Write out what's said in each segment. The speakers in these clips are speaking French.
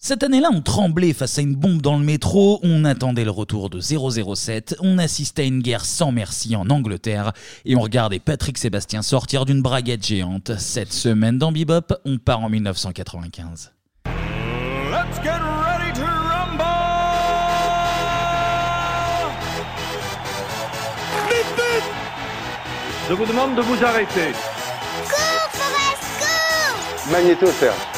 Cette année-là, on tremblait face à une bombe dans le métro, on attendait le retour de 007, on assistait à une guerre sans merci en Angleterre, et on regardait Patrick Sébastien sortir d'une braguette géante. Cette semaine dans Bebop, on part en 1995. Let's get ready to rumble! Vite, vite! Je vous demande de vous arrêter. Cours, Forrest, cours Magnéto, Serge.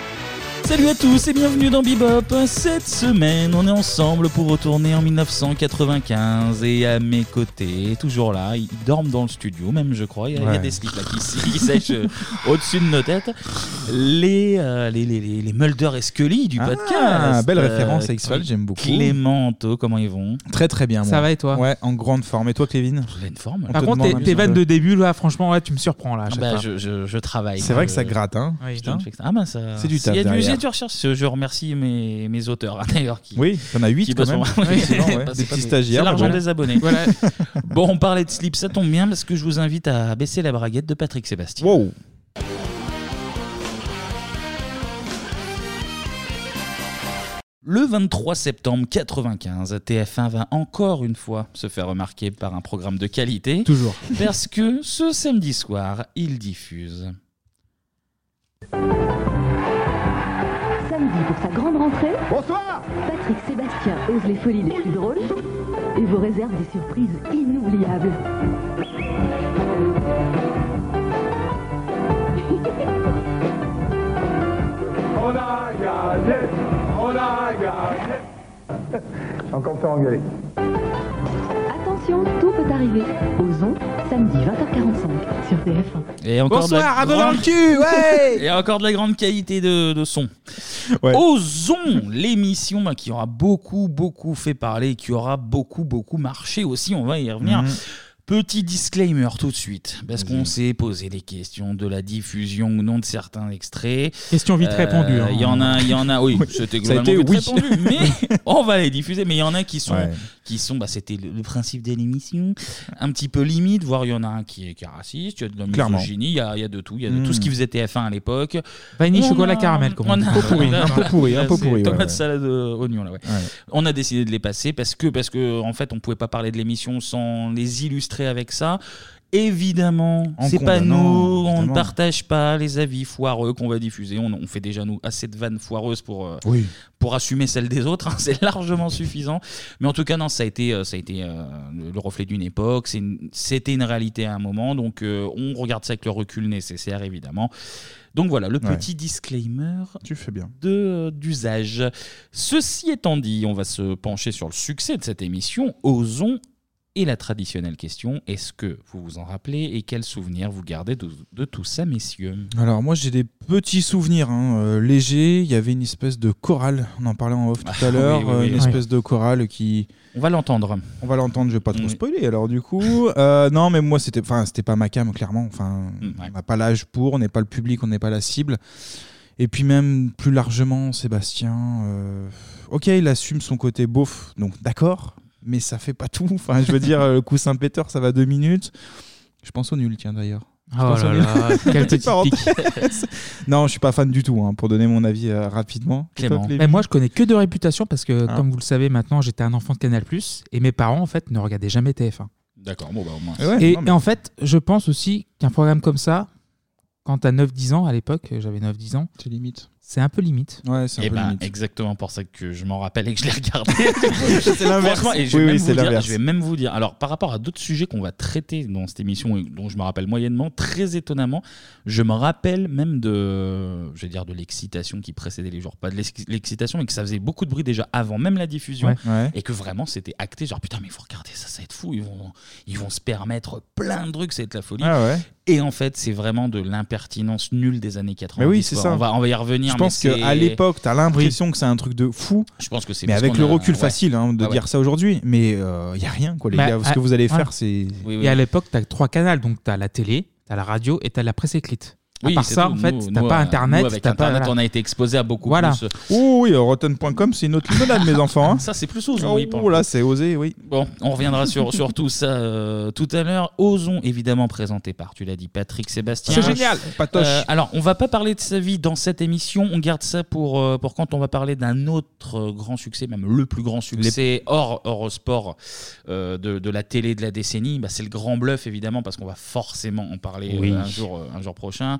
Salut à tous et bienvenue dans Bebop. Cette semaine, on est ensemble pour retourner en 1995 et à mes côtés, toujours là, ils dorment dans le studio, même je crois. Il y a, il y a Ouais. des slips là qui, qui sèchent euh, au-dessus de nos têtes. Les, euh, les, les, les, les Mulder et Scully du Ah, podcast. belle Euh, référence à X-Files, j'aime beaucoup. Clément, comment ils vont? Très très bien. Ça moi. va et toi? Ouais, en grande forme. Et toi, avez une forme Par contre, tes, vannes de début, là, franchement, ouais, tu me surprends là. à chaque Bah, fois. je, je, je travaille. C'est vrai que Je- ça gratte, hein Oui. Putain. je fais que ça. Ah ben ça. C'est du Il y taf a du, derrière. j'ai recherche. Je remercie mes, mes auteurs hein, d'ailleurs qui, Oui, t'en as 8 qui quand même. bossent- Oui, Excellent, ouais. Des petits stagiaires. C'est l'argent voilà. des abonnés. Voilà. Bon, on parlait de slip, ça tombe bien parce que je vous invite à baisser la braguette de Patrick Sébastien. Wow. Le 23 septembre 95, TF1 va encore une fois se faire remarquer par un programme de qualité. Toujours. Parce que ce samedi soir, il diffuse. Samedi pour sa grande rentrée, Bonsoir Patrick Sébastien ose les folies les plus drôles et vous réserve des surprises inoubliables. On a gagné On a gagné J'ai encore fait engueuler. Attention, tout peut arriver. Osons, samedi 20h45 sur TF1. Et encore de la Bonsoir, à dos dans grande- le cul, ouais Et encore de la grande qualité de, de son. Ouais. Osons l'émission bah, qui aura beaucoup, beaucoup fait parler, qui aura beaucoup, beaucoup marché aussi. On va y revenir. Mhm. Petit disclaimer tout de suite, parce qu'on s'est posé des questions de la diffusion ou non de certains extraits. Question vite Euh, répondue. hein. Il y en a, il y en a, oui, c'était Ça a globalement été vite oui. répondu, mais on va les diffuser. Mais il y en a qui sont, Ouais. qui sont, bah, c'était le, le principe de l'émission, un petit peu limite, voire il y en a un qui est, qui est raciste, il y a de la Clairement. misogynie, il y a, il y a de tout, il y a de Mm. tout ce qui faisait TF1 à l'époque. Vanille, On chocolat, a- caramel. Comment on on a- dit. Un peu pourri, un peu pourri, un peu C'est pourri, ouais, Tomate ouais. salade euh, oignon là, ouais. Ouais. On a décidé de les passer parce que parce que en fait on pouvait pas parler de l'émission sans les illustrer avec ça. Évidemment, En c'est pas condamnant, nous, on ne évidemment. partage pas les avis foireux qu'on va diffuser. On, on fait déjà nous assez de vannes foireuses pour euh, Oui. pour assumer celles des autres, hein, c'est largement suffisant. Mais en tout cas, non, ça a été, euh, ça a été euh, le le reflet d'une époque, c'est une- c'était une réalité à un moment, donc euh, on regarde ça avec le recul nécessaire, évidemment. Donc voilà, le Ouais. petit disclaimer Tu fais bien. de d'usage. Ceci étant dit, on va se pencher sur le succès de cette émission. Osons et la traditionnelle question est-ce que vous vous en rappelez et quels souvenirs vous gardez de, de tout ça, messieurs? Alors moi j'ai des petits souvenirs hein, euh, légers. Il y avait une espèce de chorale. On en parlait en off tout Ah, à l'heure. oui, oui, euh, oui. une espèce de chorale qui. On va l'entendre. On va l'entendre. Je vais pas trop spoiler. Alors du coup, euh, non mais moi c'était, enfin c'était pas ma cam clairement. Enfin, Mm, ouais. on n'a pas l'âge pour, on n'est pas le public, on n'est pas la cible. Et puis même plus largement, Sébastien, euh, ok, il assume son côté beauf, donc d'accord, mais ça fait pas tout. Enfin, je veux dire, le coup Saint-Péter, ça va deux minutes. Je pense au nul, tiens d'ailleurs. Je Oh pense au là nul. là, quelle petite non, je suis pas fan du tout, hein, pour donner mon avis euh, rapidement. Clément. Mais moi, je connais que de réputation parce que, Ah. comme vous le savez maintenant, j'étais un enfant de Canal+, et mes parents, en fait, ne regardaient jamais TF1. D'accord, bon bah au moins. Et ouais, Et, non, mais- et en fait, je pense aussi qu'un programme comme ça, quand t'as 9-10 ans, à l'époque, j'avais 9-10 ans, c'est limite. C'est un peu limite. Ouais, c'est un Et peu ben, limite. exactement pour ça que je m'en rappelle et que je l'ai regardé. C'est l'inverse. Franchement, et je Oui, vais, oui, même c'est vous dire, l'inverse. je vais même vous dire. Alors, par rapport à d'autres sujets qu'on va traiter dans cette émission et dont je me rappelle moyennement, très étonnamment, je me rappelle même de, je vais dire, de l'excitation qui précédait les jours. Pas de l'ex- l'excitation, mais que ça faisait beaucoup de bruit déjà avant même la diffusion. Ouais. Ouais. Et que vraiment c'était acté, genre putain, mais il faut regarder ça, ça va être fou. Ils vont, ils vont se permettre plein de trucs, ça va être la folie. Ah ouais. Et en fait, c'est vraiment de l'impertinence nulle des années 90. Mais oui, c'est quoi. ça. On va, on va y revenir. Je pense qu'à l'époque, t'as l'impression que c'est un truc de fou, Je pense que c'est mais parce avec qu'on le a- recul ouais. facile hein, de Ah ouais. dire ça aujourd'hui. Mais il y a rien, quoi, les Bah, gars. Ce ah, que vous allez ouais. faire, c'est. Oui, oui. Et à l'époque, t'as trois canaux, donc t'as la télé, t'as la radio et t'as la presse écrite. À Oui, part ça, tout. en fait, Nous- t'as nous, pas euh, Internet. nous, avec t'as pas- voilà. on a été exposé à beaucoup Voilà. plus. Oh oui, Rotten.com, c'est une autre limonade, mes enfants. hein. Ça, c'est plus osé. Oh, oui, par là, c'est osé, oui. Bon, on reviendra sur, sur tout ça euh, tout à l'heure. Osons, évidemment, présenté par, tu l'as dit, Patrick Sébastien. C'est génial, Patoche. Euh, alors, on va pas parler de sa vie dans cette émission. On garde ça pour, euh, pour quand on va parler d'un autre euh, grand succès, même le plus grand succès hors, hors sport euh, de, de la télé de la décennie. Bah, c'est le grand bluff, évidemment, parce qu'on va forcément en parler Oui. euh, un, jour, euh, un jour prochain.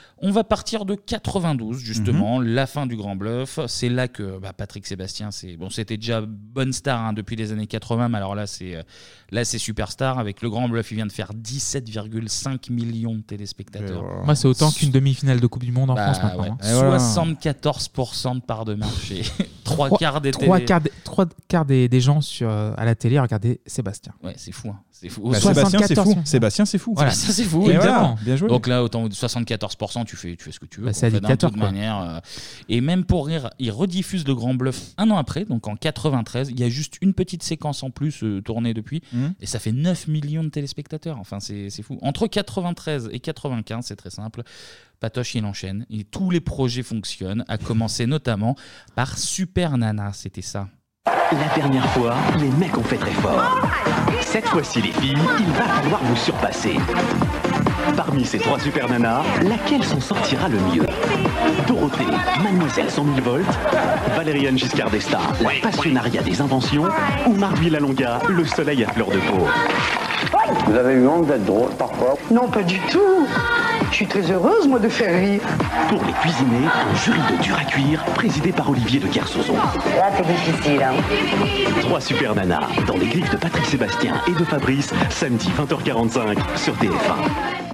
On va partir de 92 justement, Mhm. la fin du Grand Bluff. C'est là que bah, Patrick Sébastien, c'est bon, c'était déjà bonne star hein, depuis les années 80, mais alors là c'est euh, là c'est superstar avec le Grand Bluff. Il vient de faire 17,5 millions de téléspectateurs. Moi, c'est autant qu'une demi-finale de Coupe du Monde en Bah, France maintenant. ouais. hein. 74% de part de marché, trois quarts des trois télé- quarts, des, trois quarts des, des gens sur, euh, à la télé regardaient Sébastien. Ouais, c'est fou. hein. C'est fou. Bah, Sébastien, c'est fou. Sébastien, c'est fou. Voilà, ça c'est fou. Et évidemment. voilà, bien joué. Donc là, autant 74%, tu fais, tu fais ce que tu veux. Bah, quoi. c'est De quoi. manière. euh, et même pour rire, il rediffuse le Grand Bluff un an après, donc en 93. Il y a juste une petite séquence en plus euh, tournée depuis, Mhm. et ça fait 9 millions de téléspectateurs. Enfin, c'est c'est fou. Entre 93 et 95, c'est très simple. Patoche, il enchaîne, et tous les projets fonctionnent, à commencer notamment par Super Nana, c'était ça. La dernière fois, les mecs ont fait très fort. Cette fois-ci, les filles, il va falloir vous surpasser. Parmi ces trois super nanas, laquelle s'en sortira le mieux Dorothée, Mademoiselle 100 000 volts, Valériane Giscard d'Estaing, la passionnariat des inventions, ou Marguerite Lalonga, le soleil à fleur de peau Vous avez eu honte d'être drôle parfois Non, pas du tout. Je suis très heureuse, moi, de faire rire. Pour les cuisiner, un jury de dur à cuire, présidé par Olivier de Kersauzon. Là, c'est difficile, hein. Trois super nanas, dans les griffes de Patrick Sébastien et de Fabrice, samedi 20h45 sur TF1.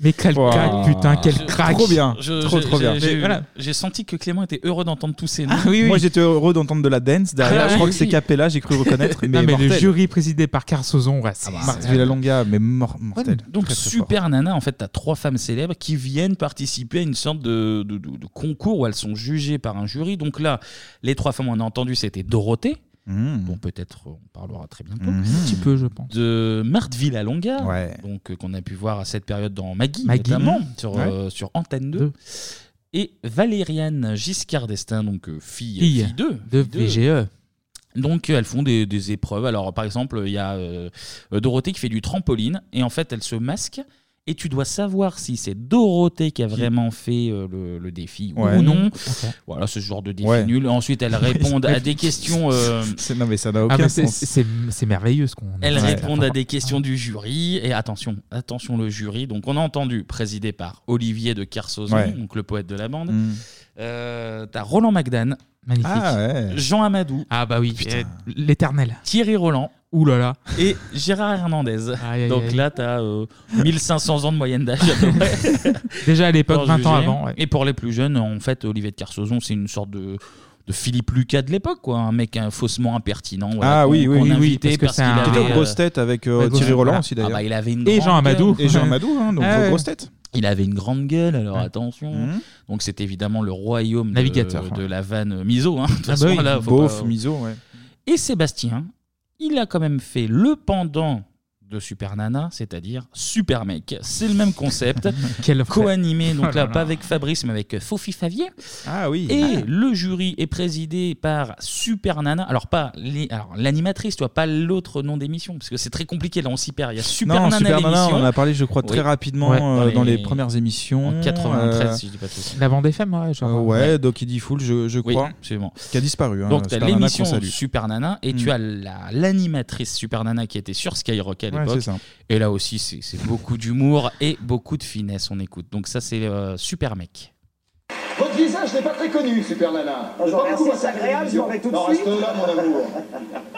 Mais quel Wow. crack, putain, quel crack. Trop bien. Je- trop, j'ai- trop bien. j'ai- voilà. j'ai senti que Clément était heureux d'entendre tous ces noms. Moi, j'étais heureux d'entendre de la dance derrière. Ah, je crois oui, que c'est. Capella, j'ai cru reconnaître. Mais, Non, mais le mortel. jury présidé par Carsozon, ouais, c'est Marc c'est- Villalonga, mais mor- mortel. Donc Très, très Super Nana, en fait, t'as trois femmes célèbres qui viennent participer à une sorte de, de- de- de concours où elles sont jugées par un jury. Donc là, les trois femmes, on a entendu, c'était Dorothée, Mmh. dont peut-être on parlera très bientôt. Mhm. Un petit peu, je pense. De Marthe Villalonga, Ouais. donc euh, qu'on a pu voir à cette période dans Maggie, Maggie. notamment, sur, Ouais. euh, sur Antenne 2. Deux. Et Valériane Giscard d'Estaing, donc euh, fille, Fille fille 2. de fille. VGE. Donc euh, elles font des, des épreuves. Alors par exemple, il y a euh, euh, Dorothée qui fait du trampoline et en fait elle se masque et tu dois savoir si c'est Dorothée qui a vraiment fait euh, le, le défi Ouais. ou non. Voilà, ce genre de défi Ouais. nul. Ensuite elles répondent à des questions. euh, C'est- Non, mais ça n'a Ah, aucun mais c'est- sens. c'est c'est merveilleux ce qu'on. elles Ouais. répondent à des questions du jury et attention, attention le jury. Donc on a entendu présidé par Olivier de Kersauzon, Ouais. donc le poète de la bande. Mm. Euh, T'as Roland Magdan, Magnifique. Ah ouais. Jean Amadou, Ah bah oui, euh, l'éternel. Thierry Roland. Ouh là là. et Gérard Hernandez. Aïe, aïe, Donc aïe. là, tu as 1500 ans de moyenne d'âge. à peu près, Déjà à l'époque, pour 20 ans juger. avant. ouais. Et pour les plus jeunes, en fait, Olivier de Carsozon, c'est une sorte de, de Philippe Lucas de l'époque, quoi. Un mec hein, faussement impertinent. voilà, Ah qu'on- oui, oui, qu'on oui, oui, invitait parce que c'est qu'il un- avait, C'était aux euh, grosses têtes avec euh, Thierry Grosse- Roland voilà. aussi ah d'ailleurs. bah, il avait une Et grande Jean Amadou. gueule. Et Jean Amadou, hein, donc Ah ouais. grosses têtes. Il avait une grande gueule, alors Ouais. attention. Mhm. Donc c'est évidemment le royaume de- Navigateur, de, la vanne miso. Hein. De toute Ah bah façon, oui, là, faut Beauf, pas- Miso, ouais. Et Sébastien, il a quand même fait le pendant de Super Nana, c'est-à-dire Super Mec. C'est le même concept. Quel co-animé, donc Oh là, pas avec Fabrice, mais avec Fofi Favier. Ah oui. Et le jury est présidé par Super Nana. Alors, pas les- alors, l'animatrice, toi, pas l'autre nom d'émission, parce que c'est très compliqué, là, on s'y perd. Il y a Super non, Nana Super Nana, l'émission. on en a parlé, je crois, très Oui. rapidement Ouais, euh, dans dans, les- premières émissions. En 93, Euh, si je dis pas de bêtises. La bande FM, ouais, genre. euh, ouais, Doki D. Fool, je, je Oui, crois, absolument. qui a disparu. hein, Donc, tu as Super Nana l'émission salue. Super Nana et tu Mm. as la- l'animatrice Super Nana qui était sur Skyrock à l'époque. et là aussi, c'est beaucoup d'humour et beaucoup de finesse. On écoute. Donc, ça, c'est euh, Super Mec. Votre visage n'est pas très connu, Super Nana. Je Pas beaucoup c'est agréable, je m'en vais tout de Non, suite. reste là, mon amour.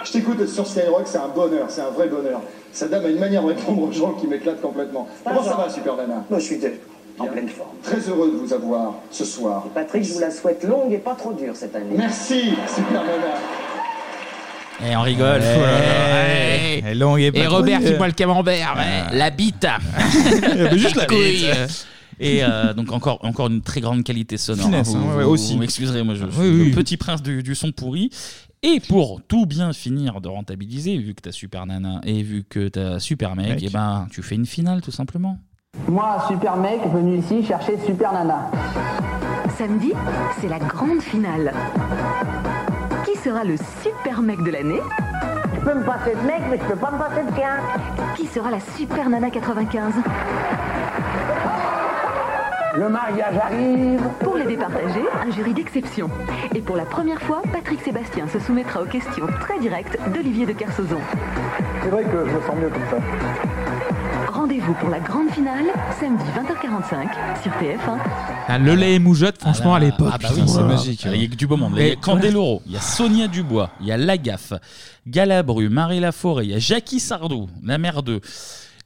Je t'écoute sur Skyrock, c'est un bonheur, c'est un vrai bonheur. Cette dame a une manière de répondre aux gens qui m'éclate complètement. Comment ça va, Super Nana Moi, je suis de- en pleine forme. Très heureux de vous avoir ce soir. Patrick, je vous la souhaite longue et pas trop dure cette année. Merci, Super Nana. Et on rigole. Long, est pas Et Robert qui boit le camembert. ouais. La bite. Mais juste la Couille. bite. Et euh, donc encore, encore une très grande qualité sonore. Finesse, Vous- hein, ouais, vous- aussi. Vous m'excuserez, moi je suis Oui, le oui. petit prince du, du son pourri. Et pour tout bien finir de rentabiliser, vu que t'as Super Nana et vu que t'as Super Mec, Mec. et ben tu fais une finale tout simplement. Moi, super mec, venu ici chercher super nana. Samedi, c'est la grande finale. Qui sera le super mec de l'année Je peux me passer de mec, mais je peux pas me passer de chien. Qui sera la super nana 95 Le mariage arrive. Pour les départager, un jury d'exception. Et pour la première fois, Patrick Sébastien se soumettra aux questions très directes d'Olivier de Kersauzon. C'est vrai que je me sens mieux comme ça. Rendez-vous pour la grande finale, samedi 20h45 sur TF1. Ah, le lait et moujotte, franchement, à l'époque. Ah bah oui, putain, c'est voilà. magique. Il y a que du beau monde. Il y a Et- Candeloro, il y a Sonia Dubois, il y a Lagaffe, Galabru, Marie Laforêt, il y a Jackie Sardou, la mère d'eux.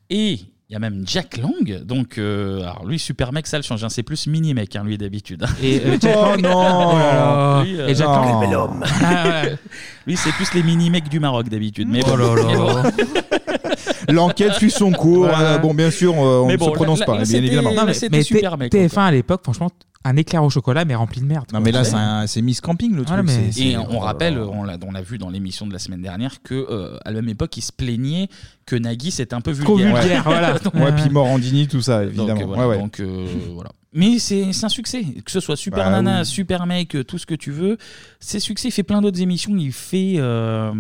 Et il y a même Jack Lang. Donc, euh, alors lui, super mec, ça le change. hein. C'est plus mini mec, hein, lui, d'habitude. Et, euh, Jack Oh Lang- Oh là là. Lui, euh, Et Jack Lang-. Quel bel homme. Ah ouais. Lui, c'est plus les mini mecs du Maroc d'habitude. Mais Oh bon. là là. Mais bon. L'enquête suit son cours. Voilà. Euh, bon, bien sûr, euh, on Mais ne bon, se prononce là- pas, là, bien évidemment. là, mais, c'était mais super mec, TF1 à l'époque, franchement, un éclair au chocolat, mais rempli de merde. Non, quoi. mais là, c'est Miss Camping, le Voilà, truc. mais- Et on là rappelle, on l'a, vu dans l'émission de la semaine dernière, que euh, à la même époque, il se plaignait que Nagui c'était un peu vulgaire. Trop vulgaire, voilà. Donc, Ouais, puis Morandini, tout ça, évidemment. euh, voilà, Ouais, ouais. donc, euh, voilà. Mais c'est un succès, que ce soit Super Bah Nana, oui. Super Mec, euh, tout ce que tu veux, c'est succès. Il fait plein d'autres émissions. Il fait euh,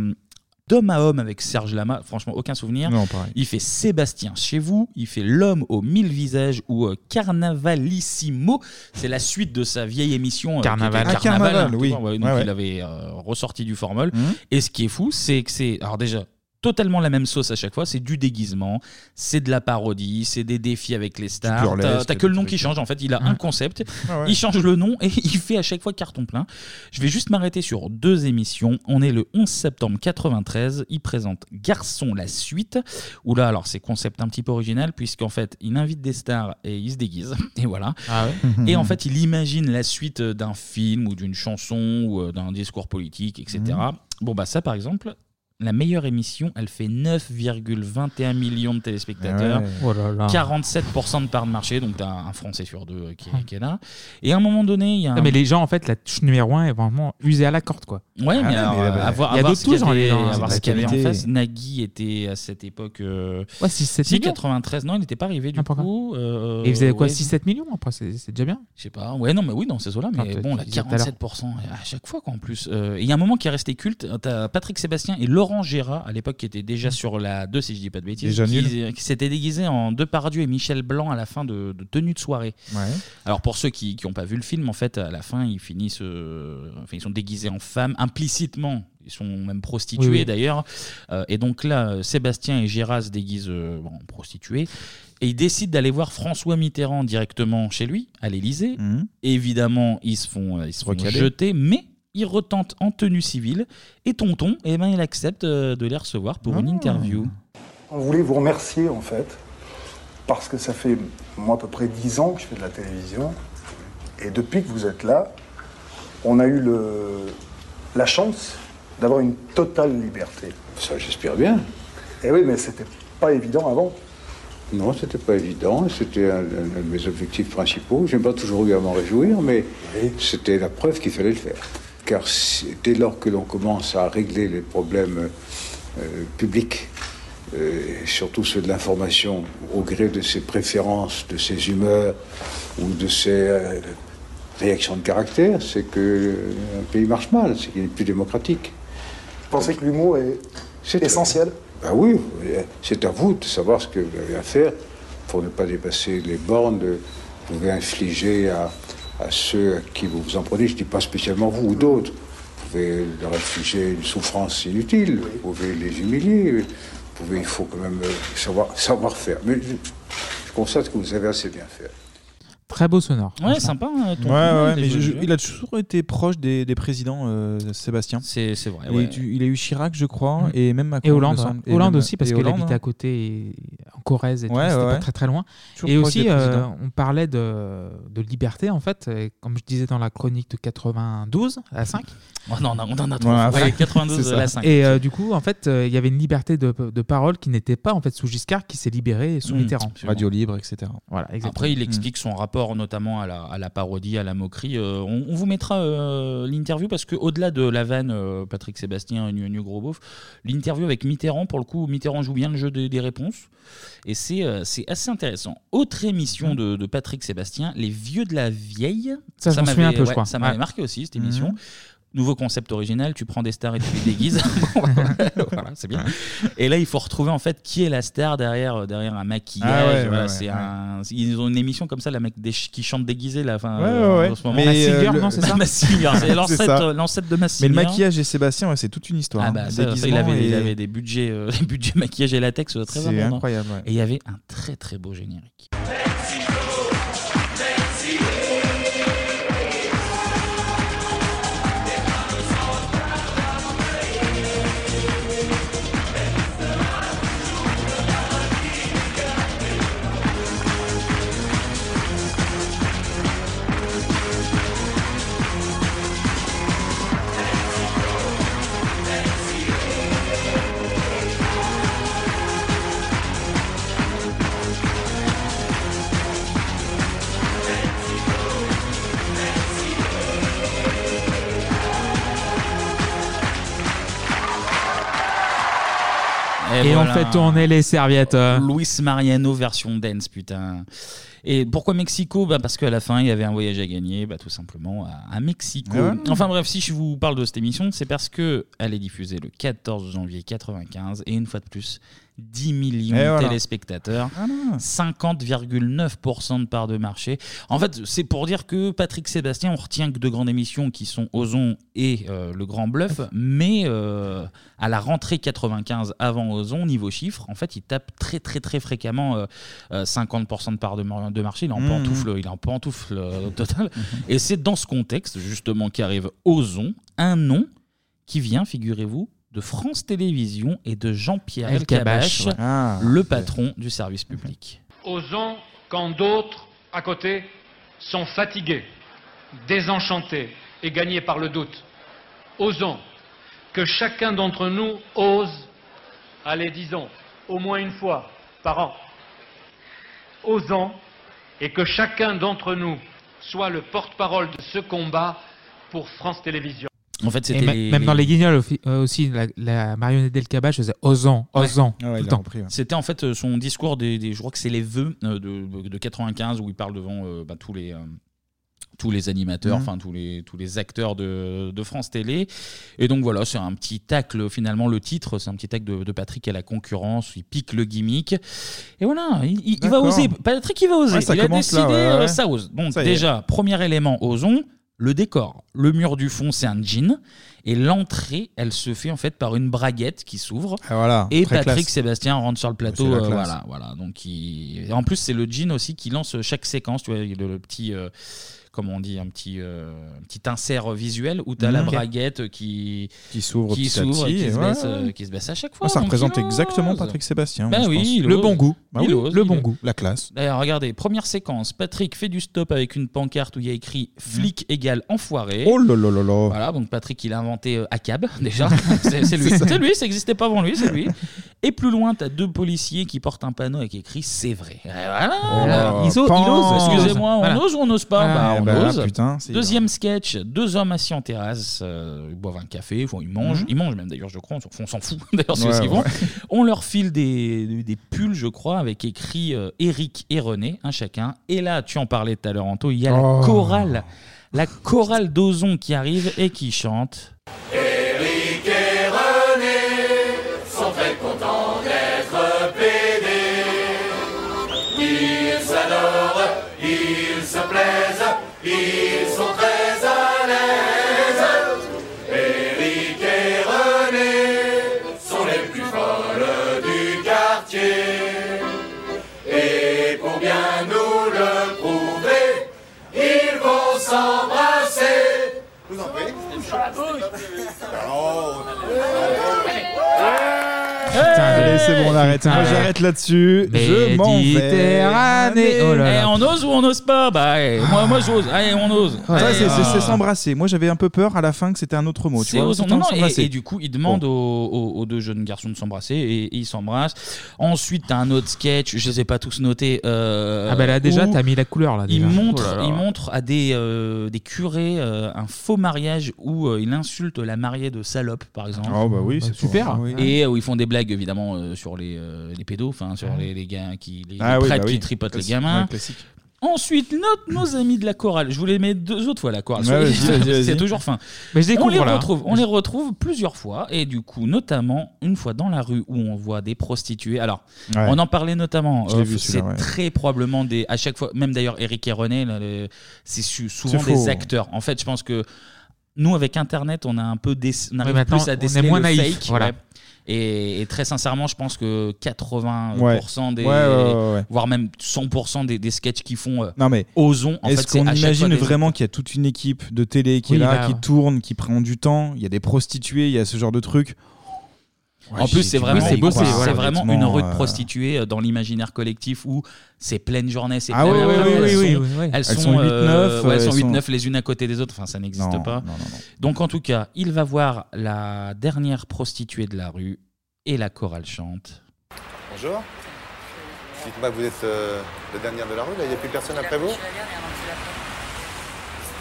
d'homme à homme avec Serge Lama, franchement, aucun souvenir. Non, pareil. Il fait Sébastien chez vous, il fait L'homme aux mille visages ou euh, Carnavalissimo. C'est la suite de sa vieille émission. euh, qui Carnaval. Ah, Carnaval, hein, oui. ouais, donc Ouais, ouais. il avait euh, ressorti du formol. Mhm. Et ce qui est fou, c'est que c'est. Alors déjà. Totalement la même sauce à chaque fois, c'est du déguisement, c'est de la parodie, c'est des défis avec les stars. T'as t'as que le nom qui change, en fait, il a un concept, Ah ouais. il change le nom et il fait à chaque fois carton plein. Je vais juste m'arrêter sur deux émissions. On est le 11 septembre 93. Il présente Garçon la suite. Où là, alors c'est concept un petit peu original puisqu'en fait, il invite des stars et il se déguise. Et voilà. Ah Et en fait, il imagine la suite d'un film ou d'une chanson ou euh, d'un discours politique, etc. Bon, bah ça, par exemple. La meilleure émission, elle fait 9,21 millions de téléspectateurs. Ouais. Oh là là. 47% de part de marché, donc t'as un Français sur deux euh, qui, est- qui est là. Et à un moment donné, il y a un... Non, mais les gens, en fait, la touche numéro 1 est vraiment usée à la corde, quoi. Ouais, mais, Ah, alors, mais, euh, bah, à voir, il y a à voir d'autres ce qu'il y dans avait- dans à voir la ce qu'il y avait en face. Nagui était à cette époque. euh, Ouais, 6-7 si, millions. 93, non, il n'était pas arrivé du Ah, coup. euh, Et ils faisaient quoi ouais, 6-7 millions après, c'est c'est déjà bien. Je sais pas. Ouais, non, mais oui, dans ces eaux-là. Ah, Mais bon, tu là, disais tout à l'heure. 47% à chaque fois, quoi, en plus. Euh, et Il y a un moment qui est resté culte. T'as Patrick Sébastien et Laurent Gérard, à l'époque, qui étaient déjà sur la 2, si je dis pas de bêtises. Déjà qui, s'étaient déguisés en Depardieu et Michel Blanc à la fin de, de tenue de soirée. Ouais. Alors, pour ceux qui n'ont pas vu le film, en fait, à la fin, ils finissent. euh, enfin, ils sont déguisés en femmes, implicitement. Ils sont même Oui, oui. d'ailleurs. Euh, et donc là, euh, Sébastien et Gérard se déguisent euh, en prostituées. Et ils décident d'aller voir François Mitterrand directement chez lui, à l'Élysée. Mhm. Évidemment, ils se font, euh, ils se font Recaler. jeter, mais ils retentent en tenue civile. Et Tonton, eh ben, il accepte euh, de les recevoir pour une Ah. interview. On voulait vous remercier en fait, parce que ça fait moi à peu près 10 ans que je fais de la télévision, et depuis que vous êtes là, on a eu le, la chance d'avoir une totale liberté. Ça, j'espère bien. Et oui, mais c'était pas évident avant. Non, c'était pas évident. C'était un, un de mes objectifs principaux. J'ai pas toujours eu à m'en réjouir, mais c'était la preuve qu'il fallait le faire. Car dès lors que l'on commence à régler les problèmes euh, publics, euh, surtout ceux de l'information, au gré de ses préférences, de ses humeurs ou de ses euh, réactions de caractère, c'est que un pays marche mal, c'est qu'il n'est plus démocratique. Vous pensez que l'humour est C'est essentiel? Ben oui, c'est à vous de savoir ce que vous avez à faire pour ne pas dépasser les bornes que vous pouvez infliger à, à ceux à qui vous vous en prenez. Je ne dis pas spécialement vous ou d'autres. Vous pouvez leur infliger une souffrance inutile, vous pouvez les humilier, pouvez, il faut quand même euh, savoir, savoir faire. Mais je constate que vous avez assez bien fait. Très beau sonore. Ouais, sympa. hein, Ouais, Tonton, ouais, il mais est je- je- joli. il a toujours été proche des, des présidents, euh, Sébastien. C'est vrai. Il, ouais. a eu, il a eu Chirac, je crois, Mm. et même Macron. Et il me Hollande, semble. ouais. Et Hollande même- aussi, parce et qu'il Hollande, habitait hein. à côté, et- en Corrèze et tout, Ouais, c'était ouais, pas ouais. très très loin. Toujours et proche aussi, des euh, présidents. on parlait de, de liberté, en fait, et comme je disais dans la chronique de 92 à 5. Oh non, on en a- on en a trop. Voilà. Ouais, 92 C'est ça. à la 5. Et euh, du coup, en fait, euh, il y avait une liberté de, de parole qui n'était pas en fait sous Giscard, qui s'est libérée sous Mmh, Mitterrand. Radio libre, etc. Voilà, exactement. Après, il Mm. explique son rapport notamment à la, à la parodie, à la moquerie. Euh, on, on vous mettra euh, l'interview parce que au-delà de la vanne, euh, Patrick Sébastien Nu Nu Gros Beauf, l'interview avec Mitterrand, pour le coup, Mitterrand joue bien le jeu des, des réponses. Et c'est c'est assez intéressant. Autre émission de, de Patrick Sébastien, Les Vieux de la Vieille. Ça, je m'en m'avait- souviens un peu, je ouais, crois. Ça m'avait Ouais. marqué aussi, cette émission. Nouveau concept original, tu prends des stars et tu les déguises. voilà, c'est bien. Et là, il faut retrouver en fait qui est la star derrière, derrière un maquillage. Ah ouais, Voilà, ouais, c'est ouais. un- Ils ont une émission comme ça, la mec des ch- qui chante déguisé là. Enfin, euh, en ce moment. Euh, Singer, c'est l'ancêtre ça. euh, l'ancêtre de Mask Mais le Singer. maquillage et Sébastien, ouais, c'est toute une histoire. Ah hein. bah, ça, ça, il, avait, il et- avait des budgets, euh, des budgets maquillage et latex euh, très C'est incroyable, ouais. Et il y avait un très très beau générique. Et on fait tourner les serviettes. euh. Luis Mariano version dance, putain. Et pourquoi Mexico? Bah Parce qu'à la fin, il y avait un voyage à gagner, bah, tout simplement à, à Mexico. Ah ouais. Enfin bref, si je vous parle de cette émission, c'est parce que elle est diffusée le 14 janvier 95 et une fois de plus, 10 millions Et de voilà. téléspectateurs, Ah non. 50,9% de part de marché. En fait, c'est pour dire que Patrick Sébastien, on retient que deux grandes émissions qui sont Ozon et euh, Le Grand Bluff, mais euh, à la rentrée 95 avant Ozon, niveau chiffre, en fait, il tape très très très fréquemment euh, euh, 50% de part de, mar- de marché. Il est en Mhm. pantoufle, il est en pantoufle euh, total. Et c'est dans ce contexte, justement, qu'arrive Ozon, un nom qui vient, figurez-vous, de France Télévisions et de Jean-Pierre El ouais. Ah, le patron du service public. Osons quand d'autres, à côté, sont fatigués, désenchantés et gagnés par le doute. Osons que chacun d'entre nous ose, allez disons, au moins une fois par an. Osons et que chacun d'entre nous soit le porte-parole de ce combat pour France Télévisions. En fait, c'était les- même les- dans les guignols aussi, euh, aussi, la, la marionnette d'El Kabbach faisait osant, osant, Ouais. tout le temps. C'était en fait euh, son discours des, des- je crois que c'est les vœux euh, de, de 95 où il parle devant euh, bah, tous les euh, tous les animateurs, Mhm. enfin tous les tous les acteurs de, de France Télé. Et donc voilà, c'est un petit tacle finalement le titre, c'est un petit tacle de, de Patrick à la concurrence, il pique le gimmick. Et voilà, il, il- il va D'accord. oser. Patrick il va oser. Ouais, ça il a commence là, décidé, ouais, euh, ouais. ça ose. Donc Ça y est. déjà, premier élément, osons le décor. Le mur du fond, c'est un jean. Et l'entrée, elle se fait en fait par une braguette qui s'ouvre. Ah, voilà, et très Patrick classe. Sébastien rentre sur le plateau. C'est la euh, classe. voilà, voilà. Donc, il- en plus, c'est le jean aussi qui lance chaque séquence. Tu vois, le petit. euh, Comment on dit, un petit, euh, un petit insert visuel où tu as la Mhm. Ok. braguette qui, Qui s'ouvre qui petit à s'ouvre et petit, qui se, ouais, baisse, euh, ouais. qui se baisse à chaque fois. Ah, ça Donc, représente il exactement. Patrick Sébastien. Ben moi, je oui, pense. il le ose. bon goût. Bah Il oui, ose, le il bon ose. goût, la classe. D'ailleurs, regardez, première séquence. Patrick fait du stop avec une pancarte où il y a écrit flic égale enfoiré. Oh là là là là. Voilà, donc Patrick, il a inventé euh, ACAB, déjà. c'est c'est lui. C'est ça. C'est lui, ça n'existait pas avant lui, c'est lui. Et plus loin, tu as deux policiers qui portent un panneau avec écrit C'est vrai. Et voilà. Oh, Ils osent- pan. il ose. Excusez-moi, on Voilà. ose ou on n'ose pas Ah, Bah, On bah, ose. putain, c'est Deuxième sketch deux hommes assis en terrasse, euh, ils boivent un café, ils mangent, Mhm. ils mangent même d'ailleurs, je crois, on s'en fout d'ailleurs, c'est Ouais, ce qu'ils font. ouais. On leur file des, des- des pulls, je crois, avec écrit euh, Eric et René, un chacun. Et là, tu en parlais tout à l'heure, Anto, il y a Oh. la chorale, la chorale d'Ozon qui arrive et qui chante. 哦，赞。Allez, c'est bon, on arrête. Moi, j'arrête là-dessus. Je m'en vais. Méditerranée. Oh là là. Eh, on ose ou on n'ose pas Bah, eh, moi, moi j'ose. Allez, on ose. Ça, Allez, c'est- c'est ah. c'est s'embrasser. Moi, j'avais un peu peur à la fin que c'était un autre mot. Tu C'est vois, aux- C'était non, non, s'embrasser. et, et du coup, il demande aux, aux- aux deux jeunes garçons de s'embrasser et, et ils s'embrassent. Ensuite, t'as un autre sketch, je les ai pas tous notés. euh, Ah bah là déjà où t'as mis la couleur là. Il déjà. montre, Oh là là. il montre à des, euh, des curés euh, un faux mariage où euh, il insulte la mariée de salope, par exemple. Oh, bah oui, c'est super. pour- oui. Et euh, où ils font des blagues évidemment notamment euh, sur les, euh, les pédos, enfin sur les, les gars qui, les, Ah les oui, prêtres bah oui. qui tripotent les Classique, gamins. ouais, classique. Ensuite, notre- nos amis de la chorale. Je vous les mets deux autres fois la chorale. Ouais, vas-y, Soyez- vas-y, vas-y. C'est toujours fin. Mais je découvre, on les là. retrouve, on les retrouve plusieurs fois et du coup, notamment une fois dans la rue où on voit des prostituées. Alors, Ouais. on en parlait notamment. Je l'ai euh, vu, c'est celui-là, ouais. très probablement des. À chaque fois, même d'ailleurs, Eric et René, là, le- c'est su- souvent C'est des acteurs. En fait, je pense que nous, avec Internet, on a un peu on arrive maintenant, plus à est déceler moins le naïf, fake. voilà. ouais. Et, et très sincèrement, je pense que 80% Ouais. des, Ouais, ouais, ouais, ouais. voire même 100% des, des sketchs qu'ils font, euh, Non mais osons. En est-ce fait, c'est qu'on imagine vraiment qu'il y a toute une équipe de télé qui Oui, est là, bah, qui ouais. tourne, qui prend du temps Il y a des prostituées, il y a ce genre de trucs. En plus, c'est vraiment, c'est c'est vraiment une rue de euh, prostituées euh, dans l'imaginaire collectif où c'est pleine journée, c'est Ah plein oui, oui, elles oui, sont-. Elles Elles sont, sont 8-9, euh, ouais, elles sont elles sont- 8-9 les unes à côté des autres. Enfin, ça n'existe pas. non, non, non. Donc, en tout cas, il va voir la dernière prostituée de la rue et la chorale chante. Bonjour. Dites-moi, vous êtes euh, la dernière de la rue, là Il n'y a plus personne après vous?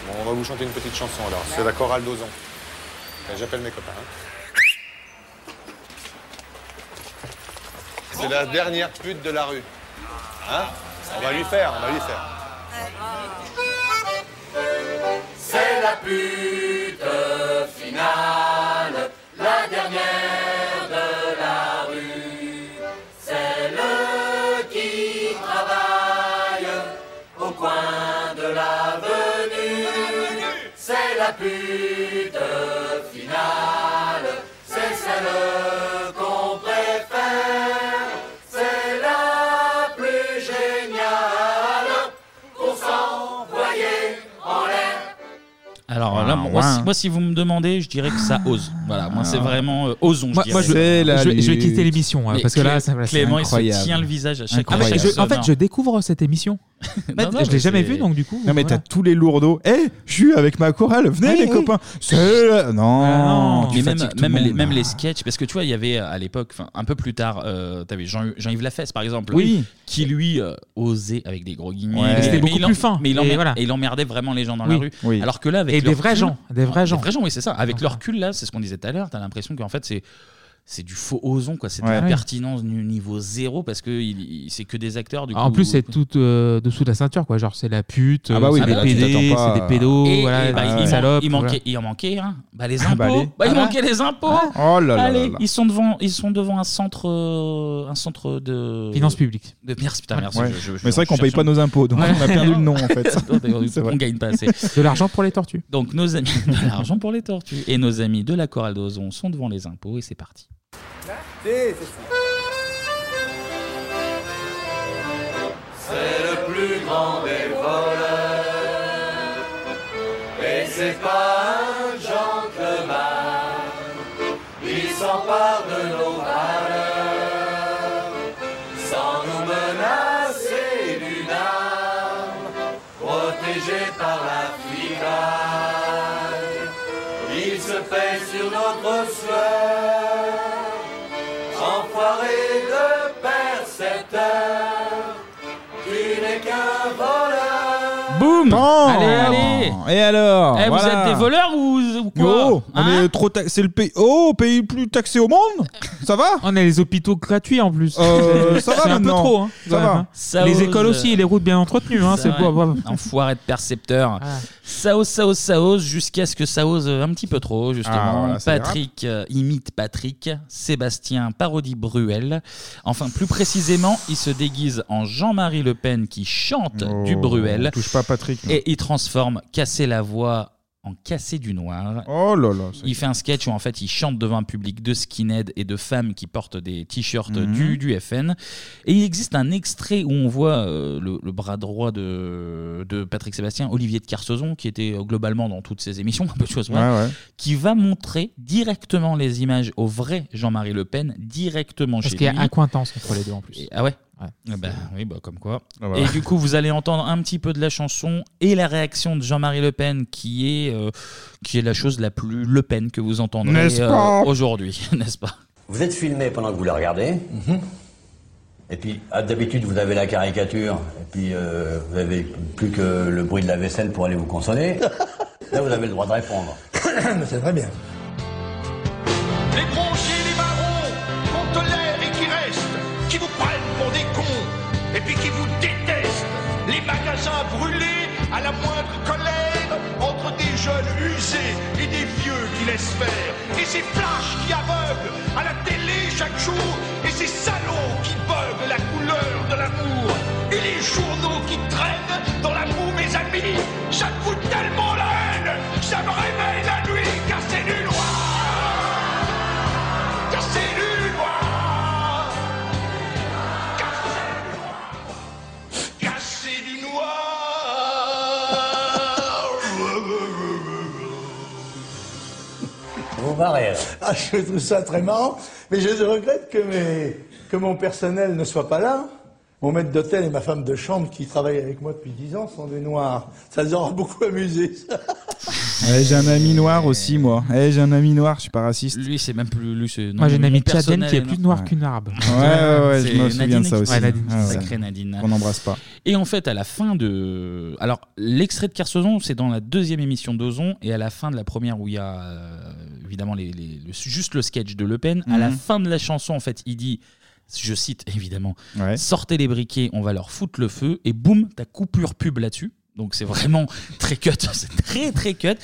Bon, on va vous chanter une petite chanson alors. C'est la chorale d'Ozon. J'appelle mes copains. hein. C'est la dernière pute de la rue. Hein On va lui faire, on va lui faire. C'est la pute finale, la dernière de la rue. Celle qui travaille au coin de l'avenue. C'est la pute finale, c'est celle Alors là, Ah, moi, ouais. si, moi, si vous me demandez, je dirais que ça ose. Voilà, moi, c'est Ah. vraiment euh, osons. Moi- je moi, dirais. je- je vais- je vais quitter l'émission, hein, Mais parce que là, ça va- c'est Clément, il incroyable. se tient le visage à chaque fois. Ah, je- en fait, je découvre cette émission. En fait, je mais l'ai jamais vue, donc du coup. Non mais voilà. t'as tous les lourdeaux. Eh, je suis avec ma chorale. Venez les copains. C'est la- non. tu mais même, fatigues tout même, le les, monde. même les sketchs, parce que tu vois, il y avait à l'époque, enfin, un peu plus tard, euh, t'avais Jean- Jean-Yves Lafesse par exemple, Oui. Qui lui euh, osait avec des gros guillemets. Ouais. mais- C'était beaucoup il en- plus fin. Mais il, Et emmer- voilà. et il emmerdait vraiment les gens dans Oui. la rue. Oui. Alors que là, avec Et le des vrais recul- gens, des vrais gens. Des vrais gens, oui, c'est ça. Avec le recul, là, c'est ce qu'on disait tout à l'heure, t'as l'impression qu'en fait, c'est. C'est du faux ozon, quoi. C'est de la pertinence du niveau zéro parce que il, il- c'est que des acteurs. Du Ah, En coup. plus, c'est tout euh, dessous de la ceinture, quoi. Genre, c'est la pute, Ah bah oui, c'est mais des là, tu PD, t'attends pas c'est des pédos, Et- voilà, et bah, des il, man- salopes. il manquait, voilà. il en manquait, hein. Bah, les Ah impôts. bah, les- Bah, il Ah. manquait les impôts. Oh là là Allez, là. ils sont devant, ils sont devant un centre, euh, un centre de Finances publiques. De, merci, putain, merci. Ouais. je- je- Mais c'est vrai qu'on je paye cherche pas nos impôts, donc on a perdu le nom en fait. D'ailleurs, C'est vrai. on gagne pas assez. De l'argent pour les tortues. Donc nos amis de l'argent pour les tortues et nos amis de la chorale d'Ozon sont devant les impôts et c'est parti. C'est le plus grand des voleurs. Et c'est pas Boum Bon. Allez, allez Et alors Eh, Vous êtes des voleurs ou, ou quoi Oh, on Hein est trop ta- c'est le pays oh pays le plus taxé au monde ça va On a les hôpitaux gratuits en plus. Euh, ça va C'est un peu maintenant. trop. Hein, Ça va. hein. Ça les ose. écoles aussi les routes bien entretenues. Hein, c'est beau. Enfoiré de percepteur. Ah. Ça ose, ça ose, ça ose, jusqu'à ce que ça ose un petit peu trop, justement. Ah, voilà, ça Patrick euh, imite Patrick, Sébastien parodie Bruel. Enfin, plus précisément, il se déguise en Jean-Marie Le Pen qui chante du Oh, Bruel. touche pas Patrick non. Et il transforme Casser la voix en Casser du noir. oh là là. Il fait un sketch où en fait il chante devant un public de skinhead et de femmes qui portent des t-shirts Mhm. du, du FN. Et il existe un extrait où on voit euh, le, le bras droit de, de Patrick Sébastien, Olivier de Carsozon, qui était euh, globalement dans toutes ses émissions, un peu de choses, Ouais, ouais. qui va montrer directement les images au vrai Jean-Marie Le Pen, directement Parce chez qu'il y a lui. accointance entre les deux en plus. Et- ah ouais Ouais. Ah bah, oui, bah, comme quoi. Ah bah. Et du coup, vous allez entendre un petit peu de la chanson et la réaction de Jean-Marie Le Pen, qui est, euh, qui est la chose la plus Le Pen que vous entendrez N'est-ce euh, pas aujourd'hui, n'est-ce pas? Vous êtes filmé pendant que vous la regardez. Et puis, à d'habitude, vous avez la caricature, et puis euh, vous avez plus que le bruit de la vaisselle pour aller vous consoler. Là, vous avez le droit de répondre. C'est très bien. Les les marrons, des cons et puis qui vous détestent. Les magasins brûlés à la moindre colère entre des jeunes usés et des vieux qui laissent faire. Et ces flashs qui aveuglent à la télé chaque jour et ces salauds qui buguent la couleur de l'amour. Et les journaux qui traînent dans la boue, mes amis, ça me tellement la haine, ça me réveille la nuit. Marrez. Ah, je trouve ça très marrant, mais je regrette que, mes- que mon personnel ne soit pas là. Mon maître d'hôtel et ma femme de chambre qui travaillent avec moi depuis 10 ans sont des noirs. Ça les aura beaucoup amusés. Ouais, j'ai un ami noir aussi, moi. Eh, j'ai un ami noir, je suis pas raciste. Lui, c'est même plus. Lui, Moi, j'ai une amie tchadienne qui est plus noire Ouais. qu'une arabe. Ouais, ouais, ouais, je C'est me souviens de Nadine ça aussi. Ouais, Nadine, Ah ouais. sacrée Nadine. On n'embrasse pas. Et en fait, à la fin de. Alors, l'extrait de Kersozon, c'est dans la deuxième émission d'Ozon, et à la fin de la première où il y a euh, évidemment les, les- le- juste le sketch de Le Pen, à la Mhm. fin de la chanson, en fait, il dit. Je cite évidemment, sortez les briquets, on va leur foutre le feu, et boum, ta coupure pub là-dessus. Donc c'est vraiment très cut, c'est très très cut.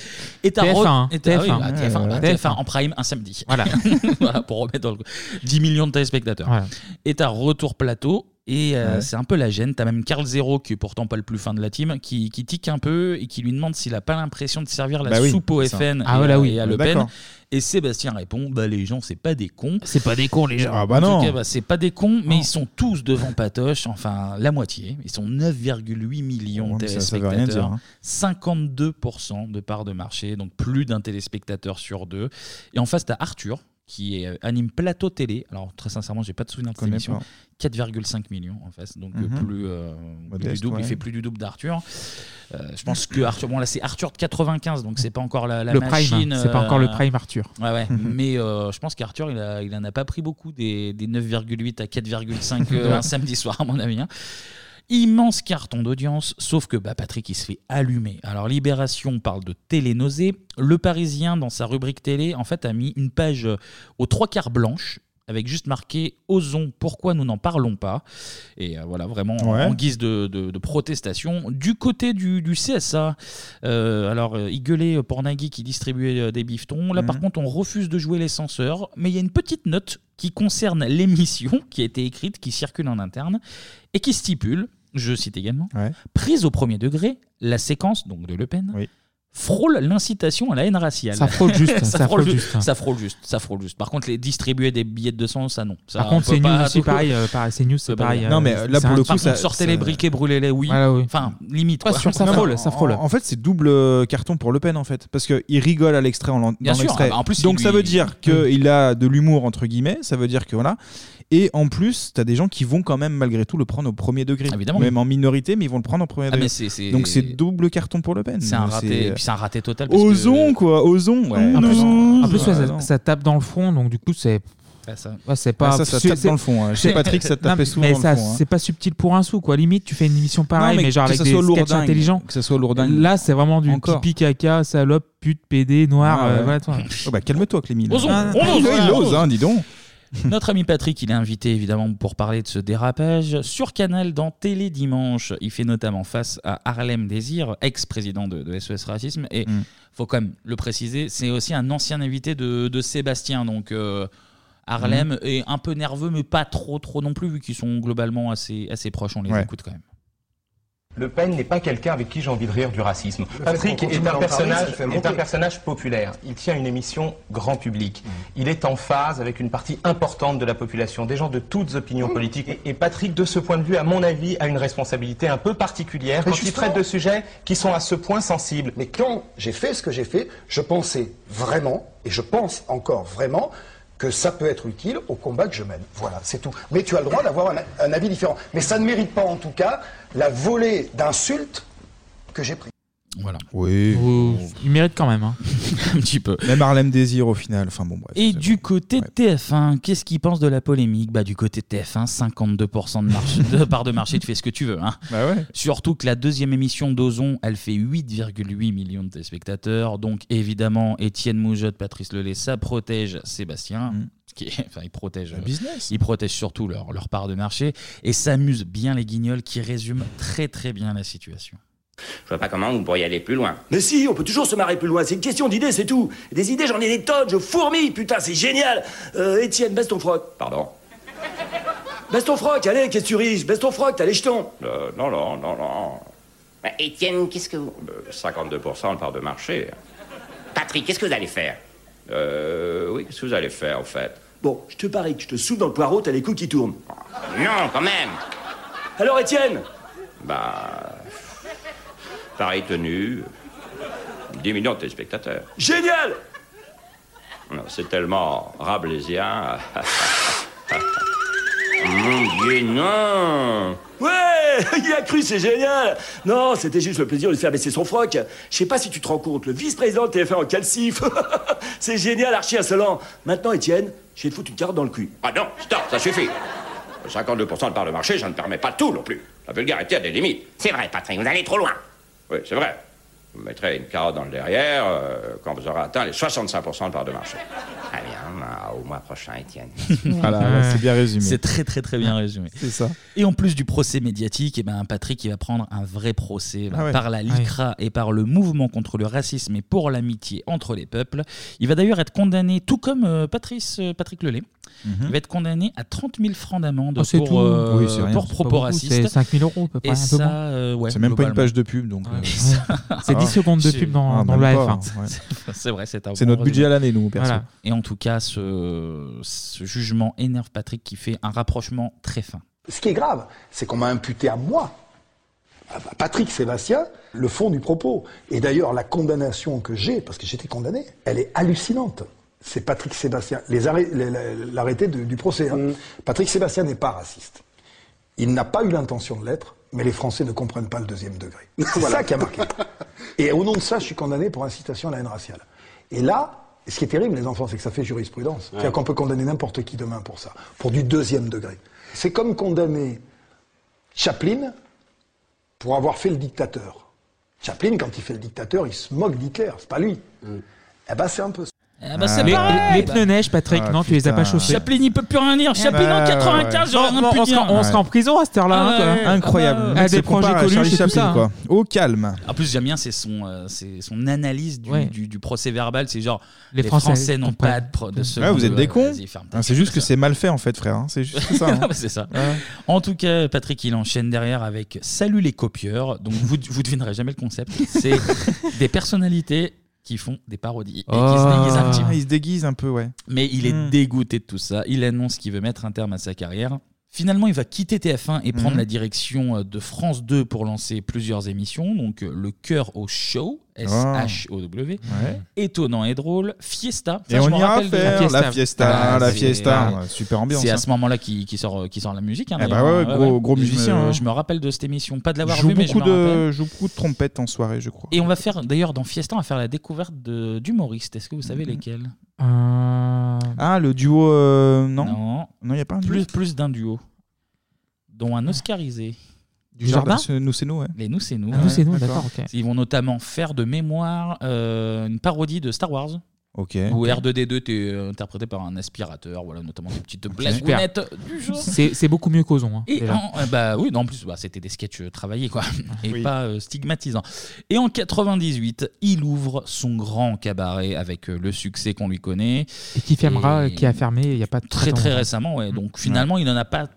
Et t'as TF1, re- hein. et t'as- oui, TF1. bah, TF1, Ouais, bah, ouais. TF1 en prime un samedi. Voilà. Voilà, pour remettre dans le 10 millions de téléspectateurs. Et t'as retour plateau. Et euh, Ouais. c'est un peu la gêne. T'as même Carl Zero, qui est pourtant pas le plus fin de la team, qui, qui tique un peu et qui lui demande s'il a pas l'impression de servir la Bah oui, soupe au ça. FN Ah et, à- oui. et à Le Pen. d'accord. Et Sébastien répond Bah, les gens, c'est pas des cons. C'est pas des cons, les gens. Ah bah En non. tout cas, bah, c'est pas des cons, mais ils sont tous devant Patoche, enfin la moitié. Ils sont 9,8 millions Ouais, de mais ça- ça veut rien téléspectateurs. dire, hein. 52% de part de marché, donc plus d'un téléspectateur sur deux. Et en face, tu as Arthur, qui est, euh, anime Plateau Télé. Alors, très sincèrement, j'ai pas de souvenir de cette émission. pas. 4,5 millions en face, donc euh, Mhm. plus, euh, plus Modeste, du double. ouais. Il fait plus du double d'Arthur. Euh, je pense que Arthur, bon là c'est Arthur de 95, donc c'est pas encore la, la Le machine. hein. C'est pas encore le prime Arthur. Ouais, ouais. mais euh, je pense qu'Arthur, il, a, il en a pas pris beaucoup des, des 9,8 à 4,5 euh, un samedi soir, à mon avis. hein. Immense carton d'audience, sauf que bah, Patrick, il se fait allumer. Alors, Libération parle de télénausée. Le Parisien, dans sa rubrique télé, en fait, a mis une page euh, aux trois quarts blanche, avec juste marqué Osons, pourquoi nous n'en parlons pas? Et euh, voilà, vraiment en- Ouais. en guise de, de- de protestation. Du côté du, du CSA, euh, alors euh, il gueulait pour Nagui qui distribuait euh, des bifetons. Là, par Mhm. contre, on refuse de jouer les censeurs, mais il y a une petite note qui concerne l'émission qui a été écrite, qui circule en interne, et qui stipule, je cite également, prise au premier degré, la séquence donc de Le Pen. Frôle l'incitation à la haine raciale. Ça frôle juste, ça frôle ju- juste. Ça frôle juste, ça frôle juste. Par contre, les distribuer des billets de 200, ça non. Ça, Par on contre, peut c'est pas news aussi pareil. euh, pareil, c'est pareil. dire. Non, mais euh, là, c'est pour un- le coup, Par ça- contre, sortez ça- les briquets, brûlez-les, oui. Voilà, oui. Enfin, limite. Ouais, quoi. Non, mais frôle, ça frôle. En, en fait, c'est double euh, carton pour Le Pen, en fait. Parce qu'il rigole à l'extrait en l'en- Bien dans sûr, l'extrait. ah bah, en plus, il Donc, ça lui- veut dire qu'il a de l'humour, entre guillemets. Ça veut dire que voilà. Et en plus, t'as des gens qui vont quand même, malgré tout, le prendre au premier degré. Évidemment. Même en minorité, mais ils vont le prendre au premier Ah, degré. mais Donc, c'est double carton pour Le Pen. C'est un raté, et puis c'est un raté total. parce que- Osons, quoi. Osons. Ouais, En plus, non. en plus, ouais, Ouais, ça, ça tape dans le front, donc du coup, c'est. Ouais, ça- Ouais, c'est pas. Ah, ça, ça tape dans le fond, hein. Chez c'est- Patrick, ça Non, tapait mais souvent ça, fond, hein. c'est pas subtil pour un sou, quoi. Limite, tu fais une émission pareille, Non, mais, genre que avec ça des soit sketchs intelligents. Que ça soit lourdingue. Là, c'est vraiment du Encore. pipi, caca, salope, pute, PD, noir. Ah, euh, ouais. voilà, toi. Oh, bah, calme-toi, Clémy. Osons, Ah, on ose, il ose. hein, dis donc. Notre ami Patrick, il est invité évidemment pour parler de ce dérapage sur Canal dans Télé Dimanche. Il fait notamment face à Harlem Désir, ex-président de, de SOS Racisme. Et Mm. faut quand même le préciser, c'est aussi un ancien invité de, de Sébastien. Donc euh, Harlem Mm. est un peu nerveux, mais pas trop, trop non plus, vu qu'ils sont globalement assez, assez proches. On les Ouais. écoute quand même. Le Pen n'est pas quelqu'un avec qui j'ai envie de rire du racisme. Le Patrick est un, parler, personnage, est un populaire. Il tient une émission grand public. Il est en phase avec une partie importante de la population, des gens de toutes opinions politiques. Et, et Patrick, de ce point de vue, à mon avis, a une responsabilité un peu particulière Mais quand il traite de sujets qui sont à ce point sensibles. Mais quand j'ai fait ce que j'ai fait, je pensais vraiment, et je pense encore vraiment, que ça peut être utile au combat que je mène. Voilà, c'est tout. Mais tu as le droit d'avoir un, avis différent. Mais ça ne mérite pas, en tout cas, la volée d'insultes que j'ai prise. Voilà. Oui. Il mérite quand même. hein. un petit peu. Même Harlem Désir au final. Enfin bon, bref. Et du côté de TF1, qu'est-ce qu'ils pensent de la polémique? Bah, Du côté de TF1, 52% de, marché, de part de marché, tu fais ce que tu veux. Hein. Bah ouais. Surtout que la deuxième émission d'Ozon, elle fait 8,8 millions de téléspectateurs. Donc évidemment, Étienne Moujotte, Patrice Lelay, ça protège Sébastien. Qui est- enfin, il protège, Le business. il protège surtout leur, leur part de marché et s'amuse bien les guignols qui résument très très bien la situation. Je vois pas comment vous pourriez aller plus loin. Mais si, on peut toujours se marrer plus loin. C'est une question d'idées, c'est tout. Des idées, j'en ai des tonnes, je fourmille, putain, c'est génial. Euh, Étienne, baisse ton froc. Pardon Baisse ton froc, allez, qu'est-ce que tu riches Baisse ton froc, t'as les jetons. Euh, Non, non, non, non. Bah, Étienne, qu'est-ce que vous... 52% de part de marché. Patrick, qu'est-ce que vous allez faire? Euh, oui, qu'est-ce que vous allez faire, en fait? Bon, je te parie que je te souffle dans le poireau, t'as les coups qui tournent. Non, quand même Alors, Étienne? Bah... Pareil tenu... 10 millions de téléspectateurs. Génial Non, C'est tellement rabelaisien. Mon Dieu, non Ouais, il a cru, c'est génial Non, c'était juste le plaisir de lui faire baisser son froc. Je sais pas si tu te rends compte, le vice-président de TF1 en calcif. c'est génial, archi insolent. Maintenant, Étienne, je vais te foutre une carotte dans le cul. Ah non, stop, ça suffit 52% de part de marché, ça ne permet pas tout non plus. La vulgarité a des limites. C'est vrai, Patrick, vous allez trop loin. Oui, c'est vrai. Vous mettrez une carotte dans le derrière euh, quand vous aurez atteint les 65% de part de marché. Très bien, mois prochain, Étienne. Voilà, ouais, c'est bien résumé. C'est très très très bien résumé. C'est ça. Et en plus du procès médiatique, eh ben Patrick il va prendre un vrai procès Ah ouais. par la LICRA et par le mouvement contre le racisme et pour l'amitié entre les peuples. Il va d'ailleurs être condamné, tout comme euh, Patrice, euh, Patrick Lelay, Mhm. il va être condamné à 30 000 francs d'amende Oh, c'est pour, euh, Oui, c'est rien, pour c'est pas propos beaucoup, racistes. c'est 5 000 euros, à peu près, Et peu ça, moins. euh, ouais, c'est même pas une globalement. page de pub, donc. euh, C'est 10 secondes de pub dans- Ah, dans même le pas, F1. ouais. C'est vrai, c'est un C'est bon notre résumé. budget à l'année, nous, perso. Voilà. Et en tout cas, ce, ce jugement énerve Patrick qui fait un rapprochement très fin. Ce qui est grave, c'est qu'on m'a imputé à moi, à Patrick Sébastien, le fond du propos. Et d'ailleurs, la condamnation que j'ai, parce que j'étais condamné, elle est hallucinante. C'est Patrick Sébastien, l'arrêté du procès. hein. Patrick Sébastien n'est pas raciste. Il n'a pas eu l'intention de l'être, mais les Français ne comprennent pas le deuxième degré. C'est ça qui a marqué. Et au nom de ça, je suis condamné pour incitation à la haine raciale. Et là, ce qui est terrible, les enfants, c'est que ça fait jurisprudence. C'est-à-dire qu'on peut condamner n'importe qui demain pour ça, pour du deuxième degré. C'est comme condamner Chaplin pour avoir fait le dictateur. Chaplin, quand il fait le dictateur, il se moque d'Hitler, c'est pas lui. Eh ben, c'est un peu ça. Ben, c'est les, pareil. les pneus neige, Patrick, Ah, non, tu les as pas chaussés. Chaplin, il peut plus rien dire. Chaplin en 95, j'aurais rien pu on, dire. sera, on sera en prison à cette heure-là. Ah hein, quoi. ouais, Incroyable. ah Le bah, Ah, des projets compare à Coluche Charlie et tout Chaplin, ça, quoi. Au calme. En plus, j'aime bien, c'est son, euh, c'est son analyse du, Ouais. du, du procès verbal. C'est genre, Les les, Français Français, n'ont pas de, pro- de ce Ouais, vous êtes des cons. Hein, C'est juste que c'est mal fait, en fait, frère. hein. C'est juste ça. hein. C'est ça. En tout cas, Patrick, il enchaîne derrière avec Salut les copieurs. Donc, vous, vous devinerez jamais le concept. C'est des personnalités qui font des parodies et qui se déguisent un petit peu. Ah, il se déguise un peu, ouais. Mais il est Hmm. dégoûté de tout ça. Il annonce qu'il veut mettre un terme à sa carrière. Finalement, il va quitter TF1 et prendre Mhm. la direction euh, de France 2 pour lancer plusieurs émissions. Donc, euh, Le Cœur au Show, S-H-O-W. Ouais. Étonnant et drôle. Fiesta. Et je on me ira rappelle de faire la fiesta, la c'est- fiesta. Super ambiance, C'est à hein. ce moment-là qu'il qui sort, qui sort la musique. hein, Eh bah ouais, gros- gros Je me- musicien, hein. Je me rappelle de cette émission. Pas de l'avoir vu, mais je me de joue beaucoup de trompettes en soirée, je crois. Et on va faire, d'ailleurs, dans Fiesta, on va faire la découverte d'humoristes. Est-ce que vous savez Mhm. lesquels Ah, le duo euh, non Non. Non, il y a pas un duo. Plus, plus d'un duo. Dont un Oscarisé. Du jardin Ce- Nous c'est nous, ouais. Les Nous c'est nous. Ah, Nous, c'est nous, d'accord, ok. Ils vont notamment faire de mémoire euh, une parodie de Star Wars. Ok. Où R2D2 était euh, interprété par un aspirateur, voilà, notamment des petites blagounettes du genre. C'est c'est beaucoup mieux qu'Ozon. Hein, Et déjà. en, euh, bah oui, non, en plus, bah, c'était des sketchs euh, travaillés, quoi, et Oui. pas euh, stigmatisants. Et en 98, il ouvre son grand cabaret avec euh, le succès qu'on lui connaît. Et qui fermera, Et qui a fermé il y a pas très longtemps. très récemment, ouais. Donc finalement, il n'en a pas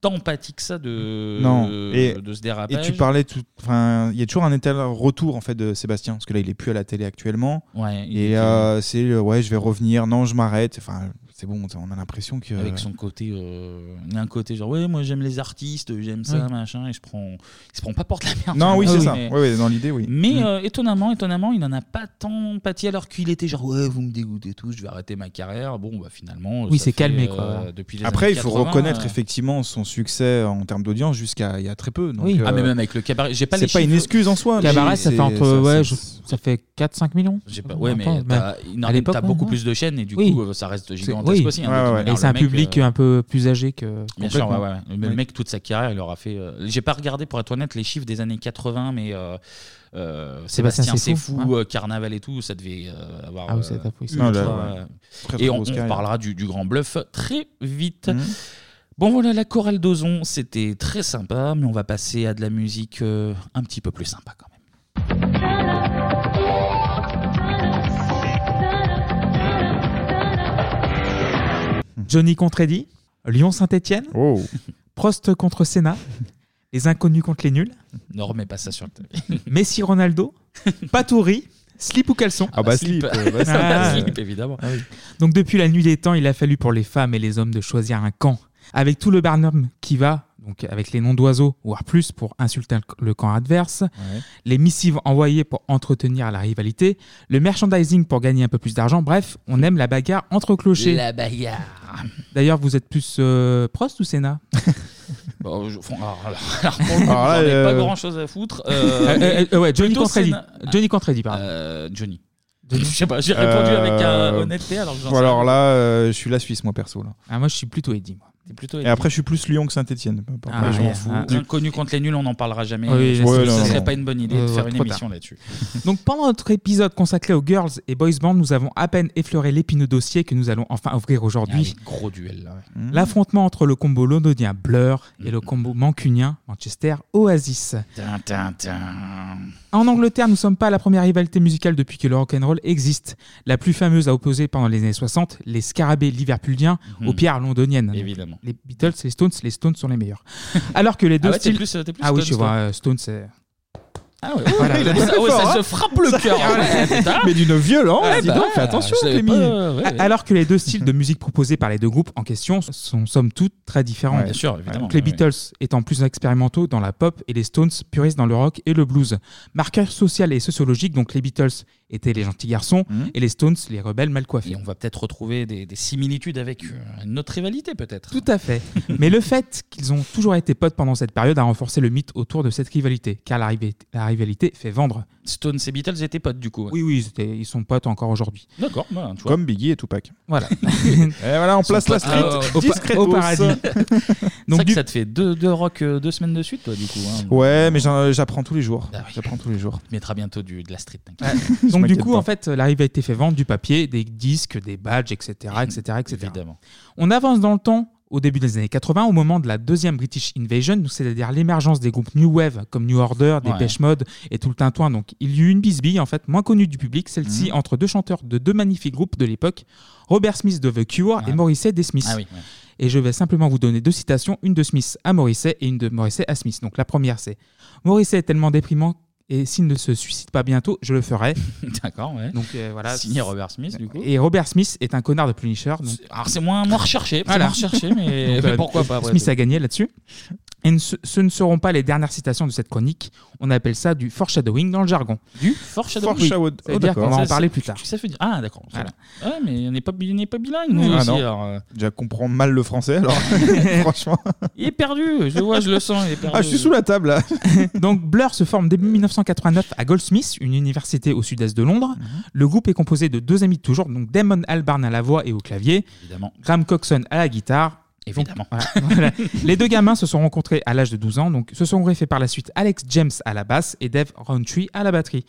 tant pâti que ça de, non. Et, de ce dérapage. et tu parlais tout. Enfin, il y a toujours un retour en fait de Sébastien parce que là il est plus à la télé actuellement. Ouais, Et euh, c'est ouais, je vais revenir. Non, je m'arrête. Enfin, c'est bon. On a l'impression que. Avec son côté, euh, il y a un côté genre ouais moi j'aime les artistes, j'aime ça Oui. machin et je prends, il se prend pas porte la merde. Non, oui, c'est ça. Mais- Ouais, ouais, dans l'idée, oui. Mais Mm. euh, étonnamment, étonnamment, il n'en a pas tant pâti alors qu'il était genre ouais vous me dégoûtez tous, je vais arrêter ma carrière. Bon bah finalement. Oui, ça c'est fait, calmé, euh, quoi. Depuis les Après, années il faut 80, reconnaître euh, effectivement son succès en termes d'audience jusqu'à il y a très peu. donc, Oui. Ah, mais euh, même avec le cabaret, j'ai pas les C'est pas une chiffres. excuse en soi. mais Cabaret, ça c'est- fait entre ça- ouais, ça- je- ça fait 4-5 millions. J'ai pas, ouais, mais Attends, t'as mais à l'époque, t'as ouais, beaucoup ouais. plus de chaînes et du Oui. coup euh, ça reste C'est- gigantesque oui. aussi. hein, Ouais, ouais. Et c'est un mec, public euh, un peu plus âgé que. Bien sûr, le mec, toute sa carrière, il aura fait. euh, J'ai pas regardé, pour être honnête, les chiffres des années 80, mais euh, euh, Sébastien, Sébastien, c'est fou, fou, hein. euh, Carnaval et tout, ça devait euh, avoir. Ah oui, euh, ça très Et on, on parlera du, du grand bluff très vite. Mhm. Bon voilà, la chorale d'Ozon, c'était très sympa, mais on va passer à de la musique euh, un petit peu plus sympa quand même. Johnny contre Eddie, Lyon Saint-Etienne, Oh. Prost contre Senna, les inconnus contre les nuls, Ne remets pas ça sur le tapis. Messi Ronaldo, Patouri, slip ou caleçon Ah bah, slip, euh, bah, Ah. slip, évidemment. Ah oui. Donc depuis la nuit des temps, il a fallu pour les femmes et les hommes de choisir un camp. Avec tout le Barnum qui va, donc avec les noms d'oiseaux, voire plus, pour insulter le- camp adverse, les missives envoyées pour entretenir la rivalité, le merchandising pour gagner un peu plus d'argent, bref, on aime la bagarre entre clochers. La bagarre. D'ailleurs, vous êtes plus euh, Prost ou Senna Bon, je- fon- alors, alors, pour le coup, Alors là, j'en ai pas euh, grand chose à foutre. Euh, euh, euh, ouais, Johnny plutôt contre Eddie. Senna. Johnny pardon. Euh, Johnny. Je sais pas, j'ai répondu Euh, avec honnêteté alors que j'en bon, sais alors là, euh, je suis la Suisse, moi, perso. Là. Ah, moi, je suis plutôt Eddie. Moi. Plutôt Et après, je suis plus Lyon que Saint-Etienne. Ah, je m'en fous. Inconnu contre les nuls, on n'en parlera jamais. Oui, je ouais, ce non. serait pas une bonne idée de faire ouais, une émission là-dessus? Donc pendant notre épisode consacré aux girls et boys band, nous avons à peine effleuré l'épineux dossier que nous allons enfin ouvrir aujourd'hui. Ah gros duel là. ouais. L'affrontement entre le combo londonien Blur et le combo mancunien Manchester Oasis. Tin, tin, tin. En Angleterre, nous ne sommes pas la première rivalité musicale depuis que le rock'n'roll existe. La plus fameuse à opposer pendant les années 60, les scarabées liverpuldiens Mhm. aux pierres londoniennes. Évidemment. Les Beatles, les Stones, les Stones sont les meilleurs. Alors que les deux Ah ouais, t'es styles... plus- t'es plus ah oui, Stones, je vois, toi. euh, Stones, c'est... Ah ouais, Voilà. il a ça, ouais, ça se frappe le cœur. Ouais, putain. Mais d'une violence, Ouais, dis bah, donc, fais attention, Clémy. pas, ouais, ouais. Alors que les deux styles de musique proposés par les deux groupes en question sont somme toute très différents. Ouais, bien sûr, évidemment, Donc les ouais, Beatles étant plus expérimentaux dans la pop et les Stones puristes dans le rock et le blues. Marqueur social et sociologique, donc les Beatles étaient les gentils garçons et les Stones les rebelles mal coiffés. Et on va peut-être retrouver des, des similitudes avec euh, une autre rivalité peut-être. Tout à fait. Mais le fait qu'ils ont toujours été potes pendant cette période a renforcé le mythe autour de cette rivalité, car la, la rivalité fait vendre. Stones et Beatles étaient potes du coup. ouais. Oui, oui, ils, étaient- ils sont potes encore aujourd'hui. D'accord, voilà, tu vois. Comme Biggie et Tupac. Voilà. et voilà, on place la street. euh, au- au paradis. Donc ça te fait deux, deux rock euh, deux semaines de suite toi du coup. hein. Ouais, mais j'en- j'apprends tous les jours. Ah J'apprends tous les jours. Tu mettras bientôt du, de la street. t'inquiète. Donc du m'inquiète coup, pas. en fait, la rivalité fait vendre du papier, des disques, des badges, etc., etc., etc. Évidemment. On avance dans le temps au début des années 80, au moment de la deuxième British Invasion, c'est-à-dire l'émergence des groupes New Wave comme New Order, Ouais. Dépêche Mode et tout le tintouin. Donc il y eut une bisbille, en fait, moins connue du public, celle-ci Mhm. entre deux chanteurs de deux magnifiques groupes de l'époque, Robert Smith de The Cure et Morrissey des Smiths. Ah oui, ouais. Et je vais simplement vous donner deux citations, une de Smith à Morrissey et une de Morrissey à Smith. Donc la première c'est Morrissey est tellement déprimant et s'il ne se suicide pas bientôt, je le ferai. D'accord, ouais. Donc euh, voilà. Signé Robert Smith du coup. Et Robert Smith est un connard de Punisher. Donc... Alors c'est moins, moins recherché, c'est Voilà. moins recherché, mais, Donc, mais euh, pourquoi pas après Smith tout. a gagné là-dessus. Et ce, ce ne seront pas les dernières citations de cette chronique. On appelle ça du foreshadowing dans le jargon. Du foreshadowing. Oui. Ça veut dire qu'on va en Ça, parler ça- plus tard. Ça fait dire- Ah d'accord. Voilà. Ouais, mais on n'est pas, on n'est pas bilingue nous Ah aussi. non. alors, euh. Déjà comprends mal le français, alors franchement. Il est perdu, je le vois, je le sens, il est perdu. Ah, je suis sous la table là. Donc Blur se forme début 1989 à Goldsmith, une université au sud-est de Londres. Le groupe est composé de deux amis de toujours, donc Damon Albarn à la voix et au clavier, Évidemment. Graham Coxon à la guitare. Évidemment. Donc, voilà, voilà. Les deux gamins se sont rencontrés à l'âge de 12 ans, donc se sont greffés par la suite Alex James à la basse et Dave Rowntree à la batterie.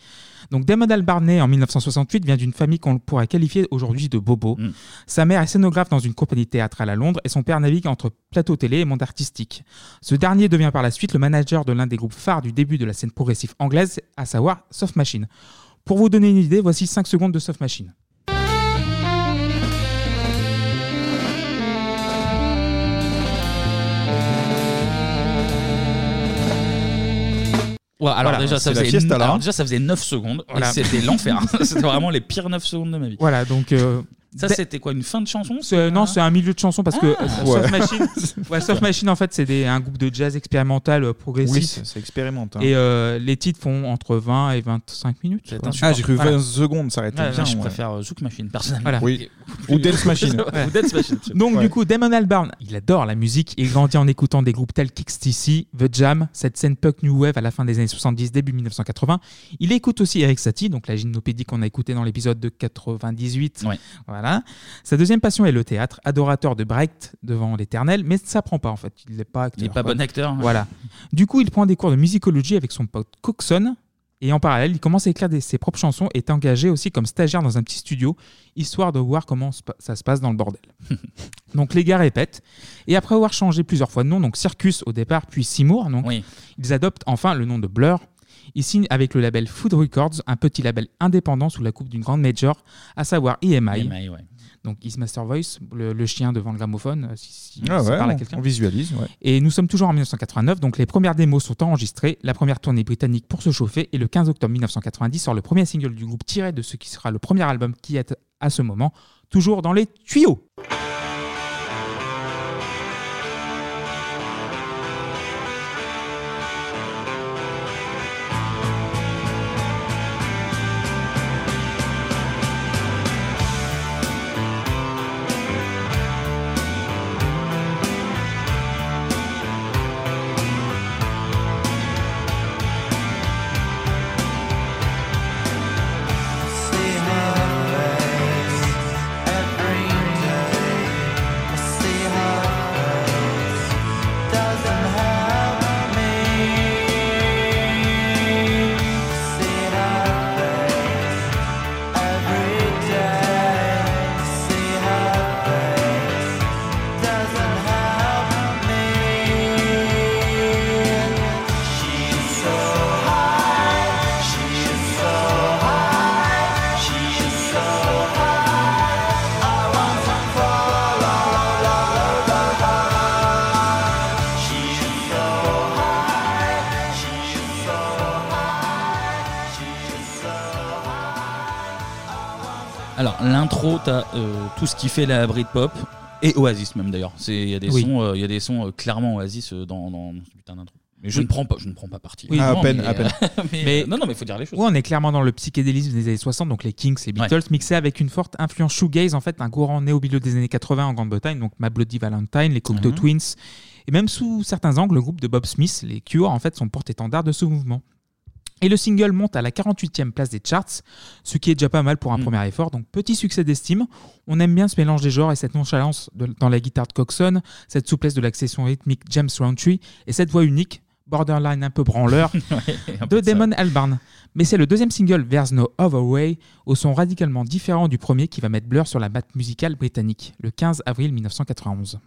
Donc Damon Albarn, né en 1968, vient d'une famille qu'on pourrait qualifier aujourd'hui de bobo. Mm. Sa mère est scénographe dans une compagnie théâtrale à Londres et son père navigue entre plateau télé et monde artistique. Ce dernier devient par la suite le manager de l'un des groupes phares du début de la scène progressive anglaise, à savoir Soft Machine. Pour vous donner une idée, voici 5 secondes de Soft Machine. Ouais, alors Voilà, déjà, ça c'est la faisait, fiesta, là, alors hein. déjà ça faisait 9 secondes Voilà. et c'était l'enfer. c'était vraiment les pires 9 secondes de ma vie. Voilà, donc. euh, Ça dès- c'était quoi une fin de chanson C'est- non, c'est un milieu de chanson parce que Ah. euh, Soft Ouais. Machine, ouais, Soft Machine, en fait, c'est des- un groupe de jazz expérimental euh, progressif. Oui, c'est c'est expérimente. hein. Et euh, les titres font entre 20 et 25 minutes. C'est quoi. insupportable. Ah, j'ai cru Voilà. 20 secondes, ça aurait été Ouais, bien. je ouais. préfère euh, Zouk Machine personnellement. Voilà. Oui. Ou Dance Machine. Ou Dance Machine. Donc Ouais. du coup, Damon Albarn, il adore la musique. Il grandit en écoutant des groupes tels qu'XTC, The Jam, cette scène punk new wave à la fin des années 70, début 1980. Il écoute aussi Eric Satie, donc la gymnopédie qu'on a écouté dans l'épisode de 98. Ouais. Voilà. Sa deuxième passion est le théâtre, adorateur de Brecht devant l'éternel, mais ça prend pas en fait. Il n'est pas acteur. Il est pas bon acteur. Voilà. Du coup, il prend des cours de musicologie avec son pote Coxon. Et en parallèle, il commence à écrire des- ses propres chansons et est engagé aussi comme stagiaire dans un petit studio, histoire de voir comment ça se passe dans le bordel. donc les gars répètent. Et après avoir changé plusieurs fois de nom, donc Circus au départ, puis Seymour, donc, Oui. ils adoptent enfin le nom de Blur. Il signe avec le label Food Records, un petit label indépendant sous la coupe d'une grande major, à savoir EMI. EMI, ouais. Donc Is Master Voice, le, le chien devant le gramophone, euh, si, si Ah ça ouais, parle à on- quelqu'un. on visualise, ouais. Et nous sommes toujours en 1989, donc les premières démos sont enregistrées, la première tournée britannique pour se chauffer, et le 15 octobre 1990 sort le premier single du groupe tiré de ce qui sera le premier album qui est à ce moment toujours dans les tuyaux. T'as euh, tout ce qui fait la Britpop et Oasis même d'ailleurs. C'est il y a des Oui. sons, euh, il y a des sons euh, clairement Oasis euh, dans, dans ce putain d'intro. Mais je Oui. ne prends pas, je ne prends pas parti. Oui, Ah, à Non, peine, mais, à peine. euh, mais, euh, non, non, mais il faut dire les choses. Ouais, on est clairement dans le psychédélisme des années 60, donc les Kings et Beatles, mixés avec une forte influence shoegaze, en fait, un courant né au milieu des années 80 en Grande-Bretagne, donc My Bloody Valentine, les Cocteau Mhm. Twins, et même sous certains angles, le groupe de Bob Smith, les Cure, en fait, sont porte-étendard de ce mouvement. Et le single monte à la 48e place des charts, ce qui est déjà pas mal pour un Mm. premier effort. Donc petit succès d'estime. On aime bien ce mélange des genres et cette nonchalance de- dans la guitare de Coxon, cette souplesse de l'accession rythmique James Roundtree et cette voix unique, borderline un peu branleur, de Damon Albarn. Mais c'est le deuxième single, There's No Other Way, au son radicalement différent du premier qui va mettre Blur sur la map musicale britannique, le 15 avril 1991.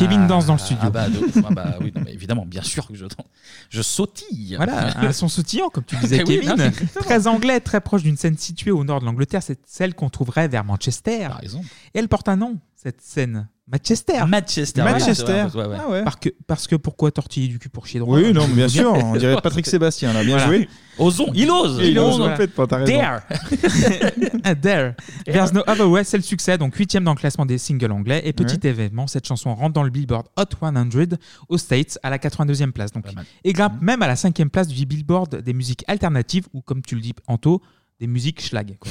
Kevin danse dans le studio. Ah bah, de ouf. Ah bah oui, non, mais évidemment, bien sûr que je, je sautille. Voilà, un son sautillant, comme tu disais, Eh oui, Kevin. non, mais exactement. très anglais, très proche d'une scène située au nord de l'Angleterre, c'est celle qu'on trouverait vers Manchester. Et elle porte un nom, cette scène. Manchester. Manchester, Manchester. ouais, ouais. Ah ouais. Parce que, parce que pourquoi tortiller du cul pour chier droit Oui, non, mais bien sûr, on dirait Patrick Sébastien, là, bien Voilà. joué. Osons, il ose, Il, ose voilà. complètement, t'as raison. Dare. Ah, Dare. There's No Other Way, c'est le succès, donc huitième dans le classement des singles anglais. Et petit événement, cette chanson rentre dans le Billboard Hot 100 aux States à la 82e place. Donc, et grimpe même à la cinquième place du Billboard des musiques alternatives, ou comme tu le dis, Anto, des musiques schlag. quoi.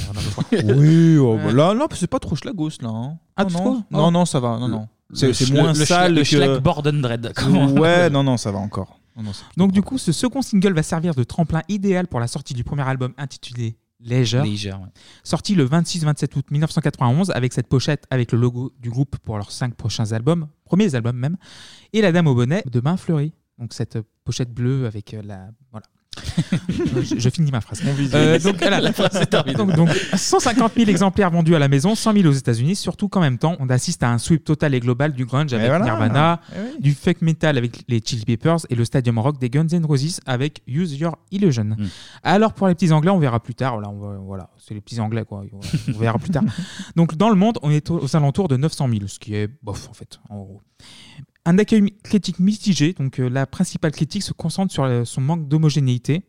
Oui, oh, bah là, là, c'est pas trop schlagos, là. hein. Ah, non, tu non. trouves non, non, ça va. Non, non. C'est moins sale le que. schlag Borden Dread, Ouais, non, non, ça va encore. Non, non, c'est- Donc du coup, ce second single va servir de tremplin idéal pour la sortie du premier album intitulé Leisure, Leisure, ouais. sorti le 26-27 août 1991 avec cette pochette avec le logo du groupe pour leurs cinq prochains albums, premiers albums même, et la dame au bonnet de main fleurie. Donc cette pochette bleue avec euh, la voilà. Je, je finis ma phrase. Euh, donc, voilà. La phrase est terminée. donc, donc, 150 000 exemplaires vendus à la maison, 100 000 aux États-Unis. Surtout qu'en même temps, on assiste à un sweep total et global du grunge avec voilà. Nirvana, Eh oui. du fake metal avec les Chili Peppers et le stadium rock des Guns N' Roses avec Use Your Illusion. Mm. Alors pour les petits anglais, on verra plus tard. Voilà, on va- voilà, c'est les petits anglais quoi. On verra plus tard. Donc dans le monde, on est aux alentours de 900 000, ce qui est bof en fait, en gros. Un accueil critique mitigé. Donc euh, la principale critique se concentre sur euh, son manque d'homogénéité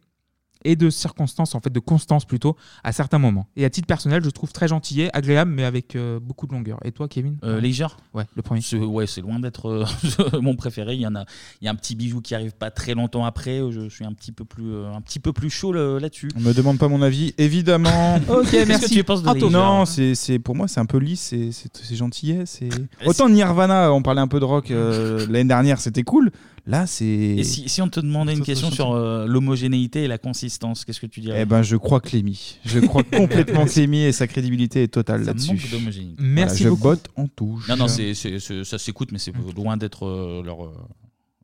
et de circonstances, en fait, de constance plutôt, à certains moments. Et à titre personnel, je trouve très gentillet, agréable, mais avec euh, beaucoup de longueur. Et toi, Kevin? Euh, Leisure Ouais, le premier. C'est- Ouais, c'est loin d'être euh, mon préféré. Il y en a, il y a un petit bijou qui arrive pas très longtemps après. Je suis un petit peu plus, euh, un petit peu plus chaud le- là-dessus. On me demande pas mon avis, évidemment. Ok, Qu'est-ce merci. que tu penses de Anto- Non, c'est c'est- pour moi c'est un peu lisse, c'est- c'est c'est gentillet. c'est- Autant Nirvana, on parlait un peu de rock euh, l'année dernière, c'était cool. Là, c'est. Et si, si on te demandait une question sur euh, l'homogénéité et la consistance, qu'est-ce que tu dirais? Eh ben, je crois Clémy. Je crois complètement Clémy et sa crédibilité est totale Ça là-dessus. manque d'homogénéité. Voilà, je botte en touche. Non, non, c'est, c'est- c'est- ça s'écoute, mais c'est loin d'être euh, leur euh,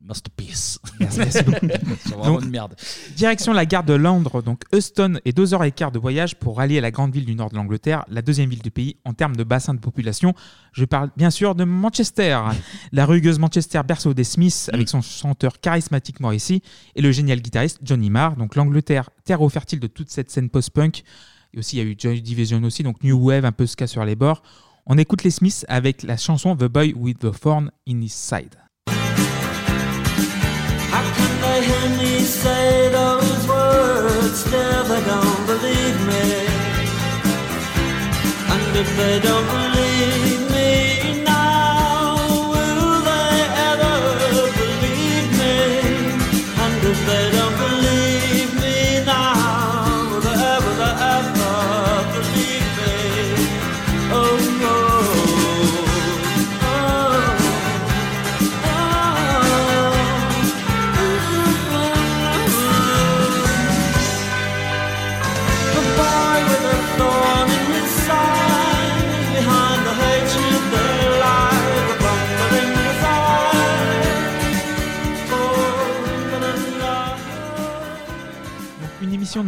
masterpiece. Merci, merci beaucoup. c'est vraiment Donc, une merde. Direction la gare de Londres, donc Euston et deux heures et quart de voyage pour rallier la grande ville du nord de l'Angleterre, la deuxième ville du pays en termes de bassin de population. Je parle bien sûr de Manchester. la rugueuse Manchester, berceau des Smiths, avec son chanteur charismatique Morrissey et le génial guitariste Johnny Marr. Donc l'Angleterre, terreau fertile de toute cette scène post-punk. Et aussi, il y a eu Joy Division aussi, donc New Wave, un peu ska sur les bords. On écoute les Smiths avec la chanson The Boy with the Thorn in His Side. How they hear me say those words? Still they don't believe me. And if they don't believe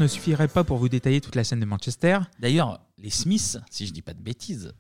suffirait pas pour vous détailler toute la scène de Manchester. D'ailleurs, les Smiths, si je dis pas de bêtises,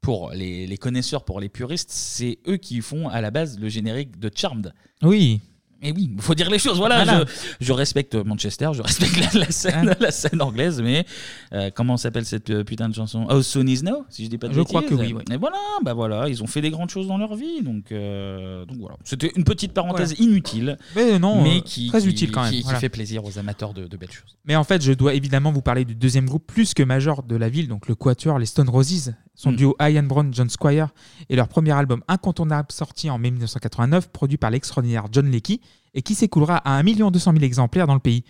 pour les, les connaisseurs, pour les puristes, c'est eux qui font à la base le générique de Charmed. Oui. Et oui, il faut dire les choses. Voilà, Voilà. Je, je respecte Manchester, je respecte la, la scène, la scène anglaise, mais euh, comment s'appelle cette euh, putain de chanson? Oh, Soon is Now, si je dis pas de Je crois bêtises. que oui, ouais. Et voilà, bah voilà, ils ont fait des grandes choses dans leur vie, donc, euh, donc voilà. C'était une petite parenthèse Voilà. inutile, Mais non, mais euh, qui, très qui- utile quand même, qui, qui voilà. fait plaisir aux amateurs de, de belles choses. Mais en fait, je dois évidemment vous parler du deuxième groupe plus que majeur de la ville, donc le Quatuor, les Stone Roses, son Mm. duo Ian Brown, John Squire, et leur premier album incontournable sorti en mai 1989, produit par l'extraordinaire John Leckie, et qui s'écoulera à 1 200 000 exemplaires dans le pays.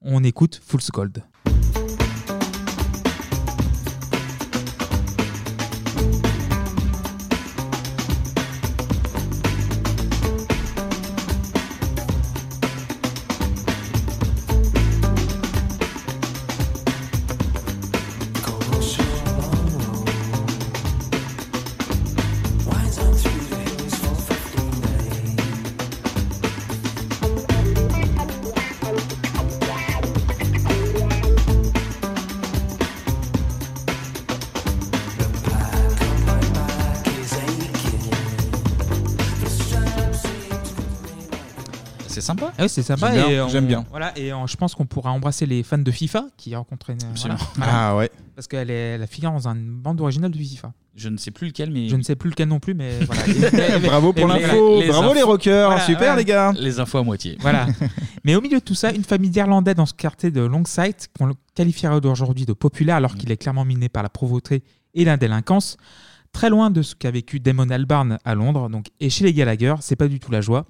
On écoute Fool's Gold. C'est sympa. Oui, c'est sympa. J'aime bien, et on- j'aime bien. Voilà, et on- je pense qu'on pourra embrasser les fans de FIFA qui rencontrent une. Absolument. Ah ouais. Parce qu'elle est la figure dans une bande originale de FIFA. Je ne sais plus lequel, mais. Je ne sais plus lequel non plus, mais voilà. Bravo pour l'info. Bravo les rockers. Super, les gars. Les infos à moitié. Voilà. Mais au milieu de tout ça, une famille d'Irlandais dans ce quartier de Longside, qu'on le qualifierait d'aujourd'hui de populaire, alors qu'il est clairement miné par la pauvreté et la délinquance, très loin de ce qu'a vécu Damon Albarn à Londres. Donc, et chez les Gallagher, c'est pas du tout la joie.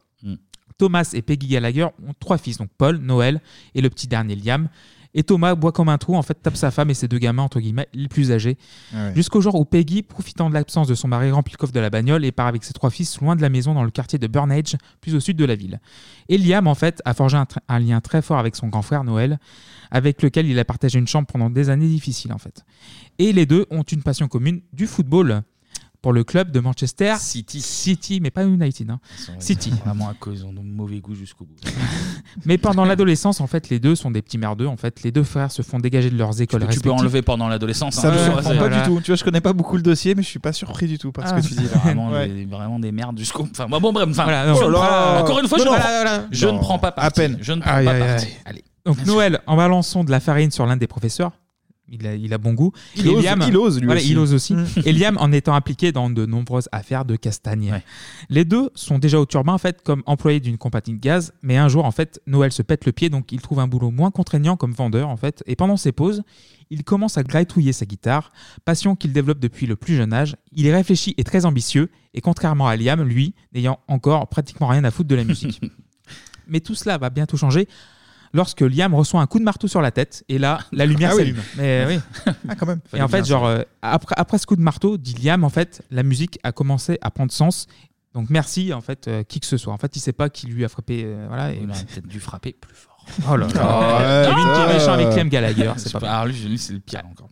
Thomas et Peggy Gallagher ont trois fils, donc Paul, Noël et le petit dernier Liam. Et Thomas boit comme un trou, en fait, tape sa femme et ses deux gamins, entre guillemets, les plus âgés. Ah ouais. Jusqu'au jour où Peggy, profitant de l'absence de son mari, remplit le coffre de la bagnole et part avec ses trois fils loin de la maison dans le quartier de Burnage, plus au sud de la ville. Et Liam, en fait, a forgé un lien très fort avec son grand frère Noël, avec lequel il a partagé une chambre pendant des années difficiles, en fait. Et les deux ont une passion commune du football pour le club de Manchester City. City, mais pas United. hein. City. Vraiment à cause, ils ont de mauvais goût jusqu'au bout. Mais pendant l'adolescence, en fait, les deux sont des petits merdeux. En fait, les deux frères se font dégager de leurs écoles Tu peux respectives. enlever pendant l'adolescence. Ça hein. me surprend pas voilà. du tout. Tu vois, je connais pas beaucoup le dossier, mais je suis pas surpris du tout par ce Ah. que tu dis. Vraiment, Ouais. des, vraiment des merdes jusqu'au. Enfin, bon, bon, bref. Enfin, Voilà, non. je ne Oh là prends- là. encore une fois, Non, je, non, ne prends- voilà, voilà. je Non. ne prends pas parti. À peine. Je ne prends Aïe, pas aïe, parti. aïe. Allez. Donc Noël, en balançant de la farine sur l'un des professeurs, il a, il a bon goût. Il Et ose- Liam- il ose, lui voilà, aussi. il ose aussi. Mm. Et Liam en étant impliqué dans de nombreuses affaires de castagne. Les deux sont déjà au turbin en fait comme employés d'une compagnie de gaz, mais un jour en fait Noël se pète le pied donc il trouve un boulot moins contraignant comme vendeur en fait et pendant ses pauses il commence à gratouiller sa guitare, passion qu'il développe depuis le plus jeune âge. Il est réfléchi et très ambitieux et contrairement à Liam, lui n'ayant encore pratiquement rien à foutre de la musique. mais tout cela va bientôt changer. Lorsque Liam reçoit un coup de marteau sur la tête, et là, la lumière Ah oui. s'allume. Mais oui. Ah, quand même. Et en fait, genre, euh, après, après ce coup de marteau, dit Liam, en fait, la musique a commencé à prendre sens. Donc merci, en fait, euh, qui que ce soit. En fait, il sait pas qui lui a frappé. euh, voilà, et... Il aurait peut-être dû frapper plus fort. Oh là Ah, là. Limite qui est méchant avec Liam Gallagher. C'est pas. Alors lui, lui, c'est le pire encore.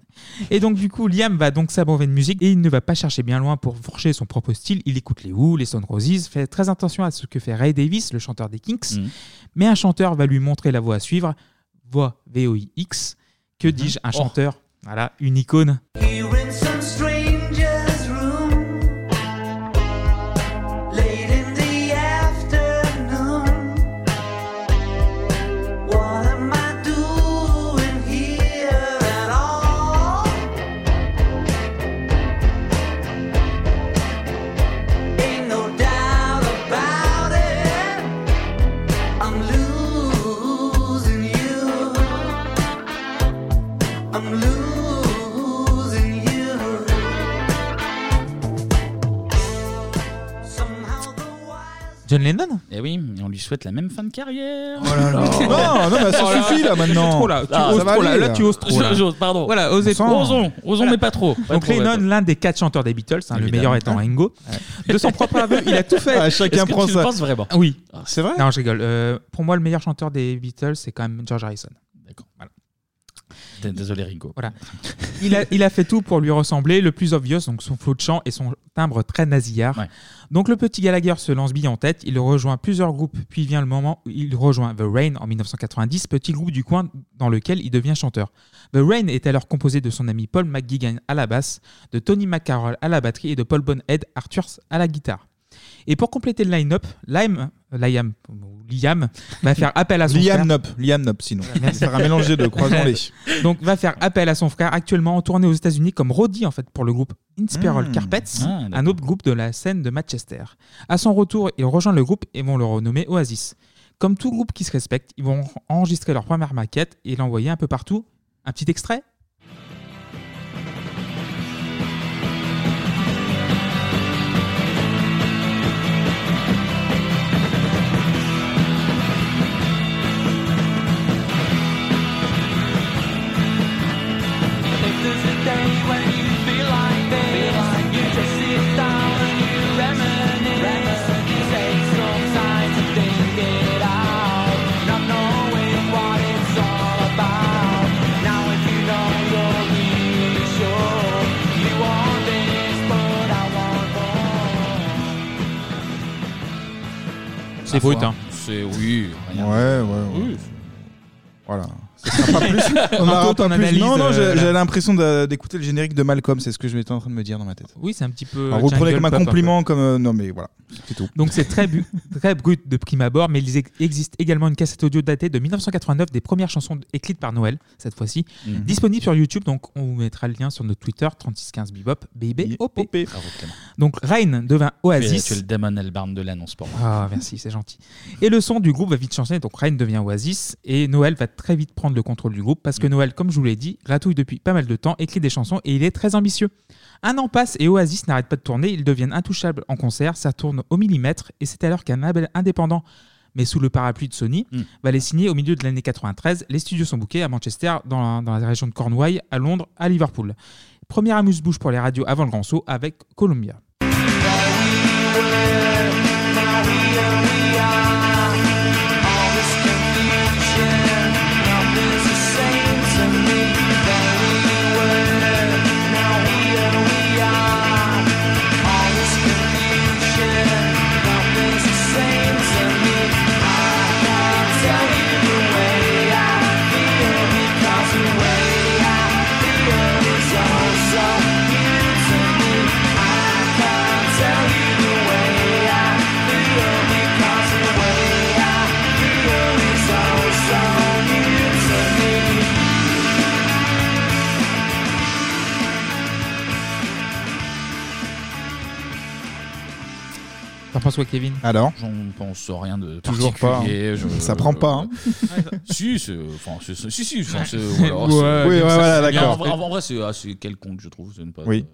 Et donc, du coup, Liam va donc s'abreuver de musique et il ne va pas chercher bien loin pour forger son propre style. Il écoute les Who, les Stone Roses, fait très attention à ce que fait Ray Davis, le chanteur des Kinks. Mais un chanteur va lui montrer la voie à suivre. Voix V-O-I-X. Que dis-je Un Oh. chanteur. Voilà, une icône. John Lennon Eh oui, et on lui souhaite la même fin de carrière. Oh là là. Non, non, mais ça Oh là. suffit, là, maintenant. Tu oses trop, là. Tu Ah, oses ça va trop, là. aller, Là, là. tu oses trop. là. J'ose, pardon. Voilà, osez trop. Osons, osons, mais pas trop. Pas Donc trop, Lennon, l'un des quatre chanteurs des Beatles, hein, le Évidemment. meilleur étant Ringo. De son propre aveu, il a tout fait. Ah, chacun Est-ce que prend tu ça. le penses vraiment Oui. C'est vrai Non, je rigole. Euh, pour moi, le meilleur chanteur des Beatles, c'est quand même George Harrison. D'accord. Désolé. Voilà. Il a, il a fait tout pour lui ressembler, le plus obvious, donc son flot de chant et son timbre très nasillard. Donc le petit Gallagher se lance bille en tête, il rejoint plusieurs groupes, puis vient le moment où il rejoint The Rain en 1990, petit groupe du coin dans lequel il devient chanteur. The Rain est alors composé de son ami Paul McGuigan à la basse, de Tony McCarroll à la batterie et de Paul Bonhead Arthurs à la guitare. Et pour compléter le line-up, Liam, Liam, Liam va faire appel à son Liam frère. Nop, Liam Nop, sinon. Merci. Faire un mélange des deux, croisons-les. Donc va faire appel à son frère actuellement en tournée aux États-Unis comme Roddy en fait pour le groupe Inspiral Mmh. Carpets, Ah, un autre groupe de la scène de Manchester. À son retour, ils rejoignent le groupe et vont le renommer Oasis. Comme tout groupe qui se respecte, ils vont enregistrer leur première maquette et l'envoyer un peu partout. Un petit extrait C'est brut, hein. C'est oui. rien. Ouais, ouais, ouais. Oui. Voilà. Sera pas plus. On n'aura pas plus. Non, non, j'ai euh, j'ai l'impression d'écouter le générique de Malcolm, c'est ce que je m'étais en train de me dire dans ma tête. Oui, c'est un petit peu. Alors, vous le prenez jungle comme un pop, peu. compliment, comme. euh, non, mais voilà, c'est tout. Donc c'est très, bu- très brut de prime abord, mais il ex- existe également une cassette audio datée de 1989 des premières chansons écrites par Noël, cette fois-ci, Mhm. disponible sur YouTube. Donc on vous mettra le lien sur notre Twitter 3615 Bebop, BIB, OP. Bravo, Clément. Donc Rain devint Oasis. tu es le Damon Albarn de l'annonce pour moi. Ah, merci, c'est gentil. Et le son du groupe va vite changer, donc Rain devient Oasis, et Noël va très vite prendre le contrôle du groupe, parce que Noël, comme je vous l'ai dit, gratouille depuis pas mal de temps, écrit des chansons, et il est très ambitieux. Un an passe et Oasis n'arrête pas de tourner, ils deviennent intouchables en concert, ça tourne au millimètre, et c'est alors qu'un label indépendant, mais sous le parapluie de Sony, va les signer au milieu de l'année 93. Les studios sont bookés à Manchester, dans la, dans la région de Cornouailles, à Londres, à Liverpool. Première amuse-bouche pour les radios avant le grand saut avec Columbia. T'en penses quoi, Kevin? Alors? J'en pense rien de Toujours pas, particulier, hein. je- Ça prend pas, hein. si, c'est- enfin, c'est- c'est- si, si, enfin, c'est- Ouais, voilà, ouais, c'est- ouais, c'est- voilà, c'est bien. d'accord. En vrai, en vrai, c'est assez quelconque, je trouve. c'est une pas- Oui.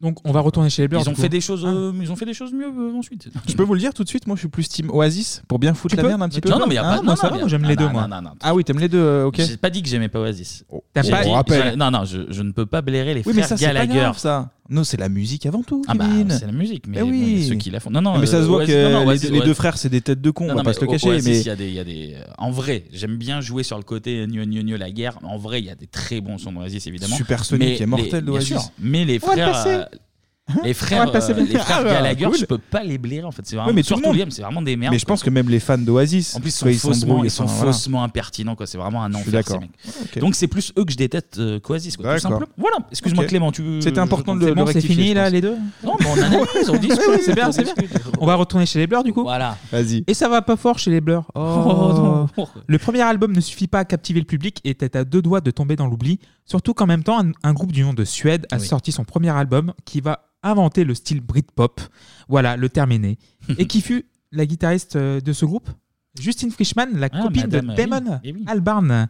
Donc, on va retourner chez les Blurs. Ils ont fait des choses, euh, ils ont fait des choses mieux euh, ensuite. Je peux vous le dire tout de suite, moi je suis plus team Oasis pour bien foutre Tu la peux merde un petit peu. Non, non, mais y a Ah, pas- moi non, ça non, va, mais- moi j'aime ah, les non, deux non, moi. non, non. Ah oui, t'aimes les deux, euh, ok. J'ai pas dit que j'aimais pas Oasis. T'as J'ai pas- dit- Je Non, non, je, je ne peux pas blairer les Oui, mais frères ça c'est pas Gallagher. grave ça. Non, c'est la musique avant tout, Ah bah, Kevin. c'est la musique, mais Eh bon, il y a oui. ceux qui la font. Non, non, mais ça euh, se voit Oasis- que non, non, les- Oasis- les, deux Oasis- frères c'est des têtes de cons, Non, on va non, pas mais se le cacher. Oasis, mais il y a des, il y a des. En vrai, j'aime bien jouer sur le côté gneu gneu gneu la guerre. En vrai, il y a des très bons sons d'Oasis évidemment. Supersonic Mais est mortel les- bien d'Oasis. sûr, Mais les On va le frères. passer. euh, Les frères, le euh, les frères Ah, bah, Gallagher, cool. je peux pas les blairer en fait. C'est vraiment Ouais, mais tout le surtout monde. C'est vraiment des merdes. Mais je pense que même les fans d'Oasis, En plus, ils sont faussement, s'embrouillent, ils sont enfin, voilà. faussement impertinents, quoi. C'est vraiment un enfer. ces mecs. Ok. Donc c'est plus eux que je déteste euh, qu'Oasis, quoi. Tout simplement. Voilà. Excuse-moi. Clément, tu. C'était important de C'est le bon, c'est rectifier, fini là, les deux Non, mais on analyse, on oui, c'est bien, on c'est bien. On va retourner chez les Blurs du coup Voilà. Vas-y. Et ça va pas fort chez les Blurs. Oh, Oh. Le premier album ne suffit pas à captiver le public et était à deux doigts de tomber dans l'oubli. Surtout qu'en même temps, un, groupe du nom de Suède a sorti son premier album qui va inventer le style Britpop. Voilà, le terme est né. et qui fut la guitariste euh, de ce groupe? Justine Frischmann, la Ah, copine madame, de. Damon Eh oui. Albarn.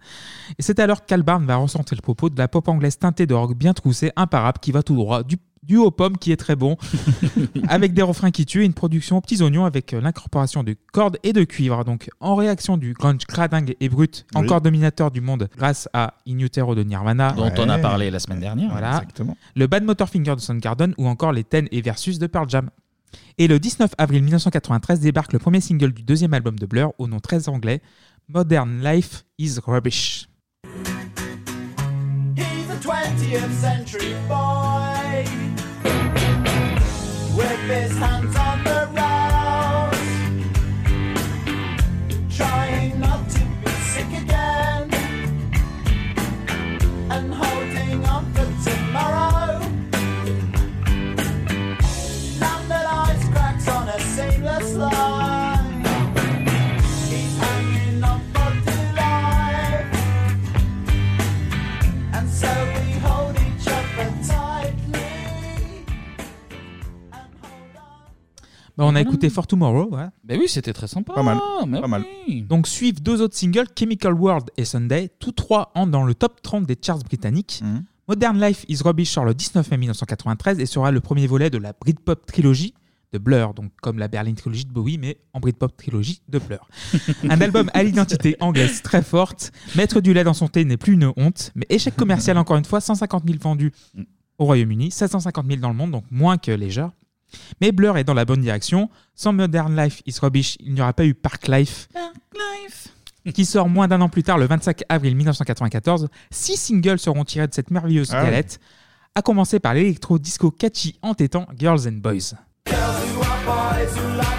Et c'est alors qu'Albarn va recentrer le propos de la pop anglaise teintée de rock bien troussé, imparable, qui va tout droit, du, du haut pomme qui est très bon, avec des refrains qui tuent et une production aux petits oignons avec euh, l'incorporation de cordes et de cuivre. Donc en réaction du grunge cradingue et brut, Oui. encore dominateur du monde grâce à In Utero de Nirvana, Dont on a parlé la semaine dernière. voilà. Exactement. Le Bad Motorfinger de Soundgarden ou encore les Ten et Versus de Pearl Jam. Et le 19 avril 1993 débarque le premier single du deuxième album de Blur au nom très anglais, Modern Life is Rubbish. He's a 20th century boy with his hands on the Bah, on a écouté For Tomorrow. ouais. Bah oui, c'était très sympa. Pas mal. mais Pas mal. oui. Donc suivent deux autres singles, Chemical World et Sunday. Tous trois entrent dans le top 30 des charts britanniques. Mhm. Modern Life is Rubbish sort le 19 mai 1993 et sera le premier volet de la Britpop trilogie de Blur, donc comme la Berlin trilogie de Bowie, mais en Britpop trilogie de Blur. Un album à l'identité anglaise très forte. Mettre du lait dans son thé n'est plus une honte, mais échec commercial encore une fois, 150 000 vendus au Royaume-Uni, 750 000 dans le monde, donc moins que Leisure. Mais Blur est dans la bonne direction. Sans Modern Life is Rubbish, il n'y aura pas eu Park Life, qui sort moins d'un an plus tard, le 25 avril 1994. Six singles seront tirés de cette merveilleuse Ah galette, à commencer par l'électro-disco catchy entêtant Girls and Boys. Girls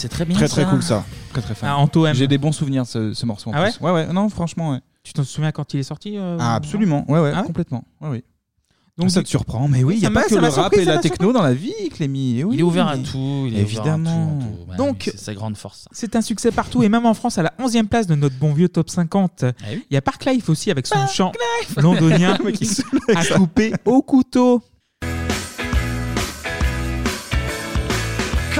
c'est très bien. Très très ça. cool ça. Très très fan. Ah, Anto. J'ai des bons souvenirs de ce, ce morceau en Ah plus. Ouais ouais, non franchement ouais. Tu t'en souviens quand il est sorti euh, Ah, absolument. Ouais ouais, Ah ouais complètement. Ouais ouais. Donc, ça te surprend, mais oui, il Ça y a m'a- pas que ça le m'a rap surpris, et ça la m'a techno dans la vie, Clémy. Eh oui. Il est ouvert à tout. Il est Évidemment. Ouvert à tout. Donc- oui, c'est sa grande force. ça. C'est un succès partout et même en France à la 11e place de notre bon vieux top 50. Ah oui. Il y a Park Life aussi avec son chant londonien à couper au couteau.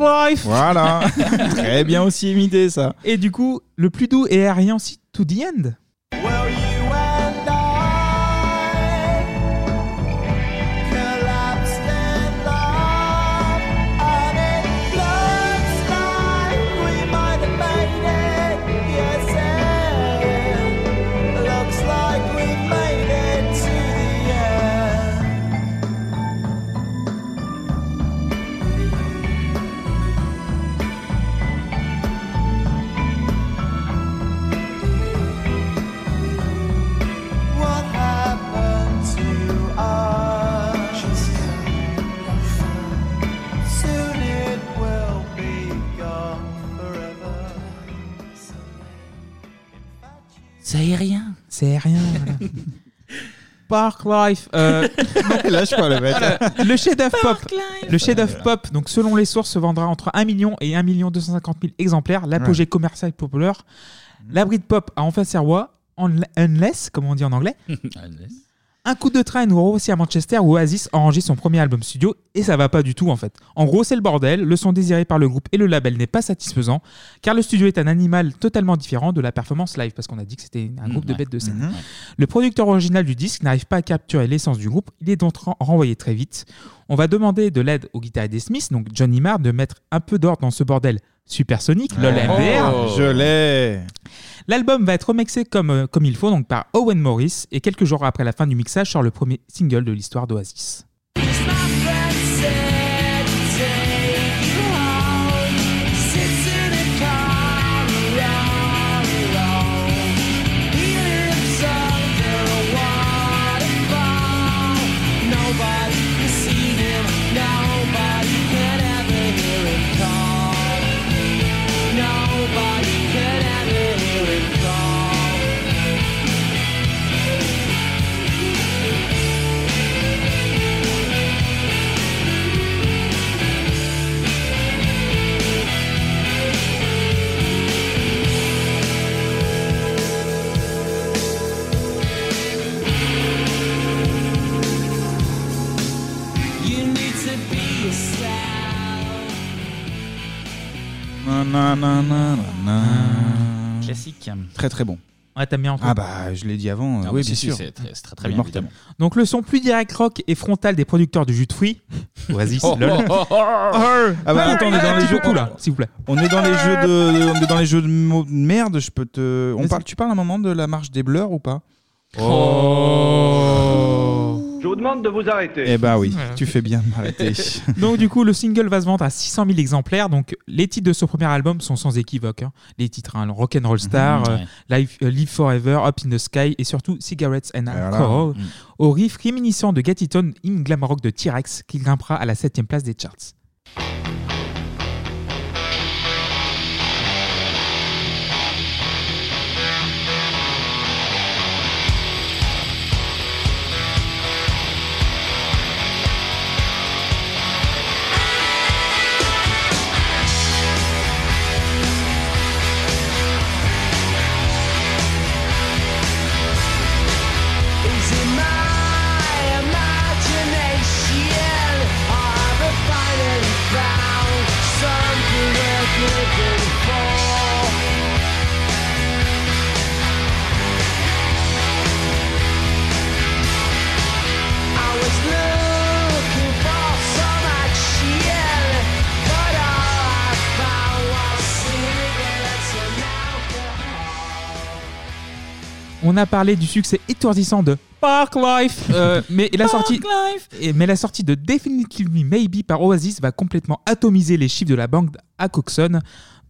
Life Voilà. Très bien aussi imité ça. Et du coup, le plus doux et aérien aussi, To the End. C'est aérien. C'est aérien. voilà. Park Life. euh, Lâche pas le mec. Voilà, le chef-d'œuvre pop. Le chef-d'œuvre pop, donc selon les sources, se vendra entre 1 million et 1 million 250 000 exemplaires. L'apogée Ouais. commerciale populaire. La Britpop a enfin voix. Unle- Unless, comme on dit en anglais. Un coup de train nous aussi à Manchester où Oasis enregistre son premier album studio et ça va pas du tout en fait. En gros, c'est le bordel, le son désiré par le groupe et le label n'est pas satisfaisant car le studio est un animal totalement différent de la performance live parce qu'on a dit que c'était un groupe de bêtes de scène. Mhm. Le producteur original du disque n'arrive pas à capturer l'essence du groupe, il est donc ren- renvoyé très vite. On va demander de l'aide au guitariste des Smiths, donc Johnny Marr, de mettre un peu d'ordre dans ce bordel supersonique, lol MDR. Oh, je l'ai. L'album va être remixé comme, euh, comme il faut, donc par Owen Morris, et quelques jours après la fin du mixage sort le premier single de l'histoire d'Oasis. Très très bon. Ouais, t'aimes bien Ah bah, je l'ai dit avant. Ah oui, oui, bien si, si, sûr. c'est très- c'est très, très bien, Immortellement. Donc le son plus direct rock et frontal des producteurs du jus de fruits. Oasis, Oh, lol. oh, oh, oh. Ah bah attends, on est dans Un les jeux là, s'il vous plaît. On est dans les jeux de, on est dans les jeux de mots de merde. Je peux te. On parle. Tu parles un moment de la marche des Blurs ou pas? Oh. Je vous demande de vous arrêter. Eh bah oui, tu fais bien de m'arrêter. donc du coup, le single va se vendre à 600 000 exemplaires. Donc les titres de ce premier album sont sans équivoque. hein. Les titres, hein, Rock'n'Roll Star, Mhm, euh, euh, Live Forever, Up in the Sky et surtout Cigarettes and Voilà. Alcohol. Mm. Au riff réminiscent de Get It On, hymne glam rock de T-Rex qui grimpera à la 7 place des charts. On a parlé du succès étourdissant de Park Life, euh, mais la sortie, et- mais la sortie de Definitively Maybe par Oasis va complètement atomiser les chiffres de la banque à Coxon.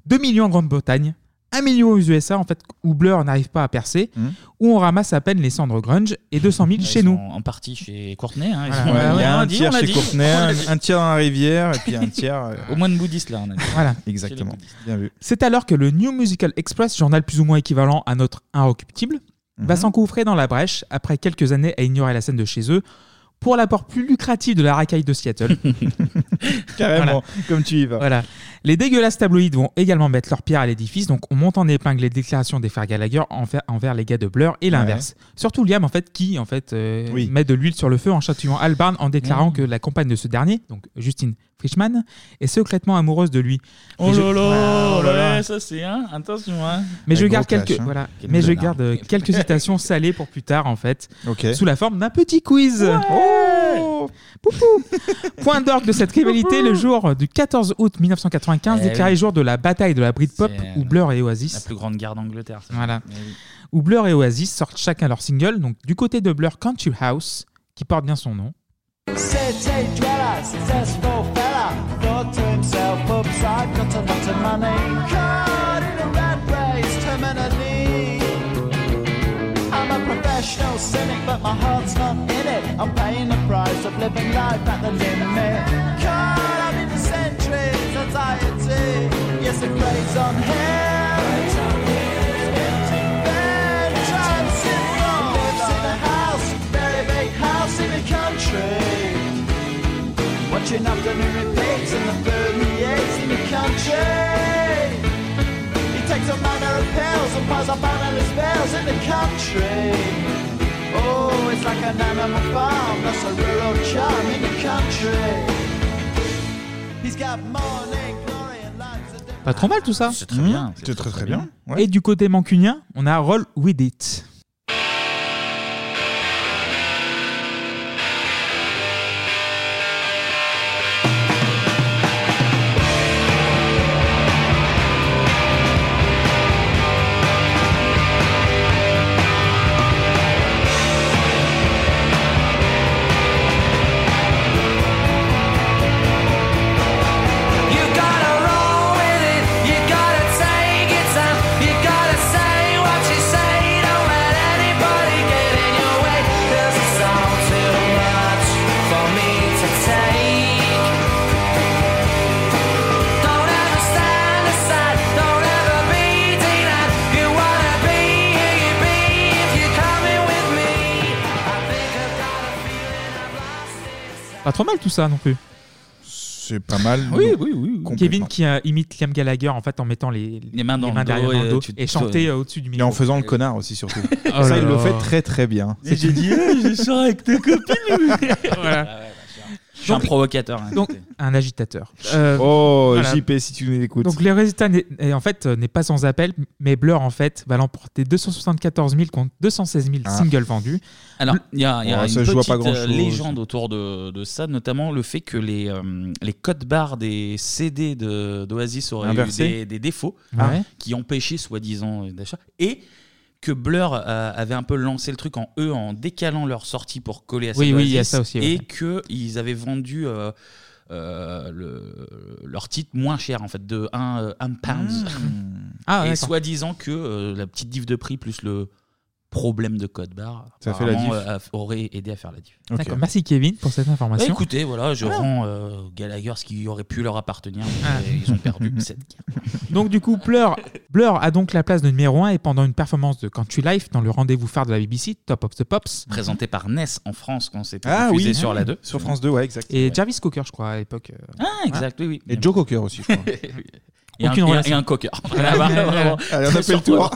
2 millions en Grande-Bretagne, 1 million aux USA en fait où Blur n'arrive pas à percer, où on ramasse à peine les cendres grunge et 200 000 Ils chez nous. En partie chez Courtenay. hein, ils Voilà. sont- Ouais, Il y a on un dit, tiers on chez dit. Courtenay, On un, l'a dit. un tiers dans la rivière et puis un tiers. euh, Au moins de bouddhistes là. On a dit. Voilà. Exactement. Bien vu. C'est alors que le New Musical Express, journal plus ou moins équivalent à notre Inrecuptible, va Mhm. s'engouffrer dans la brèche après quelques années à ignorer la scène de chez eux pour l'apport plus lucratif de la racaille de Seattle. Carrément, comme tu y vas. Voilà. Les dégueulasses tabloïds vont également mettre leur pierre à l'édifice, donc on monte en épingle les déclarations des frères Gallagher envers, envers les gars de Blur et l'inverse. Surtout Liam, en fait, qui en fait euh, Oui. met de l'huile sur le feu en chatouillant Albarn en déclarant Mmh. que la compagne de ce dernier, donc Justine Frischman, est secrètement amoureuse de lui. Oh Mais je- là là, Voilà, oh là là. ouais, ça c'est un. Attention, hein. Mais je garde clash, quelques, hein. voilà. Mais je garde euh, quelques citations salées pour plus tard en fait, Ok. sous la forme d'un petit quiz. Oh Poupou. Point d'orgue de cette rivalité le jour du 14 août 1995, Eh déclaré oui. jour de la bataille de la Britpop où Blur et Oasis La plus grande guerre d'Angleterre. Voilà. Oui. où Blur et Oasis sortent chacun leur single. Donc du côté de Blur, Country House, qui porte bien son nom. Lot of money. Caught in a rat race, terminally. I'm a professional cynic, but my heart's not in it. I'm paying the price of living life at the limit. Caught up in the centuries, anxiety. Yes, it preys on in in the country. Watching afternoon repeats and the eats in the country. He takes a manner of pills and piles up analyst bills in the country. Oh, it's like an animal farm, that's a rural charm in the country. He's got morning glory and life's a Pas trop mal tout ça. C'est très bien. C'est très très bien. Et du côté mancunien, on a Roll With It. Trop mal tout ça non plus. C'est pas mal. Oui, oui, oui. Kevin qui euh, imite Liam Gallagher en fait en mettant les, Les mains dans le dos derrière dans le et dos tu- et chanter euh, au-dessus du Et micro. en faisant le connard aussi surtout. Oh ça, il le fait très très bien. Et j'ai dit, eh, je sors avec ta copine. Voilà. Je suis un provocateur. hein, Donc, un agitateur. Euh, oh, voilà. JP, si tu nous écoutes. Donc, le résultat n'est est- en fait euh, n'est pas sans appel, mais Blur en fait va l'emporter 274 000 contre 216 000 Ah. singles vendus. Alors, il y a, il y a Ouais, une petite euh, légende autour de, de ça, notamment le fait que les, euh, les codes barres des CD de- d'Oasis auraient eu des, des défauts Ouais. qui empêchaient soi-disant d'achat. Et que Blur euh, avait un peu lancé le truc en eux en décalant leur sortie pour coller à Oui, oui, il y a ça aussi, Et ouais. qu'ils avaient vendu euh, euh, le, leur titre moins cher, en fait, de 1 euh, un pounds. Ah, et d'accord. soi-disant que euh, la petite diff de prix plus le problème de code barre Ça fait la diff. euh, a- aurait aidé à faire la diff. D'accord. Merci Kevin pour cette information. Bah, écoutez, voilà, je Ah. rends euh, Gallagher ce qui aurait pu leur appartenir. mais Ah. Ils ont perdu cette guerre. Donc du coup, Blur, Blur a donc la place de numéro 1 et pendant une performance de Country Life dans le rendez-vous phare de la BBC, Top of the Pops. Présenté par Ness en France quand c'était Ah diffusé oui, sur la 2. Sur France 2, ouais, exact. Et Ouais. Jarvis Cocker, je crois, à l'époque. euh, Ah, exact, oui, oui. Et Joe Cocker aussi, je crois. Et un- Aucune un- relation. et un cocker. Allez, on a fait le tour.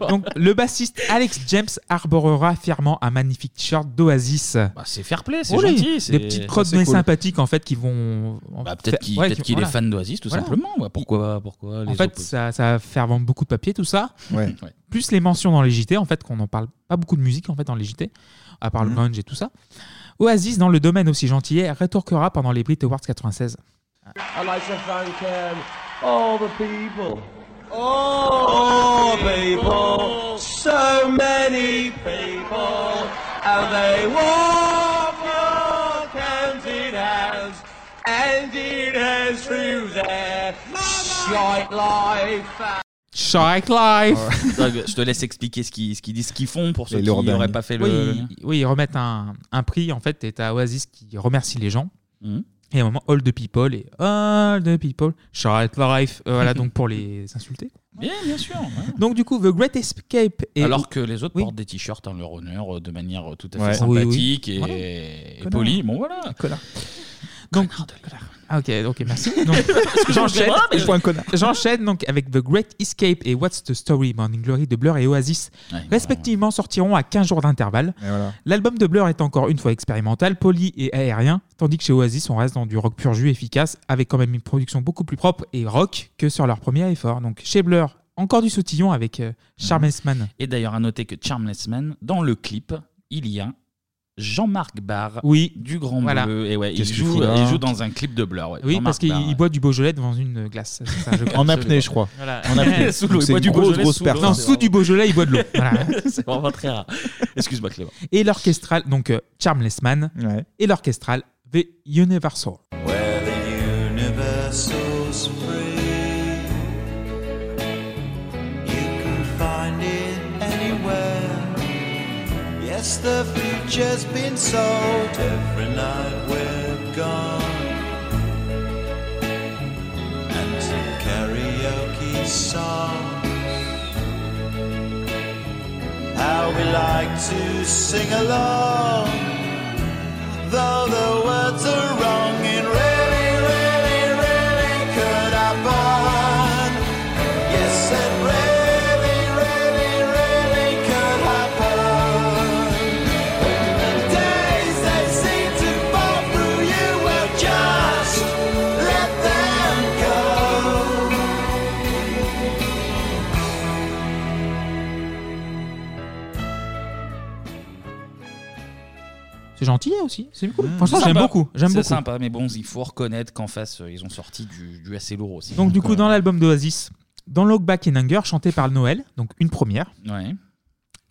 Donc, le bassiste Alex James arborera fièrement un magnifique t-shirt d'Oasis. Bah, c'est fair play, c'est Oh oui, gentil. c'est- Des petites crottes ça, c'est de nez cool. sympathiques en fait qui vont. Bah, peut-être qu'il Ouais, peut-être qui- qu'il voilà. est fan d'Oasis, tout Voilà. simplement. Ouais, pourquoi, pourquoi les En fait, opposer ça, ça va faire vendre beaucoup de papier, tout ça. Ouais. Ouais. Plus les mentions dans les JT, en fait, qu'on n'en parle pas beaucoup de musique en fait dans les JT, à part le Mhm. grunge et tout ça. Oasis, dans le domaine aussi gentillet, rétorquera pendant les Brit Awards 96. I'd like to thank um, all the people. All people, so many people, and they walk your counting hands, and it has through their shite life. Shark Life Je te laisse expliquer ce qu'ils ce qu'ils disent, ce qu'ils font pour ceux Les qui n'auraient pas fait le. oui, ils- oui, ils remettent un, un prix, en fait, et t'as Oasis qui remercie les gens. Mhm. Et à un moment, All the People et All the People, Shark Life, euh, voilà, donc pour les insulter. Bien, bien sûr. ouais. Donc du coup, The Great Escape Alors que les autres Oui. portent des t-shirts en leur honneur euh, de manière euh, tout à fait Ouais. sympathique Oui, oui. et, Voilà. et Connard. polie. Bon voilà. Donc, Ah, ok, ok, merci. Donc, j'enchaîne, connard. j'enchaîne donc avec The Great Escape et What's the Story Morning Glory de Blur et Oasis, respectivement sortiront à 15 jours d'intervalle. voilà. L'album de Blur est encore une fois expérimental, poli et aérien, tandis que chez Oasis on reste dans du rock pur jus efficace, avec quand même une production beaucoup plus propre et rock que sur leur premier effort. Donc chez Blur, encore du sautillon avec euh, Charmless Man. Et d'ailleurs, à noter que Charmless Man, dans le clip, il y a Jean-Marc Barr Oui. du Grand Voilà. Bleu. Et ouais, il Qu'est-ce qu'il joue, fout là il joue dans un clip de Blur. ouais. Oui, Jean-Marc parce qu'il Barr, il ouais. boit du Beaujolais devant une glace. c'est ça, je crois. En apnée, je crois. Voilà. En apnée. Sous l'eau, Donc il c'est boit une du grosse, Beaujolais grosse sous l'eau. perf. Non, sous du Beaujolais, il boit de l'eau. Voilà. c'est vraiment très rare. Excuse-moi, Clément. Et l'orchestral, donc euh, Charmless Man, et l'orchestral The Universal. Where the universal's Yes, the future's been sold every night we're gone. And some karaoke songs. How we like to sing along. Though the words are wrong, C'est gentil aussi, c'est cool. Mmh. Franchement, C'est j'aime beaucoup. J'aime C'est beaucoup. sympa, mais bon, il faut reconnaître qu'en face, euh, ils ont sorti du, du assez lourd aussi. Donc du coup, euh, dans l'album d'Oasis, dans Look Back in Anger, chanté par Noël, donc une première. Ouais.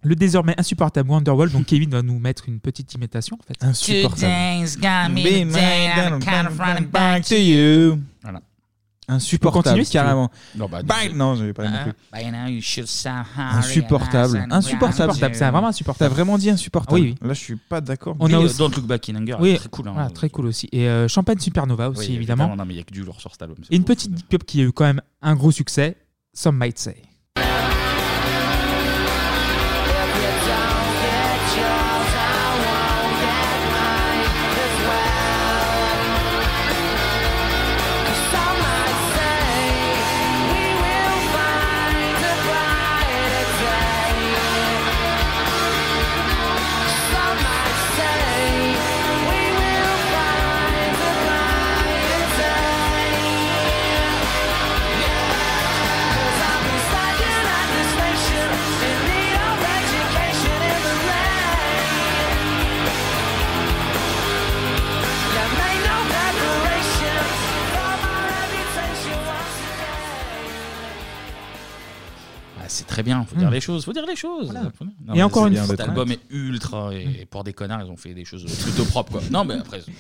Le désormais insupportable Wonderwall, donc Kevin va nous mettre une petite imitation en fait. Insupportable. Voilà. Insupportable, carrément. Non, bah, Bang Non, je vais pas non Ah, you should somehow Insupportable. and Insupportable. c'est vraiment you. insupportable. T'as vraiment dit insupportable. Oui, oui. Là, je suis pas d'accord. On a euh, aussi- Don't Look Back in Anger, Oui, très cool. hein. voilà, très cool aussi. Et euh, Champagne Supernova aussi, Oui, évidemment. Non, mais il y a que du lourd sur cet album. Et une beau. petite pop qui a eu quand même un gros succès, Some Might Say. Très bien, faut dire les choses, faut dire les choses. Faut dire- Non, Et mais encore c'est une bien, fois- cet album est ultra et pour des connards, ils ont fait des choses plutôt propres quoi. Non mais après c'est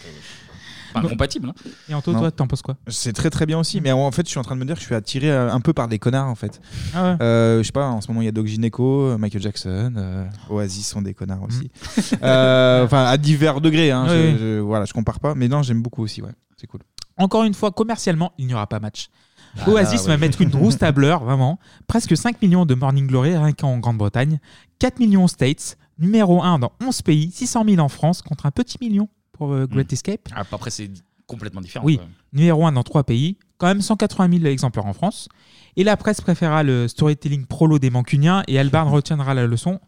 pas incompatible. hein. Et Anto, toi, t'en penses quoi? C'est très très bien aussi, mais en fait, je suis en train de me dire que je suis attiré euh, un peu par des connards en fait. Ah ouais. Euh, je sais pas, en ce moment il y a Doc Gineco, euh, Michael Jackson, euh, Oasis sont des connards aussi. Euh, Enfin, à divers degrés, hein, Oui, je, oui. je- voilà, je compare pas, mais non, j'aime beaucoup aussi, ouais, c'est cool. Encore une fois, commercialement, il n'y aura pas match. Ah, Oasis va mettre une grosse tableur, vraiment. Presque 5 millions de Morning Glory rien qu'en Grande-Bretagne. 4 millions aux States. Numéro 1 dans 11 pays. 600 000 en France contre un petit million pour euh, Great Escape. Ah, après c'est complètement différent. Oui, quoi. numéro 1 dans 3 pays. Quand même 180 000 exemplaires en France. Et la presse préférera le storytelling prolo des Mancuniens et Albarn retiendra la leçon.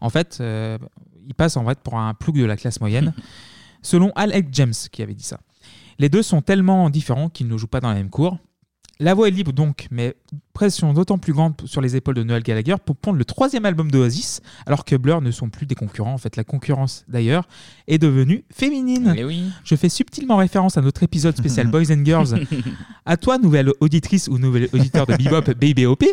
En fait, euh, il passe en fait pour un plouc de la classe moyenne. selon Alex James qui avait dit ça. Les deux sont tellement différents qu'ils ne jouent pas dans la même cour. La voix est libre donc, mais pression d'autant plus grande sur les épaules de Noël Gallagher pour pondre le troisième album d'Oasis, alors que Blur ne sont plus des concurrents. En fait, la concurrence d'ailleurs est devenue féminine. Eh oui. Je fais subtilement référence à notre épisode spécial Boys and Girls. À toi, nouvelle auditrice ou nouvel auditeur de Bebop BBOP,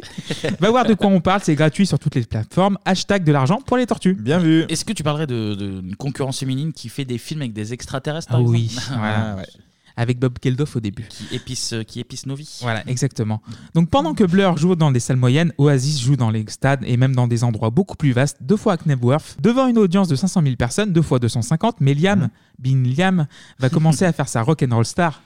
va voir de quoi on parle. C'est gratuit sur toutes les plateformes. Hashtag de l'argent pour les tortues. Bien vu. Est-ce que tu parlerais de, de- d'une concurrence féminine qui fait des films avec des extraterrestres par Ah oui, exemple? voilà. Avec Bob Geldof au début. Qui épice, qui épice nos vies. Voilà, exactement. Donc pendant que Blur joue dans des salles moyennes, Oasis joue dans les stades et même dans des endroits beaucoup plus vastes, deux fois à Knebworth, devant une audience de 500 000 personnes, deux fois 250, mais Liam, Bin Liam, va commencer à faire sa rock'n'roll star.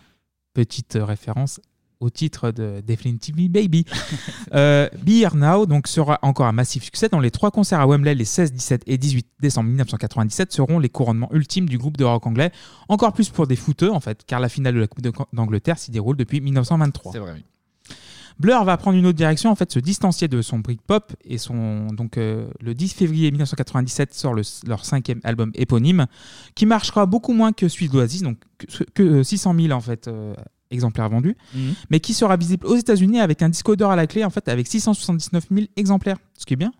Petite euh, référence au titre de Definitively Baby. euh, Be Here Now donc, sera encore un massif succès. Dans les trois concerts à Wembley, les 16, 17 et 18 décembre 1997 seront les couronnements ultimes du groupe de rock anglais. Encore plus pour des footeux, en fait, car la finale de la Coupe d'Angleterre s'y déroule depuis 1923. C'est vrai, oui. Blur va prendre une autre direction, en fait, se distancier de son Britpop et son donc euh, le 10 février 1997 sort le- leur cinquième album éponyme, qui marchera beaucoup moins que celui d'Oasis, donc que, que, euh, 600 000 en fait euh, exemplaires vendus, Mhm. mais qui sera visible aux États-Unis avec un disque d'or à la clé, en fait, avec 679 000 exemplaires, ce qui est bien.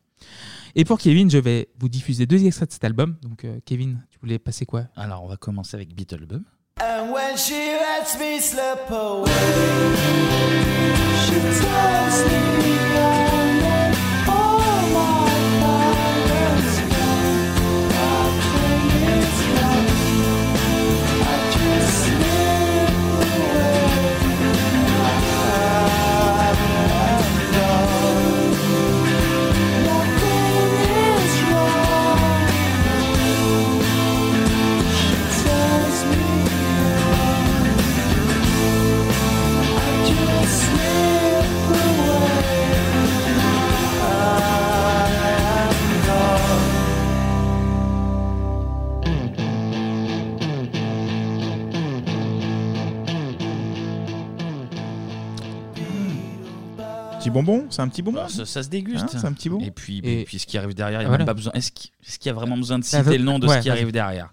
Et pour Kevin, je vais vous diffuser deux extraits de cet album. Donc, euh, Kevin, tu voulais passer quoi? Alors, on va commencer avec Beetlebum. And when she lets me slip away, she tells me Petit bonbon C'est un petit bonbon Ah, ça, ça se déguste. Hein, c'est un petit bonbon Et puis, Et- puis ce qui arrive derrière, il n'y a Voilà. même pas besoin. Est-ce qu'il y a vraiment besoin de citer veut- le nom de ouais, ce qui arrive derrière?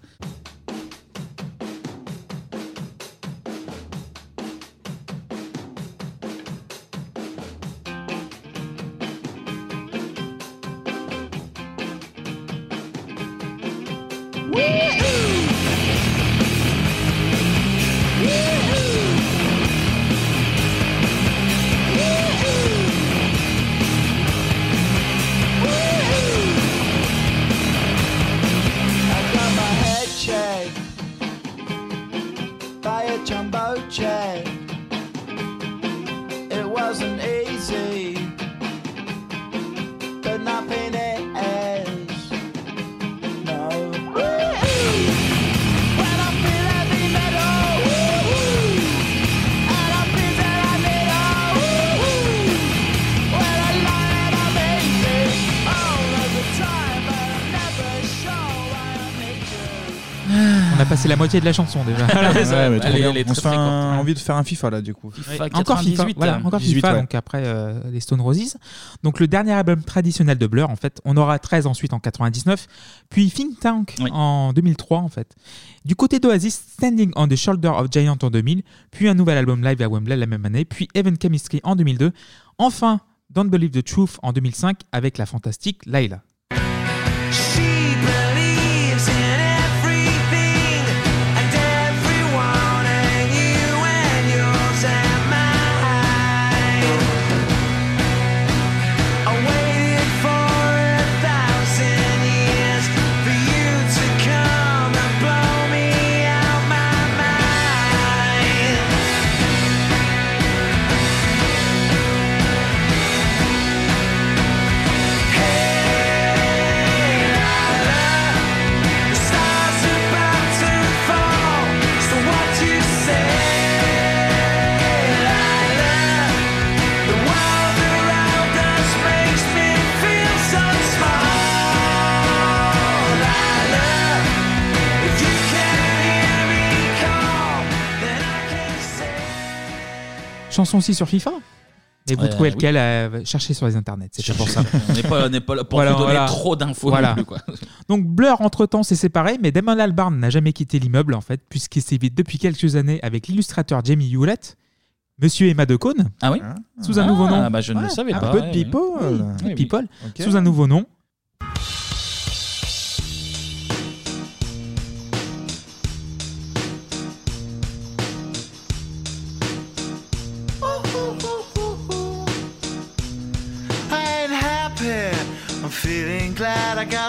A passé la moitié de la chanson déjà. Ouais, mais trop Elle est- bien. elle est On très, se fait très un- courte. envie de faire un FIFA là du coup. FIFA encore FIFA, 98, voilà, hein. encore 18, FIFA, ouais. donc après euh, les Stone Roses. Donc le dernier album traditionnel de Blur, en fait, on aura 13 ensuite en 99, puis Think Tank en 2003 en fait. Du côté d'Oasis, Standing on the Shoulder of Giant en 2000, puis un nouvel album live à Wembley la même année, puis Even Chemistry en 2002, enfin Don't Believe the Truth en 2005 avec la fantastique Layla. She Chanson aussi sur FIFA et vous Ouais, trouvez oui. lequel euh, Cherchez sur les internets, c'est pour ça. On n'est pas- on n'est pas là pour vous donner trop d'infos non Voilà. plus, quoi. Donc Blur entre temps s'est séparé, mais Damon Albarn n'a jamais quitté l'immeuble en fait, puisqu'il s'est vite depuis quelques années avec l'illustrateur Jamie Hewlett, Monsieur Emma Decaune. Ah oui Sous un Ah, nouveau nom. bah, je ne le savais un pas, peu ouais, de people. ouais. Oui, un peu de oui. people. Ok. Sous un nouveau nom.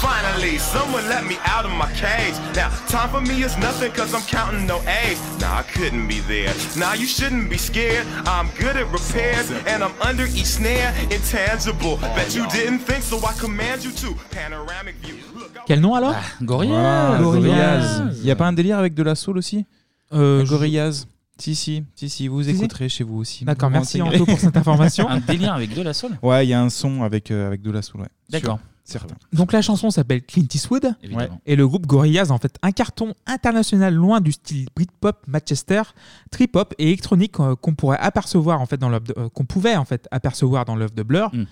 Finally, someone let me out of my cage. Now, time for me is nothing cause I'm counting no A's. Nah, I couldn't be there. Nah, you shouldn't be scared. I'm good at repairs and I'm under each snare. Intangible. Bet you didn't think, so I command you to. Panoramic view. Quel nom alors Gorillaz. Voilà, Gorillaz. Il y a pas un délire avec de la soul aussi Euh, je- Gorillaz. Si, si, si, si, vous Si, si. écouterez chez vous aussi. D'accord, merci. Anto, pour cette information. Un délire avec de la soul Ouais, il y a un son avec, euh, avec de la soul, ouais. D'accord. Certain. Donc la chanson s'appelle Clint Eastwood Évidemment. et le groupe Gorillaz en fait un carton international loin du style Britpop, Manchester, trip-hop et électronique euh, qu'on pourrait apercevoir en fait dans l'œuvre de- euh, qu'on pouvait en fait apercevoir dans l'œuvre de Blur. Mm.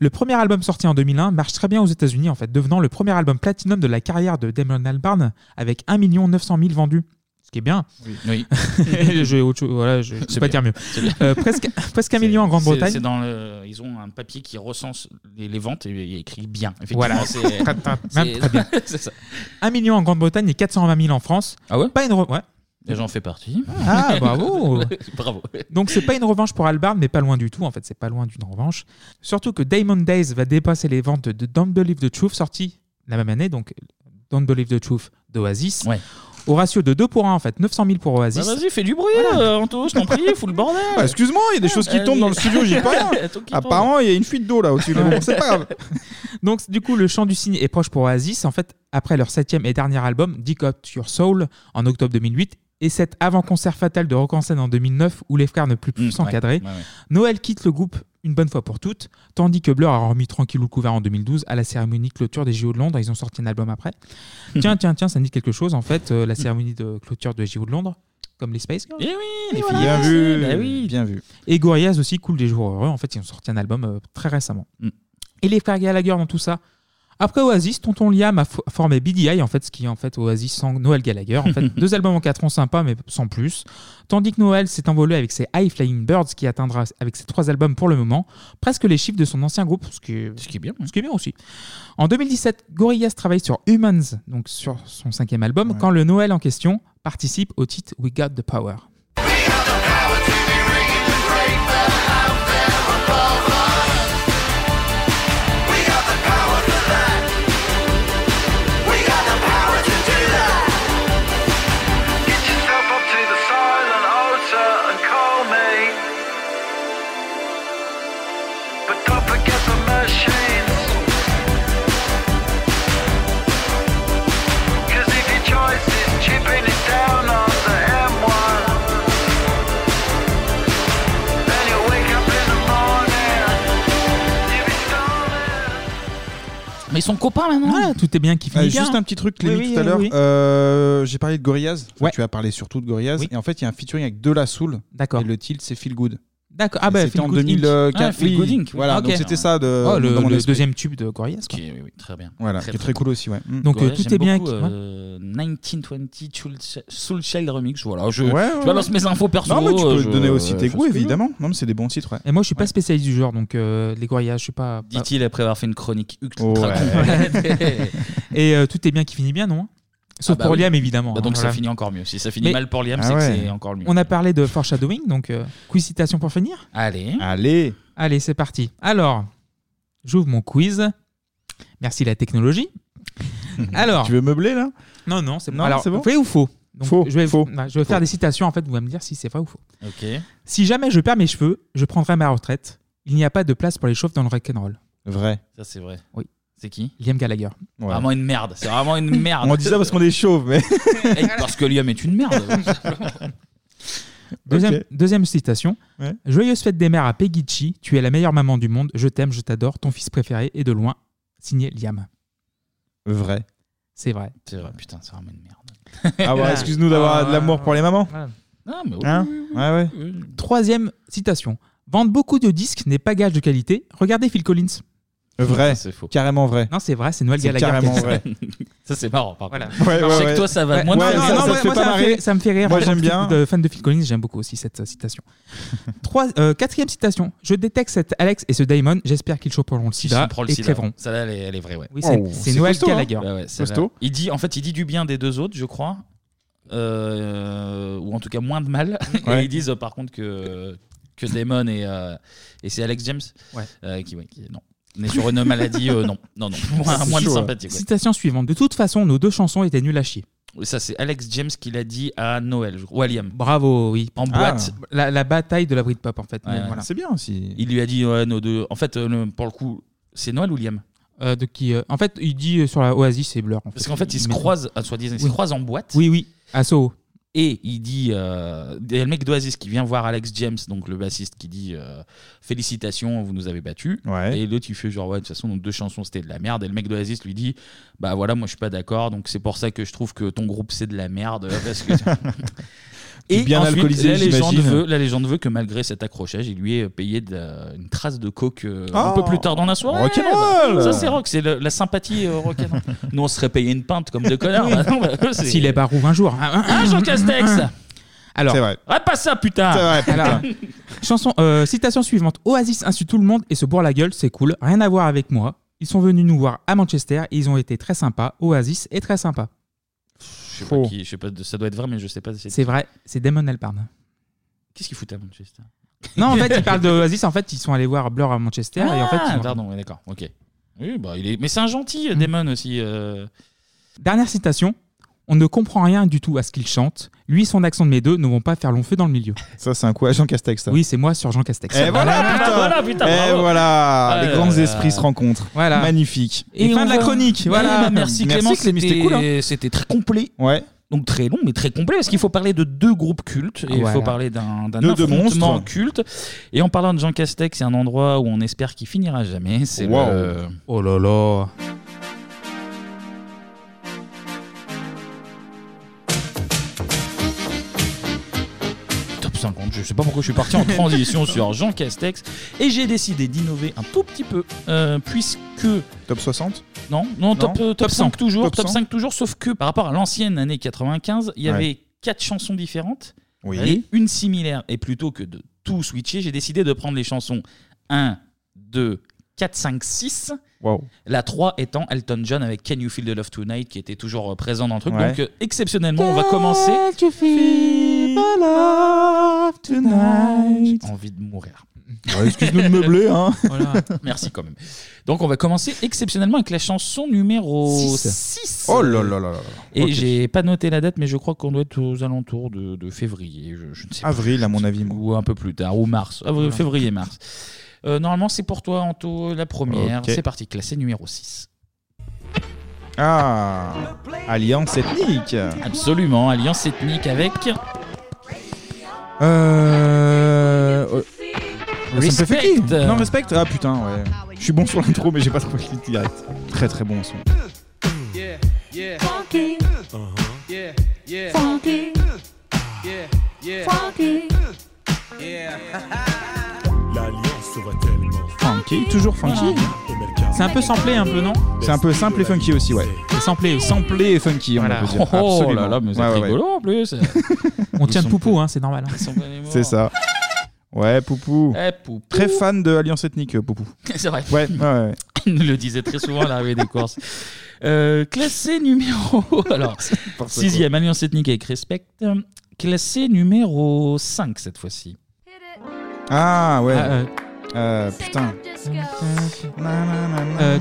Le premier album sorti en 2001 marche très bien aux États-Unis en fait, devenant le premier album platinum de la carrière de Damon Albarn avec 1 900 000 vendus. Ce qui est bien. Oui. je autre chose- voilà, je ne C'est pas bien. dire mieux. Euh, presque, presque un million en Grande-Bretagne. c'est dans le- ils ont un papier qui recense les, les ventes et il écrit bien. Voilà, Effectivement, c'est- même très bien. ça. 1 million en Grande-Bretagne et 420 000 en France. Ah ouais? Pas une re- ouais. Et j'en fais partie. Ah, bravo Bravo. Donc c'est pas une revanche pour Albarn, mais pas loin du tout. En fait, c'est pas loin d'une revanche. Surtout que Diamond Days va dépasser les ventes de Don't Believe the Truth, sorti la même année, donc Don't Believe the Truth d'Oasis. Au ratio de 2 pour 1, en fait, 900 000 pour Oasis. Bah, vas-y, fais du bruit, euh, Anto, je t'en prie, fous le bordel. Ah, Excuse-moi, il y a des choses qui tombent dans le studio, j'y pas rien. Apparemment, il y a une fuite d'eau là au-dessus. mais bon, c'est pas grave. Donc, du coup, le chant du cygne est proche pour Oasis. En fait, après leur septième et dernier album, Up Your Soul, en octobre 2008, et cet avant-concert fatal de Rock en scène en 2009, où les frères ne plus Mmh, s'encadrer, ouais, ouais, ouais. Noël quitte le groupe une bonne fois pour toutes, tandis que Blur a remis tranquille le couvert en 2012 à la cérémonie de clôture des JO de Londres. Ils ont sorti un album après. tiens, tiens, tiens, ça me dit quelque chose, en fait, euh, la cérémonie de clôture des JO de Londres, comme les Space Girls. Eh oui, les voilà. filles. Bien vu, Bah oui. bien vu. Et Gorillaz aussi, cool des jours heureux. En fait, ils ont sorti un album euh, très récemment. Mm. Et les frères Gallagher dans tout ça. Après Oasis, Tonton Liam a fo- formé BDI, en fait, ce qui est en fait Oasis sans Noël Gallagher. En fait, deux albums en quatre ans sympas, mais sans plus. Tandis que Noël s'est envolé avec ses High Flying Birds, qui atteindra avec ses trois albums pour le moment presque les chiffres de son ancien groupe, ce qui est, ce qui est bien. Ce qui est bien aussi. En 2017, Gorillaz travaille sur Humans, donc sur son cinquième album, quand le Noël en question participe au titre We Got the Power. Ils sont copains maintenant. Voilà, tout est bien qui finit Euh, bien. juste un petit truc, Clémy, Oui, oui, tout à l'heure. oui. Euh, J'ai parlé de Gorillaz. Enfin, Tu as parlé surtout de Gorillaz. Et en fait, il y a un featuring avec De La Soul. D'accord. Et le titre, c'est Feel Good. D'accord. Ah bah, c'était en Good Inc. 2015. Ah, Feel oui, Good Inc. Voilà, donc c'était ça de, Oh, le, deuxième tube de Gorillaz. quoi. Qui est- oui, oui, très bien. Voilà, qui est très cool aussi, ouais. Mm. Donc euh, Gorillaz, tout est bien. beaucoup, euh, 1920 Soul Ch- Soul Child Remix. Voilà, je, Ouais, je ouais, balance ouais. mes infos perso. Non, mais tu peux je- donner aussi je tes goûts, je évidemment. Non, mais c'est des bons titres, ouais. Et moi, je suis pas spécialiste du genre, donc euh, les Gorillaz, je suis pas. Dit-il après avoir fait une chronique ultra complète. Et euh, tout est bien qui finit bien, non? Sauf Ah bah pour oui. Liam, évidemment. Bah donc hein, ça voilà. finit encore mieux. Si ça finit Mais- mal pour Liam, Ah c'est ouais. que c'est encore mieux. On a parlé de foreshadowing, donc euh, quiz citation pour finir. Allez. Allez. Allez, c'est parti. Alors, j'ouvre mon quiz. Merci la technologie. Alors. Tu veux meubler là? Non, non, c'est bon. Alors, c'est bon vrai ou faux? Donc, Faux, Je vais, faux. bah, je vais faire des citations, en fait, vous allez me dire si c'est vrai ou faux. Ok. Si jamais je perds mes cheveux, je prendrai ma retraite. Il n'y a pas de place pour les chauves dans le rock'n'roll. Vrai. Ça c'est vrai. Oui. C'est qui Liam Gallagher. Ouais. Vraiment une merde. C'est vraiment une merde. On dit ça parce qu'on est chauve, mais. Et parce que Liam est une merde. Deuxième, Ok. deuxième citation. Ouais. Joyeuse fête des mères à Peggy Chi. Tu es la meilleure maman du monde. Je t'aime, je t'adore. Ton fils préféré est de loin. Signé Liam. Vrai. C'est vrai. C'est vrai, putain, c'est vraiment une merde. Ah ouais, excuse-nous d'avoir de l'amour pour les mamans. Non, mais oui, Hein oui, oui, Ouais, ouais. oui. Troisième citation. Vendre beaucoup de disques n'est pas gage de qualité. Regardez Phil Collins. Vrai. c'est faux. Carrément vrai. Non, c'est vrai, c'est Noël C'est Gallagher. carrément qui a dit vrai. ça. Ça, c'est marrant, par Voilà. Ouais, Je sais ouais, que toi, ça va Ouais, non, non, Ça te fait moi, pas ça me marrer fait- Ça me fait rire. Moi, En tant j'aime que bien. De fan de Phil Collins, j'aime beaucoup aussi cette euh, citation. Trois, euh, quatrième citation. Je détecte cet Alex et ce Damon. J'espère qu'ils choperont le Si, sida le et sida. crèveront. Celle-là, elle est, elle est vraie, ouais. Oui, c'est- Oh, c'est c'est Noël costaud, Gallagher. Ouais, ouais, celle-là. Costaud. Il dit, en fait, il dit du bien des deux autres, je crois. Euh, ou en tout cas moins de mal. Ouais. Et ils disent euh, par contre que, que Damon et, euh, et c'est Alex James Ouais. euh, qui, ouais, qui- non. On est sur une maladie, euh, non. Non, non. Moins, moins de sympathie. quoi. Citation suivante. De toute façon, nos deux chansons étaient nulles à chier. Oui, Ça, c'est Alex James qui l'a dit à Noël, je crois. William. Bravo, oui. En boîte. La, la bataille de la Britpop, en fait. Ouais, Mais ouais. voilà. C'est bien aussi. Il lui a dit, ouais, nos deux. En fait, euh, le- pour le coup, c'est Noël ou Liam Euh, de qui euh, En fait, il dit euh, sur la Oasis, c'est Blur. En Parce qu'en fait, ils se Mais- croisent, à soi-disant, ils se croisent en boîte. Oui, oui, à Soho. Et il dit, euh, il y a le mec d'Oasis qui vient voir Alex James, donc le bassiste, qui dit euh, félicitations, vous nous avez battus. Et l'autre il fait genre ouais de toute façon donc deux chansons c'était de la merde. Et le mec d'Oasis lui dit bah voilà moi je suis pas d'accord donc c'est pour ça que je trouve que ton groupe c'est de la merde parce que Et Bien ensuite, alcoolisé, la légende, veut, la légende veut que malgré cet accrochage, il lui ait payé de la- une trace de coke euh, un Oh peu plus tard dans la soirée. Rock'n'roll Ça c'est rock, c'est le- la sympathie euh, rock'n'roll. Nous on serait payé une pinte comme deux connards. Bah non, bah, eux, c'est- S'il est barouf un jour. Ah, Jean Castex Alors, C'est vrai. Ah, pas ça, putain Alors, chanson, euh, citation suivante. Oasis insulte tout le monde et se bourre la gueule, c'est cool. Rien à voir avec moi. Ils sont venus nous voir à Manchester et ils ont été très sympas. Oasis est très sympa. Je sais pas qui, je sais pas, ça doit être vrai, mais je sais pas. C'est vrai, c'est Damon Albarn. Qu'est-ce qu'il fout à Manchester? Non, en fait, il parle de Oasis. En fait, ils sont allés voir Blur à Manchester et en fait, Ah, ils ont- pardon, ouais, d'accord, ok. Oui, bah, il est... Mais c'est un gentil, Damon aussi. euh. Dernière citation. On ne comprend rien du tout à ce qu'il chante. Lui et son accent de mes deux ne vont pas faire long feu dans le milieu. Ça, c'est un coup à Jean Castex. ça. Oui, c'est moi sur Jean Castex. Et voilà, putain. voilà, putain, Et bravo. voilà, les grands euh, esprits se rencontrent. Voilà. Magnifique. Et fin on de la va- chronique, Ouais, voilà. bah, merci Clément, Merci, Clémy, c'était cool, hein. C'était très complet. Ouais. Donc très long, mais très complet, parce qu'il faut parler de deux groupes cultes, et il Voilà. faut parler d'un d'un De deux affrontement monstres. culte. Et en parlant de Jean Castex, c'est un endroit où on espère qu'il finira jamais. C'est Wow. le... Oh là là. Je sais pas pourquoi je suis parti en transition sur Jean Castex. Et j'ai décidé d'innover un tout petit peu, euh, puisque. Top 60 Non, non, top, Non euh, top, Top 5 100. toujours. Top Top, 100. 5 toujours, sauf que par rapport à l'ancienne année 95, il y Ouais. avait quatre chansons différentes Oui. et une similaire. Et plutôt que de tout switcher, j'ai décidé de prendre les chansons 1, 2, 4, 5, 6. Wow. La 3 étant Elton John avec Can You Feel the Love Tonight qui était toujours euh, présent dans le truc. Ouais. Donc euh, exceptionnellement, on va commencer. Envie de mourir. Ouais, Excuse-nous de meubler, hein. Voilà. Merci quand même. Donc on va commencer exceptionnellement avec la chanson numéro Six. 6. Oh là là là là là. Et Ok. j'ai pas noté la date, mais je crois qu'on doit être aux alentours de, de février. Je, je ne sais pas. Avril, à mon avis. Ou un peu plus tard, ou mars. Avril, Voilà. février, mars. Euh, normalement, c'est pour toi, Anto, la première. Ok. C'est parti, classé numéro 6. Ah Alliance ethnique Absolument, alliance ethnique avec. Euh. euh, ça me fait Respect. Non, respect Ah putain, ouais. Je suis bon sur l'intro, mais j'ai pas trouvé le direct. Très très bon son. Yeah, yeah. Funky. Yeah, yeah. Funky. Yeah, yeah. Funky. Yeah. L'alliance va tellement. Funky, toujours funky. C'est un peu samplé, un peu, non C'est un peu simple et funky aussi, ouais. Et samplé. Samplé et funky, on Voilà. peut dire. Oh Absolument. là là, mais c'est Ouais, rigolo ouais. en plus. On tient de poupou, hein, c'est normal. C'est ça. Ouais, Poupou. Eh, Poupou. Très fan de Alliance ethnique, euh, Poupou. C'est vrai. Ouais, ouais. Il nous le disait très souvent à l'arrivée des courses. Euh, classé numéro. Alors, sixième, Alliance ethnique avec respect. Classé numéro 5 cette fois-ci. Ah ouais. Ah, euh, Euh, putain. Euh,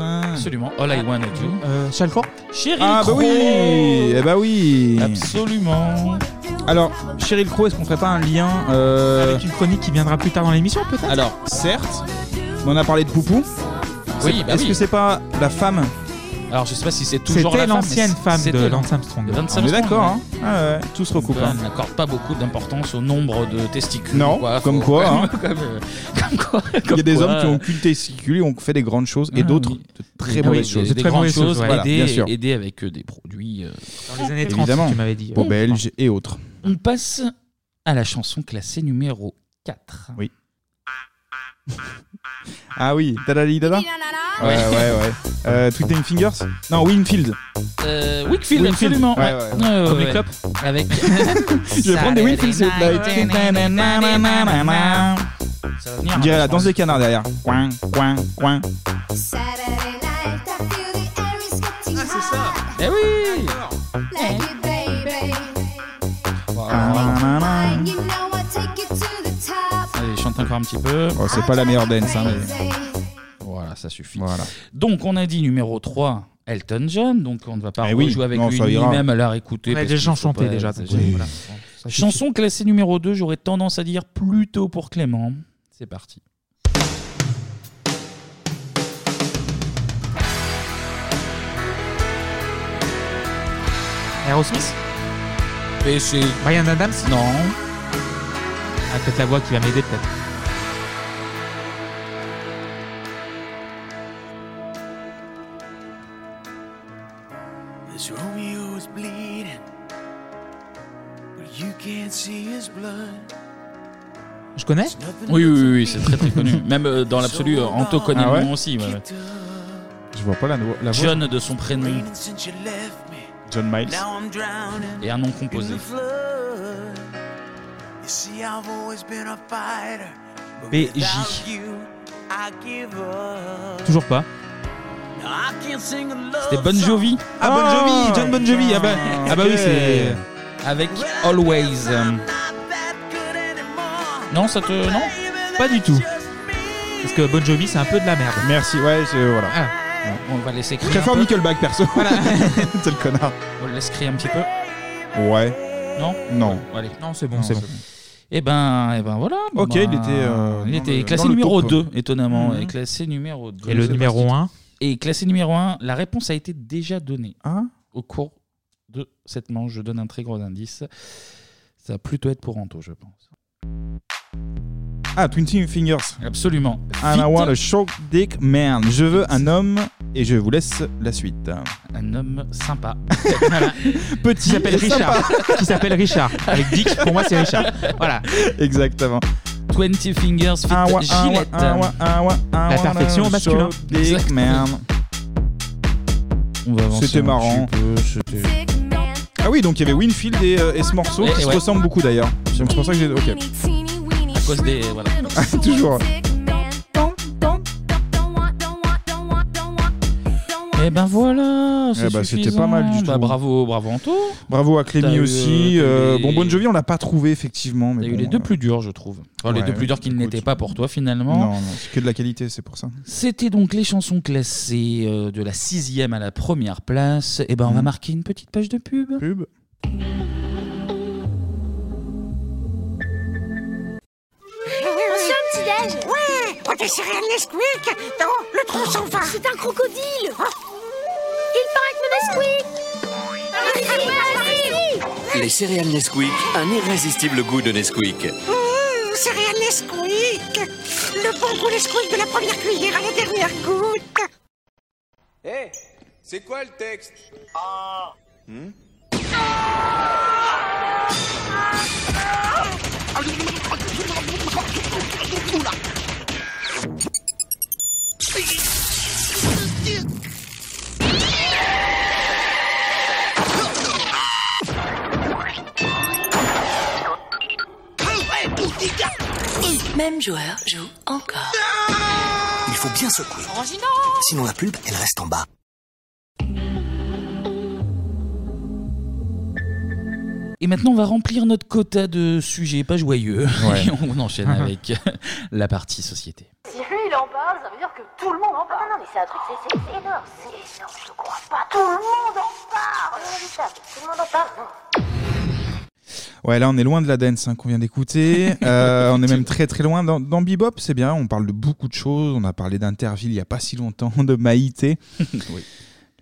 euh, Absolument. All I wanna do. Euh, Chalco Cheryl Ah bah Crow. oui Eh bah oui Absolument. Alors, Cheryl Crow, est-ce qu'on ferait pas un lien euh, Avec une chronique qui viendra plus tard dans l'émission, peut-être? Alors, certes, mais on a parlé de Poupou. Oui, C'est- bah Est-ce oui. que c'est pas la femme Alors, je sais pas si c'est toujours la C'était femme. l'ancienne mais femme c'était de l'an- Lance Armstrong. Lance On est Armstrong, d'accord, ouais. hein Ah ouais, tout se recoupe. hein. On n'accorde pas beaucoup d'importance au nombre de testicules. Non, quoi. comme Faut- quoi, hein. comme, euh, comme quoi. Il y a des quoi. hommes qui ont qu'une testicule et ont fait des grandes choses, et Ah, d'autres oui. de très mauvaises choses. Des, des grandes choses, Voilà, bien sûr. avec euh, des produits. euh, Dans les années 30, Évidemment. tu m'avais dit. Pour Belges et autres. On passe à la chanson classée numéro 4. Oui. Ah oui, Dadali Dada Ouais, ouais, ouais. Euh, Twiddling Fingers Non, Winfield. Euh, Wickfield, absolument. Ouais, ouais. Comme les clopes. Avec. Je vais prendre des Winfield s'il vous plaît. Ça va venir. On dirait la danse des canards derrière. Coin, coin, coin. Ah, c'est ça. Eh oui. Chante encore un petit peu. Oh, c'est pas la meilleure dance, hein, mais- Voilà, ça suffit. Voilà. Donc, on a dit numéro 3, Elton John. Donc, on ne va pas Eh oui, rejouer avec non, lui, ça ni ira. même à la réécouter. On a parce déjà qu'il faut chanté pas déjà, exagérer. donc, Voilà. ça suffit. Chanson classée numéro 2, j'aurais tendance à dire plutôt pour Clément. C'est parti. Aerosmith? Brian Adams? Non. Ah, peut-être la voix qui va m'aider, peut-être. This Romeo is bleeding, but you can't see his blood. Je connais Oui, oui, oui, oui, c'est très très connu. Même euh, dans l'absolu, euh, Anto connaît Ah ouais le nom aussi. ouais, ouais. Je vois pas la, la voix. John de son prénom Since you left me, John Miles. now I'm drowning et un nom in composé. the flood. You see, I've always been a fighter, but PJ. without you, I give up. Toujours pas. C'était Bon. Jovi. Ah, Bon Jovi, John Bon Jovi. Ah bah, ah bah oui, c'est. Avec Always. Non, ça te. Non? Pas du tout. Parce que Bon Jovi, c'est un peu de la merde. Merci, ouais, c'est- voilà. Ah, on va laisser Je crier. peu. Nickelback perso. Voilà. c'est le connard. On le laisse crier un petit peu. Ouais. Non? Non. Bon, Allez. Non, c'est bon, c'est bon. Eh ben, eh ben voilà. Ok, Bah, il était, euh, il dans était le- classé dans le numéro top. 2, étonnamment. Mhm. Et classé numéro 2. Et le numéro 1 Et classé numéro 1, la réponse a été déjà donnée Ah. au cours de cette manche. Je donne un très gros indice. Ça va plutôt être pour Anto, je pense. Ah, Twenty Fingers. Absolument. And I Vite. want a short dick man. Je veux un homme et je vous laisse la suite. Un homme sympa. Voilà. Petit Qui s'appelle Richard. Qui s'appelle Richard. Avec Dick, pour moi, c'est Richard. Voilà. Exactement. 20 Fingers fit Ah ouais, ah ouais, Gillette. ah ouais, ah ouais, ah La perfection masculin. avancer C'était marrant. peu, Ah oui, donc il y avait Winfield et, euh, et ce morceau Ouais, qui se ouais. ressemblent beaucoup d'ailleurs. C'est pour ça que j'ai. Ok. À cause des. Voilà. Toujours. Eh ben voilà. C'est Eh ben, c'était pas mal du Bah, tout. bravo, bravo Anto. Bravo à Clémy eu, aussi. euh, eu euh, les- Bon, Bon Jovi, on l'a pas trouvé effectivement. Mais T'as eu bon, les deux euh, plus durs, je trouve. Enfin, les deux plus durs qui n'étaient pas pour toi finalement. Non, non, c'est que de la qualité, c'est pour ça. C'était donc les chansons classées euh, de la sixième à la première place. Et ben on va Mhm. marquer une petite page de pub. Pub. Ouais Oh, des céréales Nesquik dans le trou sans fin C'est un crocodile Il paraît que le Nesquik. Les céréales Nesquik, un irrésistible goût de Nesquik. Mmh, céréales Nesquik. Le bon goût Nesquik de la première cuillère à la dernière goutte. Hé, c'est quoi le texte? Hmm? Même joueur joue encore. Il faut bien secouer. Sinon la pulpe, elle reste en bas. Et maintenant, on va remplir notre quota de sujets pas joyeux. Ouais. Et on enchaîne avec la partie société. Si lui il en parle, ça veut dire que tout le monde en parle. Non, non, mais c'est un truc, c'est énorme. C'est énorme, je te crois pas. Tout le monde en parle. Tout le monde en parle. Non. Ouais, là on est loin de la dance hein, qu'on vient d'écouter. Euh, on est même très très loin. Dans, dans Bebop, c'est bien, on parle de beaucoup de choses. On a parlé d'Interville il n'y a pas si longtemps, de Maïté.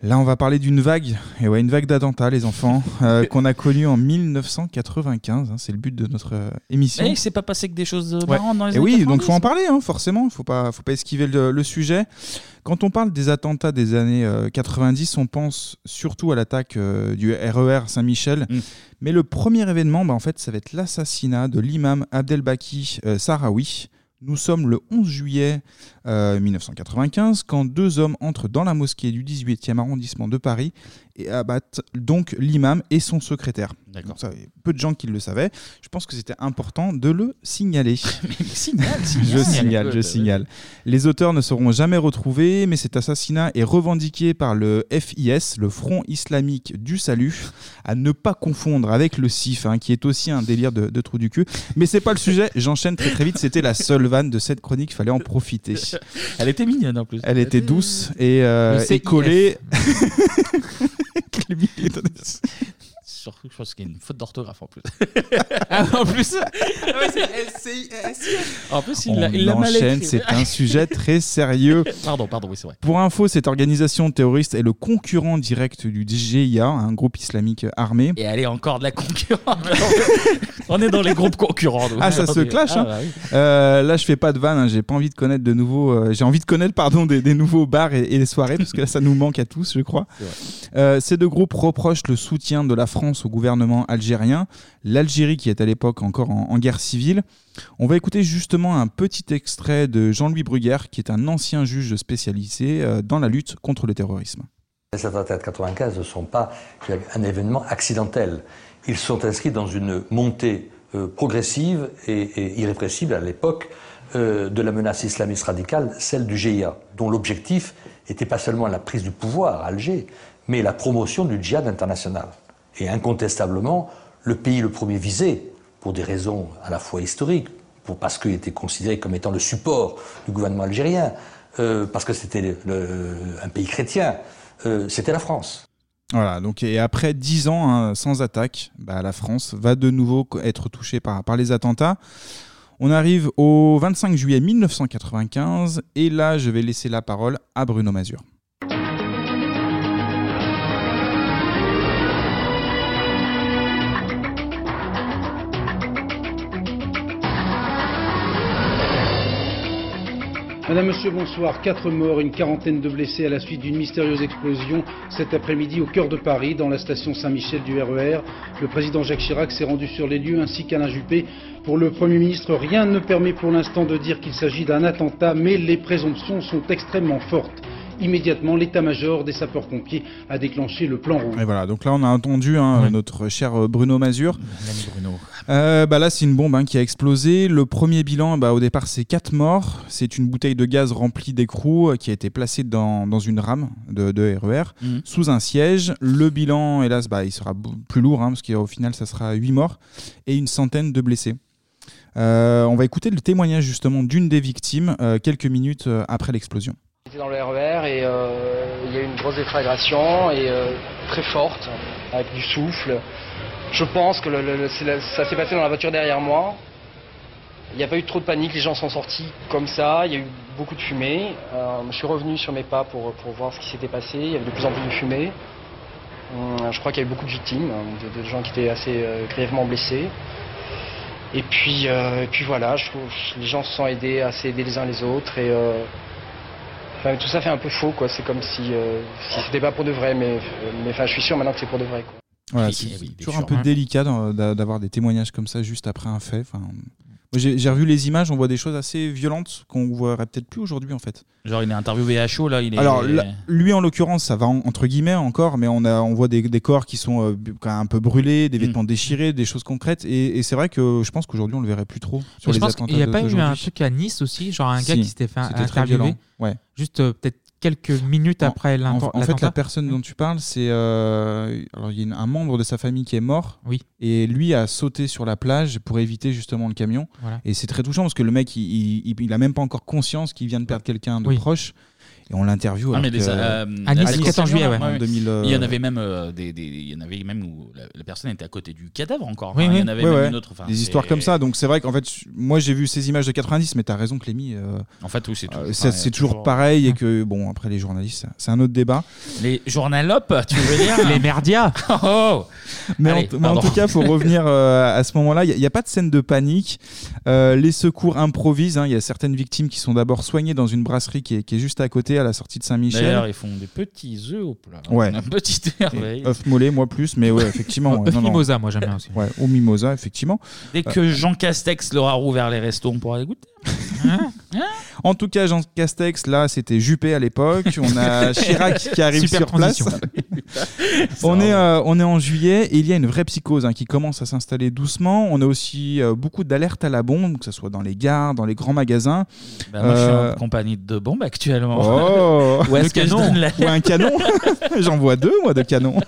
Là, on va parler d'une vague, et ouais, une vague d'attentats, les enfants, euh, qu'on a connue en 1995. hein, c'est le but de notre euh, émission. Mais il s'est pas passé que des choses Ouais. marrantes dans les Et années oui, donc 90, faut en parler, hein, forcément. Faut pas, faut pas esquiver le, le sujet. Quand on parle des attentats des années euh, 90, on pense surtout à l'attaque euh, du RER Saint-Michel. Mm. Mais le premier événement, bah, en fait, ça va être l'assassinat de l'imam Abdelbaki euh, Sahraoui. Nous sommes le 11 juillet euh, 1995 quand deux hommes entrent dans la mosquée du 18e arrondissement de Paris et abattent donc l'imam et son secrétaire. Il a peu de gens qui le savaient. Je pense que c'était important de le signaler. signale, je signale. signale, je Écoute, signale. Les auteurs ne seront jamais retrouvés, mais cet assassinat est revendiqué par le FIS, le Front islamique du salut, à ne pas confondre avec le CIF, hein, qui est aussi un délire de, de trou du cul. Mais c'est pas le sujet, j'enchaîne très très vite. C'était la seule vanne de cette chronique, fallait en profiter. Elle était mignonne en plus. Elle était douce et, euh, et CIF. collée. Surtout, je pense qu'il y a une faute d'orthographe en plus. Ah, en plus En plus, il l'a il l'a mal enchaîne, écrit. c'est un sujet très sérieux. Pardon, pardon, oui, c'est vrai. Pour info, cette organisation terroriste est le concurrent direct du GIA, un groupe islamique armé. Et elle est encore de la concurrence. On est dans les groupes concurrents. donc. Ah, ça se clash. Ah, hein. bah oui. Euh, là, je fais pas de vanne. hein, J'ai pas envie de connaître de nouveaux. euh, J'ai envie de connaître, pardon, des, des nouveaux bars et, et les soirées parce que là, ça nous manque à tous, je crois. Euh, ces deux groupes reprochent le soutien de la France au gouvernement algérien, l'Algérie qui est à l'époque encore en, guerre civile. On va écouter justement un petit extrait de Jean-Louis Bruguère, qui est un ancien juge spécialisé euh, dans la lutte contre le terrorisme. Les attentats de 95 ne sont pas un événement accidentel. Ils sont inscrits dans une montée euh, progressive et, et irrépressible à l'époque euh, de la menace islamiste radicale, celle du GIA, dont l'objectif n'était pas seulement la prise du pouvoir à Alger, mais la promotion du djihad international. Et incontestablement, le pays le premier visé, pour des raisons à la fois historiques, parce qu'il était considéré comme étant le support du gouvernement algérien, euh, parce que c'était un pays chrétien, euh, c'était la France. Voilà, donc et après 10 ans hein, sans attaque, bah, la France va de nouveau être touchée par, par les attentats. On arrive au 25 juillet 1995 et là je vais laisser la parole à Bruno Mazur. Madame, Monsieur, bonsoir. Quatre morts, une quarantaine de blessés à la suite d'une mystérieuse explosion cet après-midi au cœur de Paris, dans la station Saint-Michel du RER. Le président Jacques Chirac s'est rendu sur les lieux ainsi qu'Alain Juppé. Pour le Premier ministre, rien ne permet pour l'instant de dire qu'il s'agit d'un attentat, mais les présomptions sont extrêmement fortes. Immédiatement, l'état-major des sapeurs-pompiers a déclenché le plan rouge. Et voilà, donc là on a entendu hein, notre cher euh, Bruno Mazur. L'ami Bruno. Euh, bah là, c'est une bombe hein, qui a explosé. Le premier bilan, bah, au départ, c'est 4 morts. C'est une bouteille de gaz remplie d'écrou euh, qui a été placée dans, dans une rame de, de RER Mhm. sous un siège. Le bilan, hélas, bah, il sera plus lourd hein, parce qu'au final, ça sera 8 morts et une centaine de blessés. Euh, on va écouter le témoignage justement d'une des victimes euh, quelques minutes après l'explosion. Dans le RER et euh, il y a eu une grosse déflagration et euh, très forte, avec du souffle. Je pense que ça s'est passé dans la voiture derrière moi. Il n'y a pas eu trop de panique, les gens sont sortis comme ça, il y a eu beaucoup de fumée. Euh, je suis revenu sur mes pas pour, pour voir ce qui s'était passé, il y avait de plus en plus de fumée. Hum, Je crois qu'il y a eu beaucoup de victimes, hein, de, gens qui étaient assez grièvement blessés. Et puis, et puis voilà, je les gens se sont aidés à s'aider les uns les autres Tout ça fait un peu faux, quoi. C'est comme si, euh, si c'était pas pour de vrai, mais, mais enfin, je suis sûr maintenant que c'est pour de vrai, quoi. Voilà, c'est eh oui, toujours sûr, un peu hein. délicat d'avoir des témoignages comme ça juste après un fait. Enfin, J'ai revu les images, on voit des choses assez violentes qu'on voit peut-être plus aujourd'hui en fait. Genre, il est interviewé à chaud, là. Il est... Alors là, lui en l'occurrence, ça va en- entre guillemets encore, mais on, a, on voit des, des corps qui sont euh, bu- quand même un peu brûlés, Mm. des vêtements déchirés, des choses concrètes. Et, et c'est vrai que je pense qu'aujourd'hui on le verrait plus trop sur Mais les je pense qu'il n'y a pas eu un truc à Nice aussi, genre un gars Si, qui s'était fait c'était très interviewer, violent, ouais. juste euh, peut-être quelques minutes après En, l'inten- en fait, la l'attentat. personne dont tu parles, c'est euh, alors il y a une- un membre de sa famille qui est mort. Oui. Et lui a sauté sur la plage pour éviter justement le camion. Voilà. Et c'est très touchant parce que le mec, il, il, il- il a même pas encore conscience qu'il vient de perdre quelqu'un de Oui. proche. Et on l'interviewe. Ah, mais des, euh, À Nice, des 14 juillet, ouais. là, En 2000, Il y en euh, avait même euh, des, des- il y en avait même où la, la personne était à côté du cadavre encore. Oui, Enfin, oui. Il y en avait Ouais, même ouais. une autre. enfin, des c'est- histoires comme ça. Donc c'est vrai qu'en fait, moi j'ai vu ces images de 90, mais t'as raison, Clémy. euh, En fait, oui, c'est tout. euh, Enfin, c'est toujours, pareil. Et que, bon, après les journalistes, ça- c'est un autre débat. Les journalopes, tu veux dire Les merdias Oh Mais, Allez, en, mais en pardon. tout cas, pour revenir euh, à ce moment-là, il n'y a, pas de scène de panique. Euh, les secours improvisent. hein. Il y a certaines victimes qui sont d'abord soignées dans une brasserie qui est, qui est juste à côté. À la sortie de Saint-Michel. D'ailleurs, ils font des petits œufs au plat. Ouais. Un petit merveille. œuf mollet, moi plus, mais ouais, effectivement. Œuf non, non. mimosa, moi, j'aime bien aussi. Ouais, au mimosa, effectivement. Dès Euh, que Jean Castex leur a rouvert les restos, on pourra les goûter. En tout cas, Jean Castex, là, c'était Juppé à l'époque. On a Chirac qui arrive Super sur place. on, est, euh, on est en juillet et il y a une vraie psychose hein, qui commence à s'installer doucement. On a aussi euh, beaucoup d'alertes à la bombe, que ce soit dans les gares, dans les grands magasins. Bah, moi, je suis Euh, en compagnie de bombes actuellement. Oh Où est-ce Le que je canon. donne la- Ou un canon J'en vois deux, moi, de canons.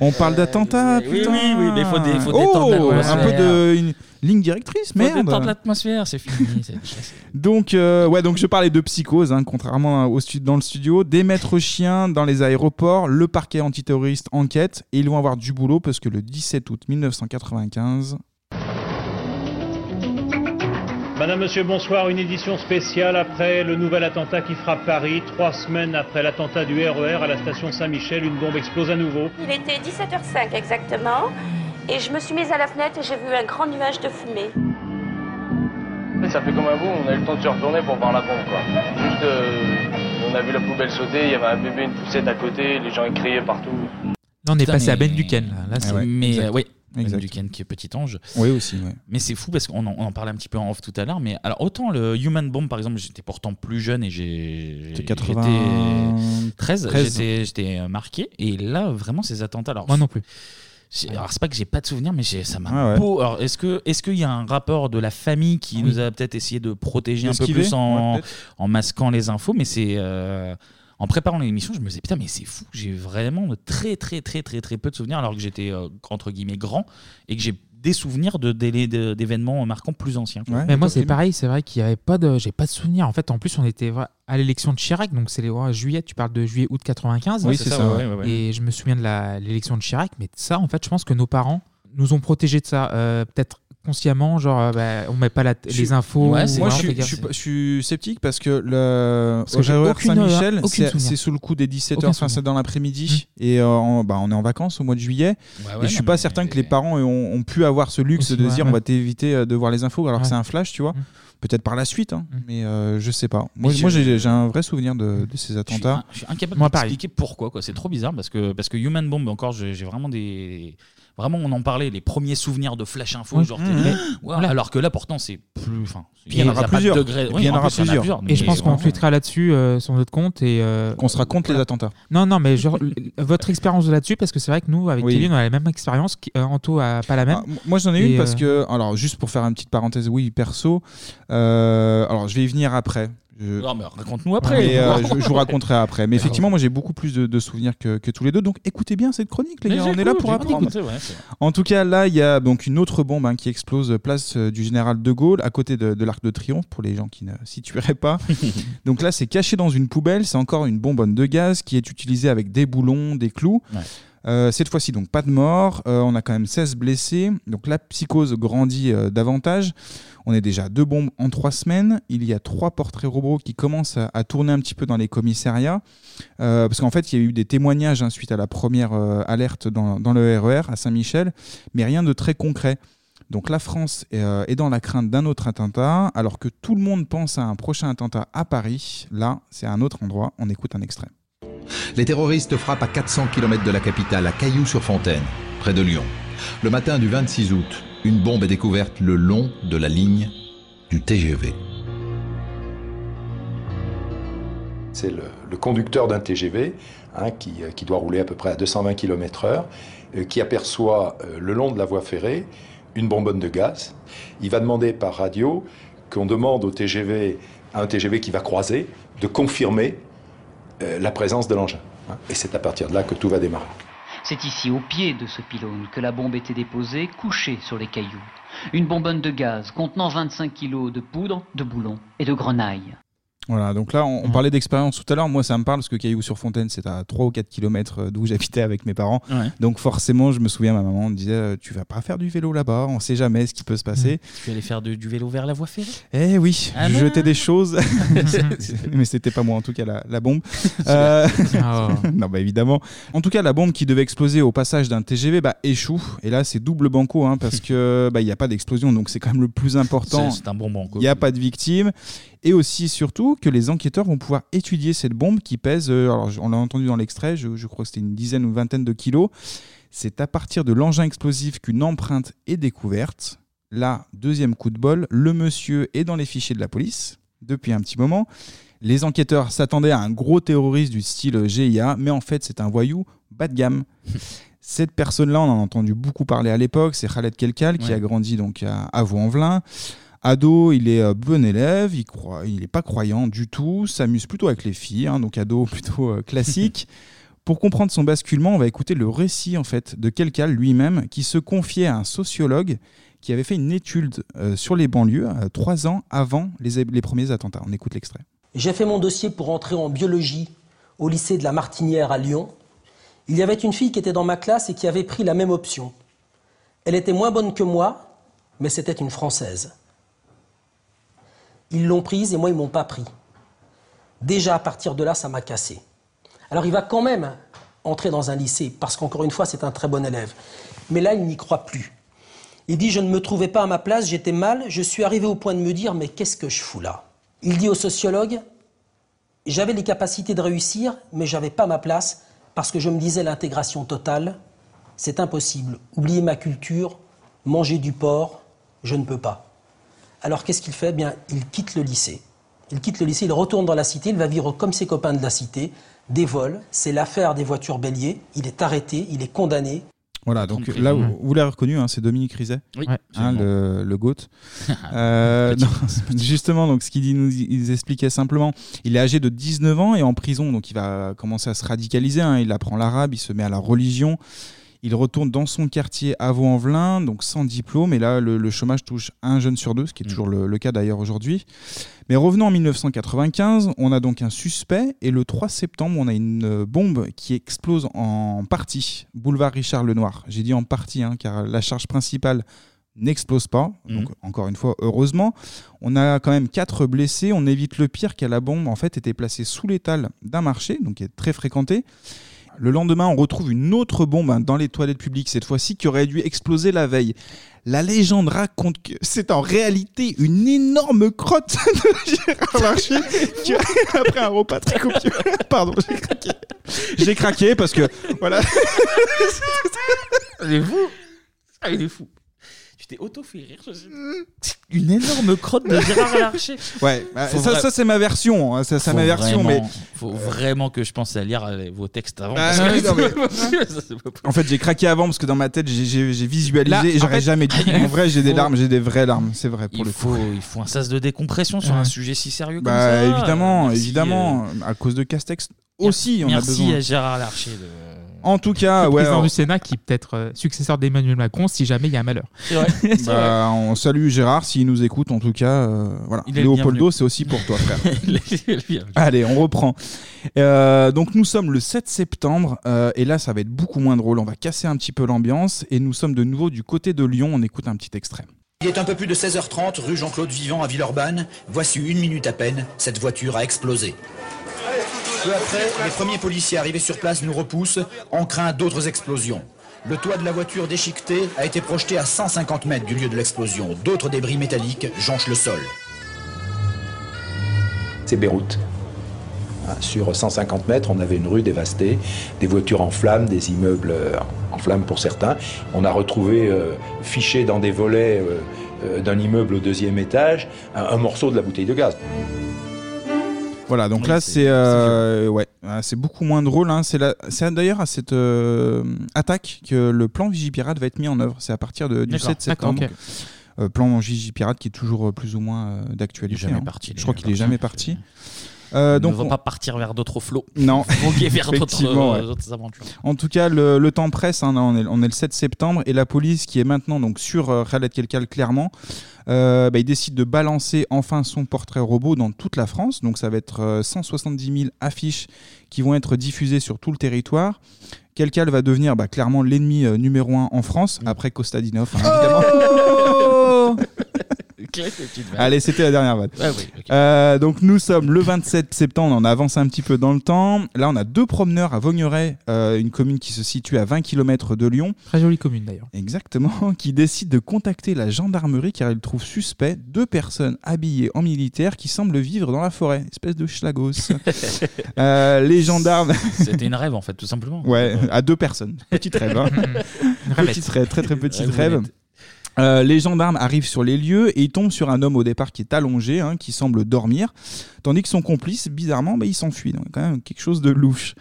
On parle d'attentat, oui, putain. oui, oui, mais faut dé- faut oh, détendre un peu de une ligne directrice, merde. détendre l'atmosphère, c'est fini. Donc, euh, ouais, donc je parlais de psychose, hein, contrairement au stu- dans le studio. Des maîtres chiens dans les aéroports, le parquet antiterroriste enquête, et ils vont avoir du boulot parce que le 17 août 1995. Madame, Monsieur, bonsoir. Une édition spéciale après le nouvel attentat qui frappe Paris. Trois semaines après l'attentat du RER à la station Saint-Michel, une bombe explose à nouveau. Il était 17h05 exactement, et je me suis mise à la fenêtre et j'ai vu un grand nuage de fumée. Ça fait comme un bout, on a eu le temps de se retourner pour voir la bombe quoi. Juste, euh, on a vu la poubelle sauter, il y avait un bébé, une poussette à côté, les gens ils criaient partout. Là, on est Putain, passé à Ben Duquesne. Là, Là, c'est- mais euh, oui, Ben Exact. Duquesne qui est petit ange. Oui, aussi, ouais. Mais c'est fou parce qu'on en, on en parlait un petit peu en off tout à l'heure. Mais alors, autant le Human Bomb, par exemple, j'étais pourtant plus jeune et j'ai. J'étais 93, 13, j'étais- j'étais marqué. Et là, vraiment, ces attentats. Alors, Moi non plus. J'ai- Alors, c'est pas que j'ai pas de souvenirs, mais j'ai- ça m'a ouais. beau. Alors, est-ce que est-ce qu'il y a un rapport de la famille qui nous a peut-être essayé de protéger un peu D'esquiver, plus en, ouais, peut-être. en masquant les infos Mais c'est. euh, en préparant l'émission, je me disais, putain, mais c'est fou, j'ai vraiment très, très, très, très, très peu de souvenirs, alors que j'étais, euh, entre guillemets, grand, et que j'ai des souvenirs de, délais de- d'événements marquants plus anciens. quoi. mais moi, c'est pareil, c'est vrai qu'il n'y avait pas de. J'ai pas de souvenir. En fait, en plus, on était vra- à l'élection de Chirac, donc c'est les ouais, juillet, tu parles de juillet-août 95. Oui, c'est ça, ouais, ouais, ouais. Et je me souviens de la- l'élection de Chirac, mais ça, en fait, je pense que nos parents nous ont protégés de ça. Euh, Peut-être consciemment, genre, euh, bah, on met pas la- Je- les infos. moi, ou je suis, je, suis, je suis sceptique parce que le Parce que Saint-Michel, c'est sous le coup des 17h, Aucun enfin c'est dans l'après-midi et euh, bah, on est en vacances au mois de juillet. Ouais, et je suis non, pas certain que les parents ont, ont pu avoir ce luxe Aussi, de ouais, dire ouais. on va t'éviter euh, de voir les infos alors que c'est un flash, tu vois. Peut-être par la suite, hein, mais euh, je sais pas. Moi, je- j'ai un vrai souvenir de, de ces attentats. Je suis incapable Moi, pareil. d'expliquer pourquoi. quoi. C'est trop bizarre parce que, parce que Human Bomb, encore, j'ai vraiment des. Vraiment, on en parlait, les premiers souvenirs de Flash Info, genre, Mmh, t'es- Voilà. alors que là, pourtant, c'est plus. Enfin, Puis il y en aura pas de plusieurs. degré- Et puis oui, il y en aura plus, plusieurs. Et je pense qu'on vraiment- tweetera là-dessus euh, sur notre compte et euh, Qu'on sera contre les attentats. Non, non, mais genre, l- votre expérience de là-dessus, parce que c'est vrai que nous, avec Oui. Kevin, on a la même expérience. qui- euh, Anto a pas la même. Ah, moi j'en ai Et, une parce euh, que, alors juste pour faire une petite parenthèse, oui, perso, euh, alors je vais y venir après. Je- Non, mais raconte-nous après. Mais, euh, je, je vous raconterai après. Mais effectivement, moi j'ai beaucoup plus de, de souvenirs que, que tous les deux. Donc écoutez bien cette chronique, les Mais gars. On est là pour apprendre. En tout cas, là, il y a donc une autre bombe hein, qui explose place euh, du général de Gaulle, à côté de, de l'Arc de Triomphe, pour les gens qui ne situeraient pas. donc là, c'est caché dans une poubelle. C'est encore une bonbonne de gaz qui est utilisée avec des boulons, des clous. Euh, cette fois-ci, donc pas de mort. Euh, on a quand même 16 blessés. Donc la psychose grandit euh, davantage. On est déjà deux bombes en trois semaines. Il y a trois portraits robots qui commencent à, tourner un petit peu dans les commissariats. Parce qu'en fait, il y a eu des témoignages hein, suite à la première alerte dans, dans le RER à Saint-Michel, mais rien de très concret. Donc la France est, dans la crainte d'un autre attentat, alors que tout le monde pense à un prochain attentat à Paris. Là, c'est un autre endroit. On écoute un extrait. Les terroristes frappent à 400 km de la capitale, à Cailloux-sur-Fontaine, près de Lyon. Le matin du 26 août, une bombe est découverte le long de la ligne du TGV. C'est le, conducteur d'un TGV hein, qui, euh, qui doit rouler à peu près à 220 km/h, euh, qui aperçoit euh, le long de la voie ferrée une bonbonne de gaz. Il va demander par radio qu'on demande au TGV, à un TGV qui va croiser, de confirmer la présence de l'engin. hein. Et c'est à partir de là que tout va démarrer. C'est ici, au pied de ce pylône, que la bombe était déposée, couchée sur les cailloux. Une bonbonne de gaz contenant 25 kilos de poudre, de boulons et de grenaille. Voilà, donc là, on, on parlait d'expérience tout à l'heure. Moi, ça me parle parce que Cailloux-sur-Fontaine, c'est à 3 ou 4 km d'où j'habitais avec mes parents. Ouais. Donc, forcément, je me souviens, ma maman me disait euh, Tu vas pas faire du vélo là-bas, on sait jamais ce qui peut se passer. Tu allais faire de- du vélo vers la voie ferrée? Eh oui, Ah je jetais des choses, mais c'était pas moi en tout cas la, la bombe. Euh, Oh. non, bah évidemment. En tout cas, la bombe qui devait exploser au passage d'un TGV bah, échoue. Et là, c'est double banco hein, parce que bah, il n'y a pas d'explosion, donc c'est quand même le plus important. C'est- c'est un bon banco. Il n'y a pas de victimes. Et aussi surtout que les enquêteurs vont pouvoir étudier cette bombe qui pèse, euh, alors on l'a entendu dans l'extrait, je, je crois que c'était une dizaine ou vingtaine de kilos. C'est à partir de l'engin explosif qu'une empreinte est découverte. Là, deuxième coup de bol, le monsieur est dans les fichiers de la police depuis un petit moment. Les enquêteurs s'attendaient à un gros terroriste du style GIA, mais en fait c'est un voyou bas de gamme. Cette personne-là, on en a entendu beaucoup parler à l'époque, c'est Khaled Kelkal qui a grandi donc à, à Vaux-en-Velin. Ado, il est euh, bon élève, il croit, il n'est pas croyant du tout, s'amuse plutôt avec les filles, hein, donc ado plutôt euh, classique. Pour comprendre son basculement, on va écouter le récit en fait de Kelkal lui-même qui se confiait à un sociologue qui avait fait une étude euh, sur les banlieues trois ans avant les, les premiers attentats. On écoute l'extrait. J'ai fait mon dossier pour entrer en biologie au lycée de la Martinière à Lyon. Il y avait une fille qui était dans ma classe et qui avait pris la même option. Elle était moins bonne que moi, mais c'était une Française. Ils l'ont prise et moi, ils m'ont pas pris. Déjà, à partir de là, ça m'a cassé. Alors, il va quand même entrer dans un lycée, parce qu'encore une fois, c'est un très bon élève. Mais là, il n'y croit plus. Il dit, je ne me trouvais pas à ma place, j'étais mal, je suis arrivé au point de me dire, mais qu'est-ce que je fous là? Il dit au sociologue, j'avais les capacités de réussir, mais j'avais pas ma place, parce que je me disais l'intégration totale, c'est impossible. Oublier ma culture, manger du porc, je ne peux pas. Alors qu'est-ce qu'il fait? Eh Bien, il quitte le lycée. Il quitte le lycée, il retourne dans la cité, il va vivre comme ses copains de la cité, des vols, c'est l'affaire des voitures béliers, il est arrêté, il est condamné, Voilà, donc là, vous, Ouais. vous l'avez reconnu, hein, c'est Dominique Rizet, Oui, Hein, le, le GOAT. Euh, non, justement, donc, ce qu'il dit- nous il expliquait simplement, il est âgé de 19 ans et en prison, donc il va commencer à se radicaliser, hein, il apprend l'arabe, il se met à la religion, il retourne dans son quartier à Vaux-en-Velin, donc sans diplôme, et là, le, le chômage touche un jeune sur deux, ce qui est toujours le, le cas d'ailleurs aujourd'hui. Mais revenons en 1995, on a donc un suspect, et le 3 septembre, on a une euh, bombe qui explose en partie, boulevard Richard Lenoir. J'ai dit en partie, hein, car la charge principale n'explose pas, donc encore une fois, heureusement. On a quand même quatre blessés, on évite le pire car la bombe en fait était placée sous l'étal d'un marché, donc qui est très fréquenté. Le lendemain, on retrouve une autre bombe hein, dans les toilettes publiques, cette fois-ci qui aurait dû exploser la veille. La légende raconte que c'est en réalité une énorme crotte de Gérard Larcher qui après un repas très copieux. Pardon, j'ai craqué. J'ai craqué parce que voilà. Il est fou. Ah, il est fou. T'es auto-fait rire. je sais. Une énorme crotte de Gérard Larcher. Ouais, bah, Faut ça, vra- ça, c'est ma version, hein, ça c'est Faut ma version, mais vraiment- faut vraiment que je pense à lire euh, vos textes avant. Ah, parce oui, que- non, mais- Ça, c'est pas possible. En fait, j'ai craqué avant parce que dans ma tête, j'ai- j'ai j'ai visualisé Là, et en j'aurais fait, jamais dit. En vrai, j'ai des faut- larmes, j'ai des vraies larmes, c'est vrai pour il le faut, coup. il faut un sas de décompression sur Ouais. un sujet si sérieux comme Bah ça. évidemment, Merci, évidemment, euh, à cause de Castex aussi, on a Merci besoin. à Gérard Larcher. de- En tout cas, le ouais. président du Sénat qui peut être euh, successeur d'Emmanuel Macron si jamais il y a un malheur. Bah, on salue Gérard s'il nous écoute. En tout cas, euh, voilà. Il est Léopoldo, c'est aussi pour toi, frère. Allez, on reprend. Euh, donc nous sommes le 7 septembre euh, et là, ça va être beaucoup moins drôle. On va casser un petit peu l'ambiance et nous sommes de nouveau du côté de Lyon. On écoute un petit extrait. Il est un peu plus de 16h30, rue Jean-Claude Vivant à Villeurbanne. Voici une minute à peine, cette voiture a explosé. Peu après, les premiers policiers arrivés sur place nous repoussent. On craint d'autres explosions. Le toit de la voiture déchiquetée a été projeté à 150 mètres du lieu de l'explosion. D'autres débris métalliques jonchent le sol. C'est Beyrouth. Hein, Sur 150 mètres, on avait une rue dévastée, des voitures en flammes, des immeubles euh, en flammes pour certains. On a retrouvé euh, fiché dans des volets euh, d'un immeuble au deuxième étage un morceau de la bouteille de gaz. Voilà, donc Oui, là c'est- euh, ouais, euh, c'est beaucoup moins drôle. hein. C'est d'ailleurs à cette euh, attaque que le plan Vigipirate va être mis en œuvre. C'est à partir de, du D'accord, 7 septembre. Euh, plan Vigipirate qui est toujours plus ou moins d'actualité. jamais hein. Je crois qu'il est jamais parti. Euh, donc ne va on- pas partir vers d'autres flots. Non, Voguer vers d'autres Effectivement, ouais. euh, d'autres aventures. En tout cas, le, le temps presse. hein, on, est, on est le 7 septembre et la police, qui est maintenant donc sur euh, Khaled Kelkal clairement, euh, bah, il décide de balancer enfin son portrait robot dans toute la France. Donc ça va être euh, 170 000 affiches qui vont être diffusées sur tout le territoire. Kelkal va devenir bah, clairement l'ennemi euh, numéro un en France après Kostadinov, hein, évidemment. petites vannes. Allez, c'était la dernière vanne. Oui. Euh, donc nous sommes le 27 septembre, on avance un petit peu dans le temps. Là, on a deux promeneurs à Vaugneray, euh, une commune qui se situe à 20 km de Lyon. Très jolie commune d'ailleurs. Exactement, qui décide de contacter la gendarmerie car ils trouvent suspect deux personnes habillées en militaire qui semblent vivre dans la forêt, espèce de schlagos. Euh, les gendarmes. C'était une rêve en fait, tout simplement. Ouais, à deux personnes. Petite rêve. Hein. Petite rêve, très très petite rêve. Euh, les gendarmes arrivent sur les lieux et ils tombent sur un homme au départ qui est allongé, hein, qui semble dormir, tandis que son complice, bizarrement, bah, il s'enfuit. Donc quand même quelque chose de louche.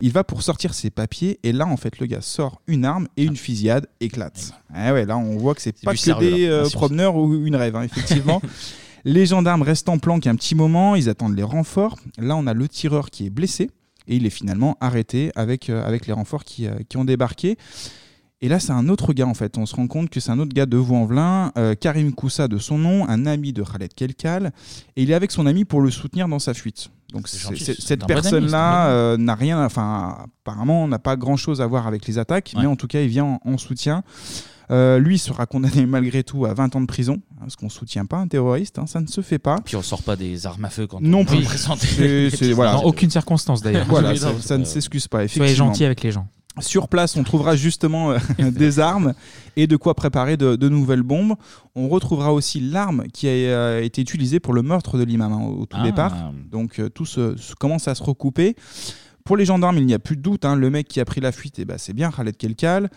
Il va pour sortir ses papiers et là, en fait, le gars sort une arme et une fusillade éclate. Ah ouais, là, on voit que c'est pas que sérieux, des euh, promeneurs ou une rêve, hein, effectivement. les gendarmes restent en planque un petit moment, ils attendent les renforts. Là, on a le tireur qui est blessé et il est finalement arrêté avec, euh, avec les renforts qui, qui ont débarqué. Et là, c'est un autre gars en fait. On se rend compte que c'est un autre gars de Vaux-en-Velin, euh, Karim Koussa de son nom, un ami de Khaled Kelkal. Et il est avec son ami pour le soutenir dans sa fuite. Donc c'est- gentil, c'est- c'est cette personne-là euh, n'a rien, enfin apparemment n'a pas grand-chose à voir avec les attaques, mais en tout cas il vient en, en soutien. Euh, lui sera condamné malgré tout à 20 ans de prison, hein, parce qu'on soutient pas un terroriste, hein, ça ne se fait pas. Puis on sort pas des armes à feu quand Non on plus. c'est- voilà. Dans aucune circonstance d'ailleurs. Voilà, ça, ne s'excuse pas. Soyez Effectivement. gentil avec les gens. Sur place, on trouvera justement euh, des armes et de quoi préparer de, de nouvelles bombes. On retrouvera aussi l'arme qui a euh, été utilisée pour le meurtre de l'imam hein, au tout Ah. départ. Donc euh, tout se, se- commence à se recouper. Pour les gendarmes, il n'y a plus de doute. hein, le mec qui a pris la fuite, eh ben, c'est bien Khaled Kelkal.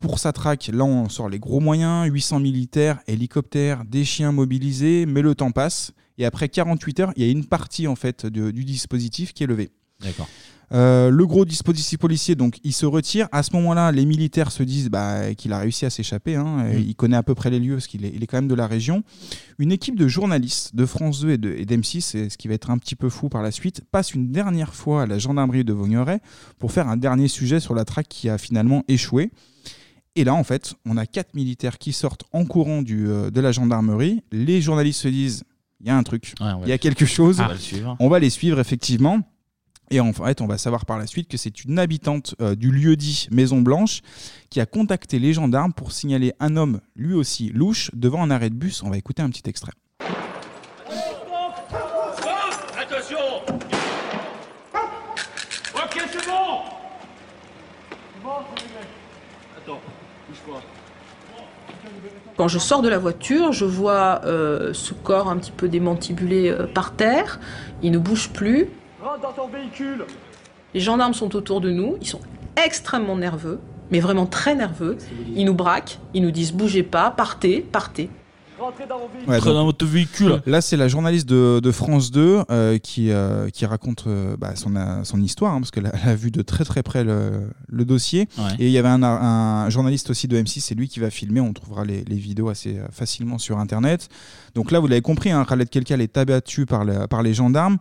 Pour sa traque, là on sort les gros moyens, 800 militaires, hélicoptères, des chiens mobilisés, mais le temps passe. Et après 48 heures, il y a une partie en fait de- du dispositif qui est levée. D'accord. Euh, le gros dispositif policier, donc, il se retire. À ce moment-là, les militaires se disent bah, qu'il a réussi à s'échapper. hein. Mm. Et Il connaît à peu près les lieux parce qu'il est, il est quand même de la région. Une équipe de journalistes de France 2 et de- et d'M6, et ce qui va être un petit peu fou par la suite, passe une dernière fois à la gendarmerie de Vaugneray pour faire un dernier sujet sur la traque qui a finalement échoué. Et là, en fait, on a quatre militaires qui sortent en courant du, euh, de la gendarmerie. Les journalistes se disent il y a un truc, Ouais, il y a quelque chose. on va. On va les suivre, effectivement. Et en fait, on va savoir par la suite que c'est une habitante euh, du lieu dit Maison Blanche qui a contacté les gendarmes pour signaler un homme, lui aussi louche, devant un arrêt de bus. On va écouter un petit extrait. Attention Ok, c'est bon C'est bon, Attends, bouge-toi. Quand je sors de la voiture, je vois euh, ce corps un petit peu démantibulé euh, par terre. Il ne bouge plus. Rentre dans ton véhicule Les gendarmes sont autour de nous. Ils sont extrêmement nerveux, mais vraiment très nerveux. Ils nous braquent. Ils nous disent bougez pas, partez, partez. Rentrez dans véhicule Ouais, dans votre véhicule. Là, c'est la journaliste de, de France 2 euh, qui, euh, qui raconte euh, bah, son, son histoire, hein, parce qu'elle a, elle a vu de très très près le, le dossier. Ouais. Et il y avait un, un journaliste aussi de M6, c'est lui qui va filmer. On trouvera les, les vidéos assez facilement sur Internet. Donc là, vous l'avez compris, hein, Khaled Kelkal est abattu par, par les gendarmes.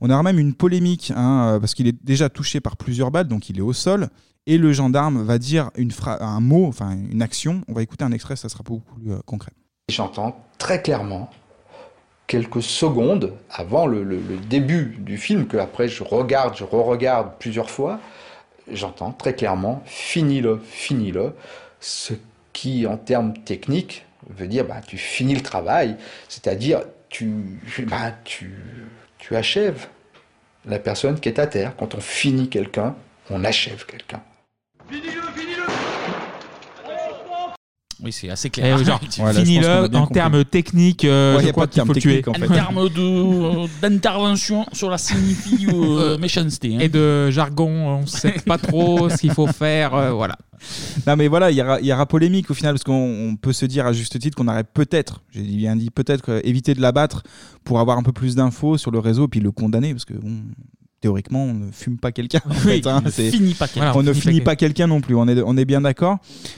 On aura même une polémique, hein, parce qu'il est déjà touché par plusieurs balles, donc il est au sol. Et le gendarme va dire une un mot, enfin une action. On va écouter un extrait, ça sera beaucoup plus euh, concret. J'entends très clairement, quelques secondes avant le, début du film, que après je regarde, je re-regarde plusieurs fois, j'entends très clairement finis-le, finis-le, ce qui en termes techniques veut dire bah, tu finis le travail, c'est-à-dire tu, bah, tu, tu achèves la personne qui est à terre. Quand on finit quelqu'un, on achève quelqu'un. Oui, c'est assez Eh, clair. genre, Voilà, je pense qu'on a finis-le bien en compris. termes techniques. euh, Ouais, je y a crois pas de qu'il faut le tuer. en En termes de- d'intervention sur la signifie euh, méchanceté. hein. Et de jargon, on ne sait pas trop ce qu'il faut faire. euh, voilà. Non mais voilà, il y aura, il y aura polémique au final parce qu'on on peut se dire à juste titre qu'on aurait peut-être, j'ai bien dit peut-être, euh, évité de l'abattre pour avoir un peu plus d'infos sur le réseau puis le condamner parce que bon, théoriquement on ne fume pas quelqu'un. en Oui, fait, hein, on finit pas quelqu'un. on ne Finit pas finit pas quelqu'un non plus. On est, on est bien d'accord.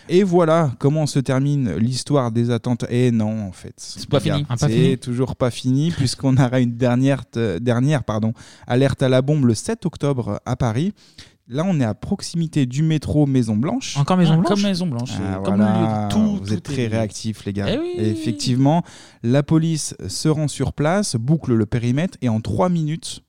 Et voilà comment se termine l'histoire des attentes. Et non en fait, c'est pas fini. C'est fini. toujours pas fini puisqu'on aura une dernière, dernière pardon, alerte à la bombe le 7 octobre à Paris. Là, on est à proximité du métro Maison Blanche. Encore Maison Ah, Blanche Comme Maison Blanche. Ah, comme voilà, le- tout, vous tout êtes très réactifs, les gars. Eh oui. Et effectivement, la police se rend sur place, boucle le périmètre et en trois minutes,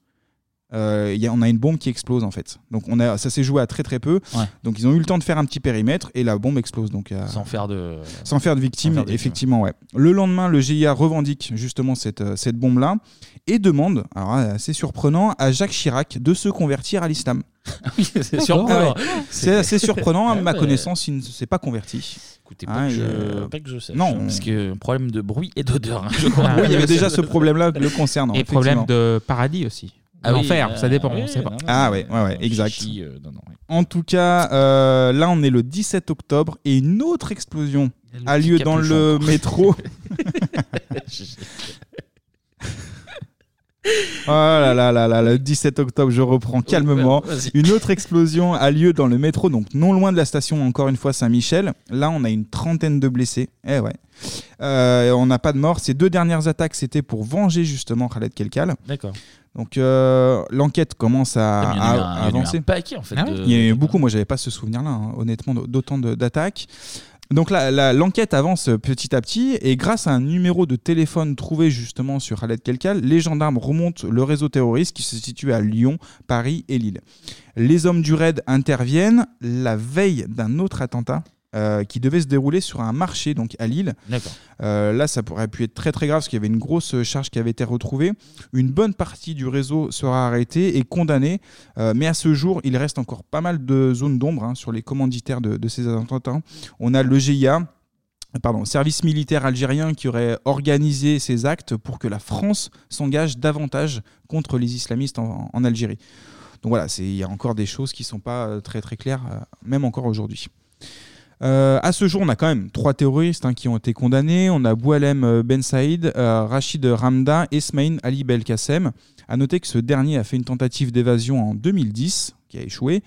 euh, il y a- on a une bombe qui explose en fait. Donc on a, ça s'est joué à très très peu. Donc ils ont eu le temps de faire un petit périmètre et la bombe explose. Donc euh, Sans faire de. sans faire de victimes, Sans faire de victimes, effectivement, ouais. Le lendemain, le GIA revendique justement cette, euh, cette bombe-là et demande, alors assez surprenant, à Jacques Chirac de se convertir à l'islam. Oui, c'est surprenant. Ah ouais. C'est assez surprenant, à Ouais, ma connaissance, il ne s'est pas converti. Écoutez, pas, Hein, que je, euh, pas que je sache. Non, Parce que problème de bruit et d'odeur, hein, je crois. Oui, il y avait déjà ce problème-là le concernant. Et problème de paradis aussi. Ah oui, L'enfer, euh, ça dépend, oui, on sait pas. non, non, Ah ouais, ouais, exact. chichi, euh, non, non, ouais. En tout cas, euh, là on est le 17 octobre et une autre explosion a lieu dans le métro. Oh là là là là, le 17 octobre, je reprends calmement. Une autre explosion a lieu dans le métro, donc non loin de la station, encore une fois, Saint-Michel. Là, on a une trentaine de blessés. Eh ouais. Euh, on n'a pas de morts. Ces deux dernières attaques, c'était pour venger justement Khaled Kelkal. D'accord. Donc euh, l'enquête commence à, Ah, il y en a eu à- un- à il y en a eu un avancer. paquet, en fait, Ah ouais de- Il y en a eu beaucoup. Moi, j'avais pas ce souvenir-là, hein, honnêtement, d'autant de- d'attaques. Donc là, la- l'enquête avance petit à petit et grâce à un numéro de téléphone trouvé justement sur Khaled Kelkal, les gendarmes remontent le réseau terroriste qui se situe à Lyon, Paris et Lille. Les hommes du raid interviennent la veille d'un autre attentat. Euh, qui devait se dérouler sur un marché donc à Lille. Euh, là, ça pourrait pu être très très grave parce qu'il y avait une grosse charge qui avait été retrouvée. Une bonne partie du réseau sera arrêtée et condamnée, Euh, mais à ce jour, il reste encore pas mal de zones d'ombre hein, sur les commanditaires de, de ces attentats. On a le GIA, pardon, service militaire algérien qui aurait organisé ces actes pour que la France s'engage davantage contre les islamistes en, en Algérie. Donc voilà, il y a encore des choses qui sont pas très très claires, euh, même encore aujourd'hui. Euh, à ce jour, on a quand même trois terroristes hein, qui ont été condamnés. On a Boualem euh, Ben Saïd, euh, Rachid Ramda et Smaïn Ali Belkacem. À noter que ce dernier a fait une tentative d'évasion en 2010 qui a échoué.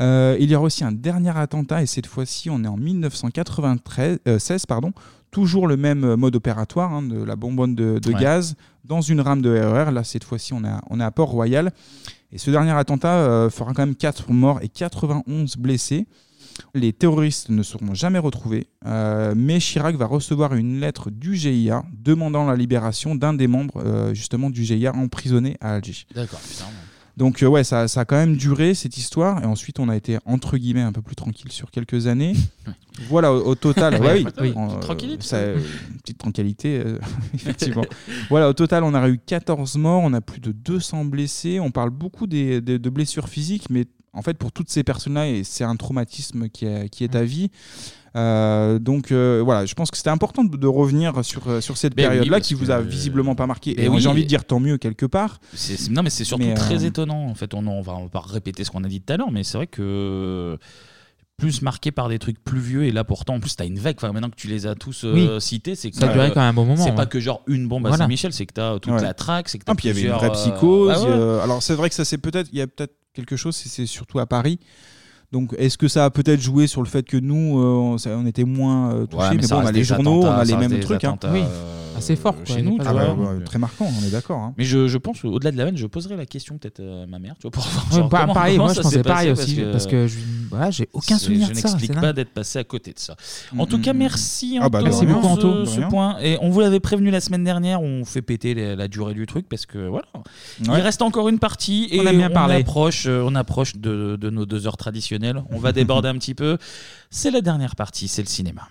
Euh, il y aura aussi un dernier attentat et cette fois-ci, on est en 1993, euh, 16, pardon. Toujours le même mode opératoire hein, de la bonbonne de, de Ouais. gaz dans une rame de RER. Là, cette fois-ci, on est à, on est à Port-Royal. Et ce dernier attentat fera quand même 4 morts et 91 blessés. Les terroristes ne seront jamais retrouvés, euh, mais Chirac va recevoir une lettre du GIA demandant la libération d'un des membres euh, justement du GIA emprisonné à Alger. D'accord, putain. Donc euh, ouais, ça, ça a quand même duré cette histoire, et ensuite on a été entre guillemets un peu plus tranquille sur quelques années. voilà, au, au total, ouais, oui, Oui, on, petite euh, tranquillité. ça, euh, une petite tranquillité, effectivement. voilà, au total, on a eu 14 morts, on a plus de 200 blessés. On parle beaucoup des, des- de blessures physiques, mais en fait, pour toutes ces personnes-là, et c'est un traumatisme qui est, qui est à vie. Euh, donc euh, voilà, je pense que c'était important de, de revenir sur, euh, sur cette oui, période-là parce qui vous a visiblement pas marqué. Mais Et oui, j'ai envie et- de dire tant mieux quelque part. Non, mais c'est surtout Mais, très euh, étonnant. En fait, on, on va, on va pas répéter ce qu'on a dit tout à l'heure, mais c'est vrai que plus marqué par des trucs plus vieux et là pourtant en plus t'as une vague enfin, maintenant que tu les as tous euh, Oui. cités c'est que Ça a duré quand même un bon moment, c'est pas ouais. que genre une bombe à Voilà. Saint-Michel c'est que t'as toute Ouais. la traque c'est que t'as Ah, puis il y avait une plusieurs, vraie euh, psychose. bah ouais. euh, alors c'est vrai que ça c'est peut-être, il y a peut-être quelque chose, c'est- c'est surtout à Paris. Donc est-ce que ça a peut-être joué sur le fait que nous, euh, on, ça- on était moins euh, touchés? Ouais, mais bon, on a les journaux, on a les mêmes trucs. hein. Oui. Euh, Assez fort, quoi, chez nous. Ah bah, ouais, très marquant, on est d'accord. hein. mais je, je pense au-delà de la vanne je poserai la question peut-être à ma mère tu vois pour voir genre, bah, comment- pareil, comment moi, je ça pensais pareil passé, aussi, parce que je- ouais, j'ai aucun c'est- souvenir je de ça, n'explique c'est pas dingue. d'être passé à côté de ça en tout cas merci Ah bah, de Anto rien. pour beaucoup, ce- Anto. ce De rien. point et on vous l'avait prévenu la semaine dernière on fait péter la, la durée du truc parce que voilà il reste encore une partie et On aime bien parler. approche euh, on approche de, de nos deux heures traditionnelles on va déborder un petit peu c'est la dernière partie c'est le cinéma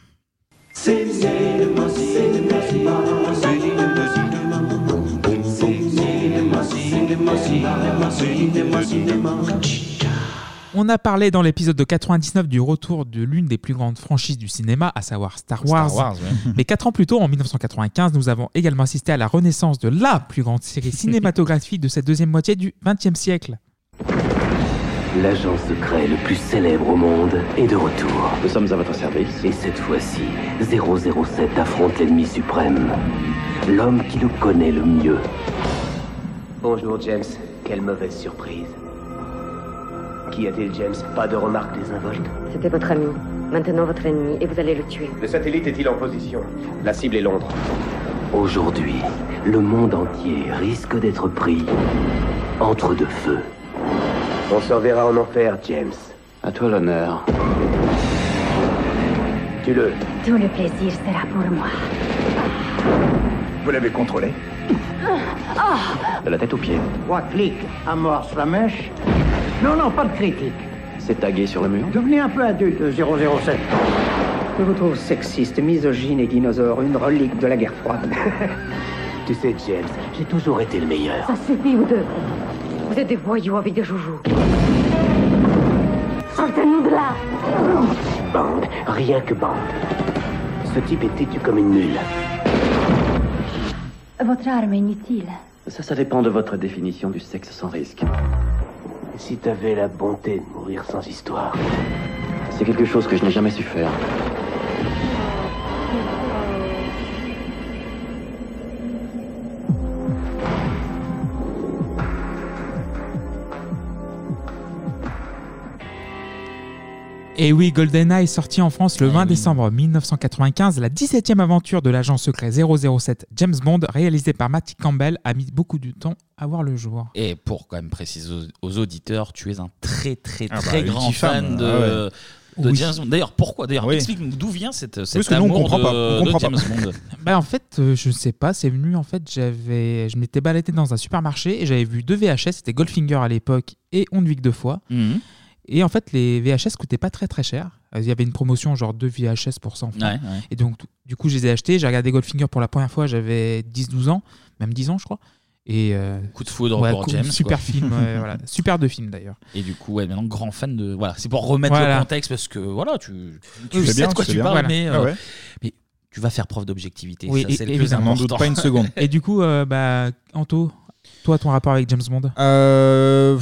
On a parlé dans l'épisode de 99 du retour de l'une des plus grandes franchises du cinéma, à savoir Star Wars. Star Wars, ouais. Mais quatre ans plus tôt, en 1995, nous avons également assisté à la renaissance de la plus grande série cinématographique de cette deuxième moitié du XXe siècle. L'agent secret le plus célèbre au monde est de retour. Nous sommes à votre service. Et cette fois-ci, 007 affronte l'ennemi suprême. L'homme qui le connaît le mieux. Bonjour James. Quelle mauvaise surprise. Qu'y a-t-il James? Pas de remarques désinvoltes C'était votre ami. Maintenant votre ennemi et vous allez le tuer. Le satellite est-il en position? La cible est Londres. Aujourd'hui, le monde entier risque d'être pris entre deux feux. On se reverra en enfer, James. À toi l'honneur. Tu le. Tout le plaisir sera pour moi. Vous l'avez contrôlé? De la tête aux pieds. Trois clics, amorce la mèche. Non, non, pas de critique. C'est tagué sur le mur Devenez un peu adulte, 007. Je vous trouve sexiste, misogyne et dinosaure, une relique de la guerre froide. Tu sais, James, j'ai toujours été le meilleur. Ça suffit, vous deux. Vous êtes des voyous avec des joujoux. Sortez-nous de là Bande, rien que bande. Ce type est têtu comme une mule. Votre arme est inutile. Ça, ça dépend de votre définition du sexe sans risque. Si t'avais la bonté de mourir sans histoire. C'est quelque chose que je n'ai jamais su faire. Et oui, GoldenEye est sorti en France le 20 décembre 1995. La 17e aventure de l'agent secret 007 James Bond, réalisée par Matty Campbell, a mis beaucoup de temps à voir le jour. Et pour quand même préciser aux, aux auditeurs, tu es un très très Ah bah, très grand ulti fan, de, ah ouais. de Oui. James Bond. D'ailleurs, pourquoi? D'ailleurs, Oui. explique-nous d'où vient cette, cet Parce que nous, on amour comprend de, pas, on de comprend James pas. Bond. Bah en fait, euh, je sais pas, c'est venu en fait, j'avais je m'étais baladé dans un supermarché et j'avais vu deux VHS, c'était Goldfinger à l'époque et On ne vit que deux fois. Et en fait, les VHS coûtaient pas très très cher. Euh, Il y avait une promotion genre deux VHS pour 100 francs. Ouais, ouais. Et donc, du coup, je les ai achetés. J'ai regardé Goldfinger pour la première fois, j'avais 10-12 ans, même 10 ans, je crois. Et euh, Coup de foudre ouais, pour coup- James. Super quoi. film, ouais, voilà. super de film d'ailleurs. Et du coup, ouais, maintenant grand fan de. Voilà, c'est pour remettre Voilà. le contexte parce que voilà, tu, tu Oui, sais bien, de quoi tu bien. parles, Voilà. mais, Ah euh, ouais. mais tu vas faire preuve d'objectivité. Oui, ça, et- c'est le plus évidemment. important. Et du coup, euh, bah, Anto, toi, ton rapport avec James Bond? Euh,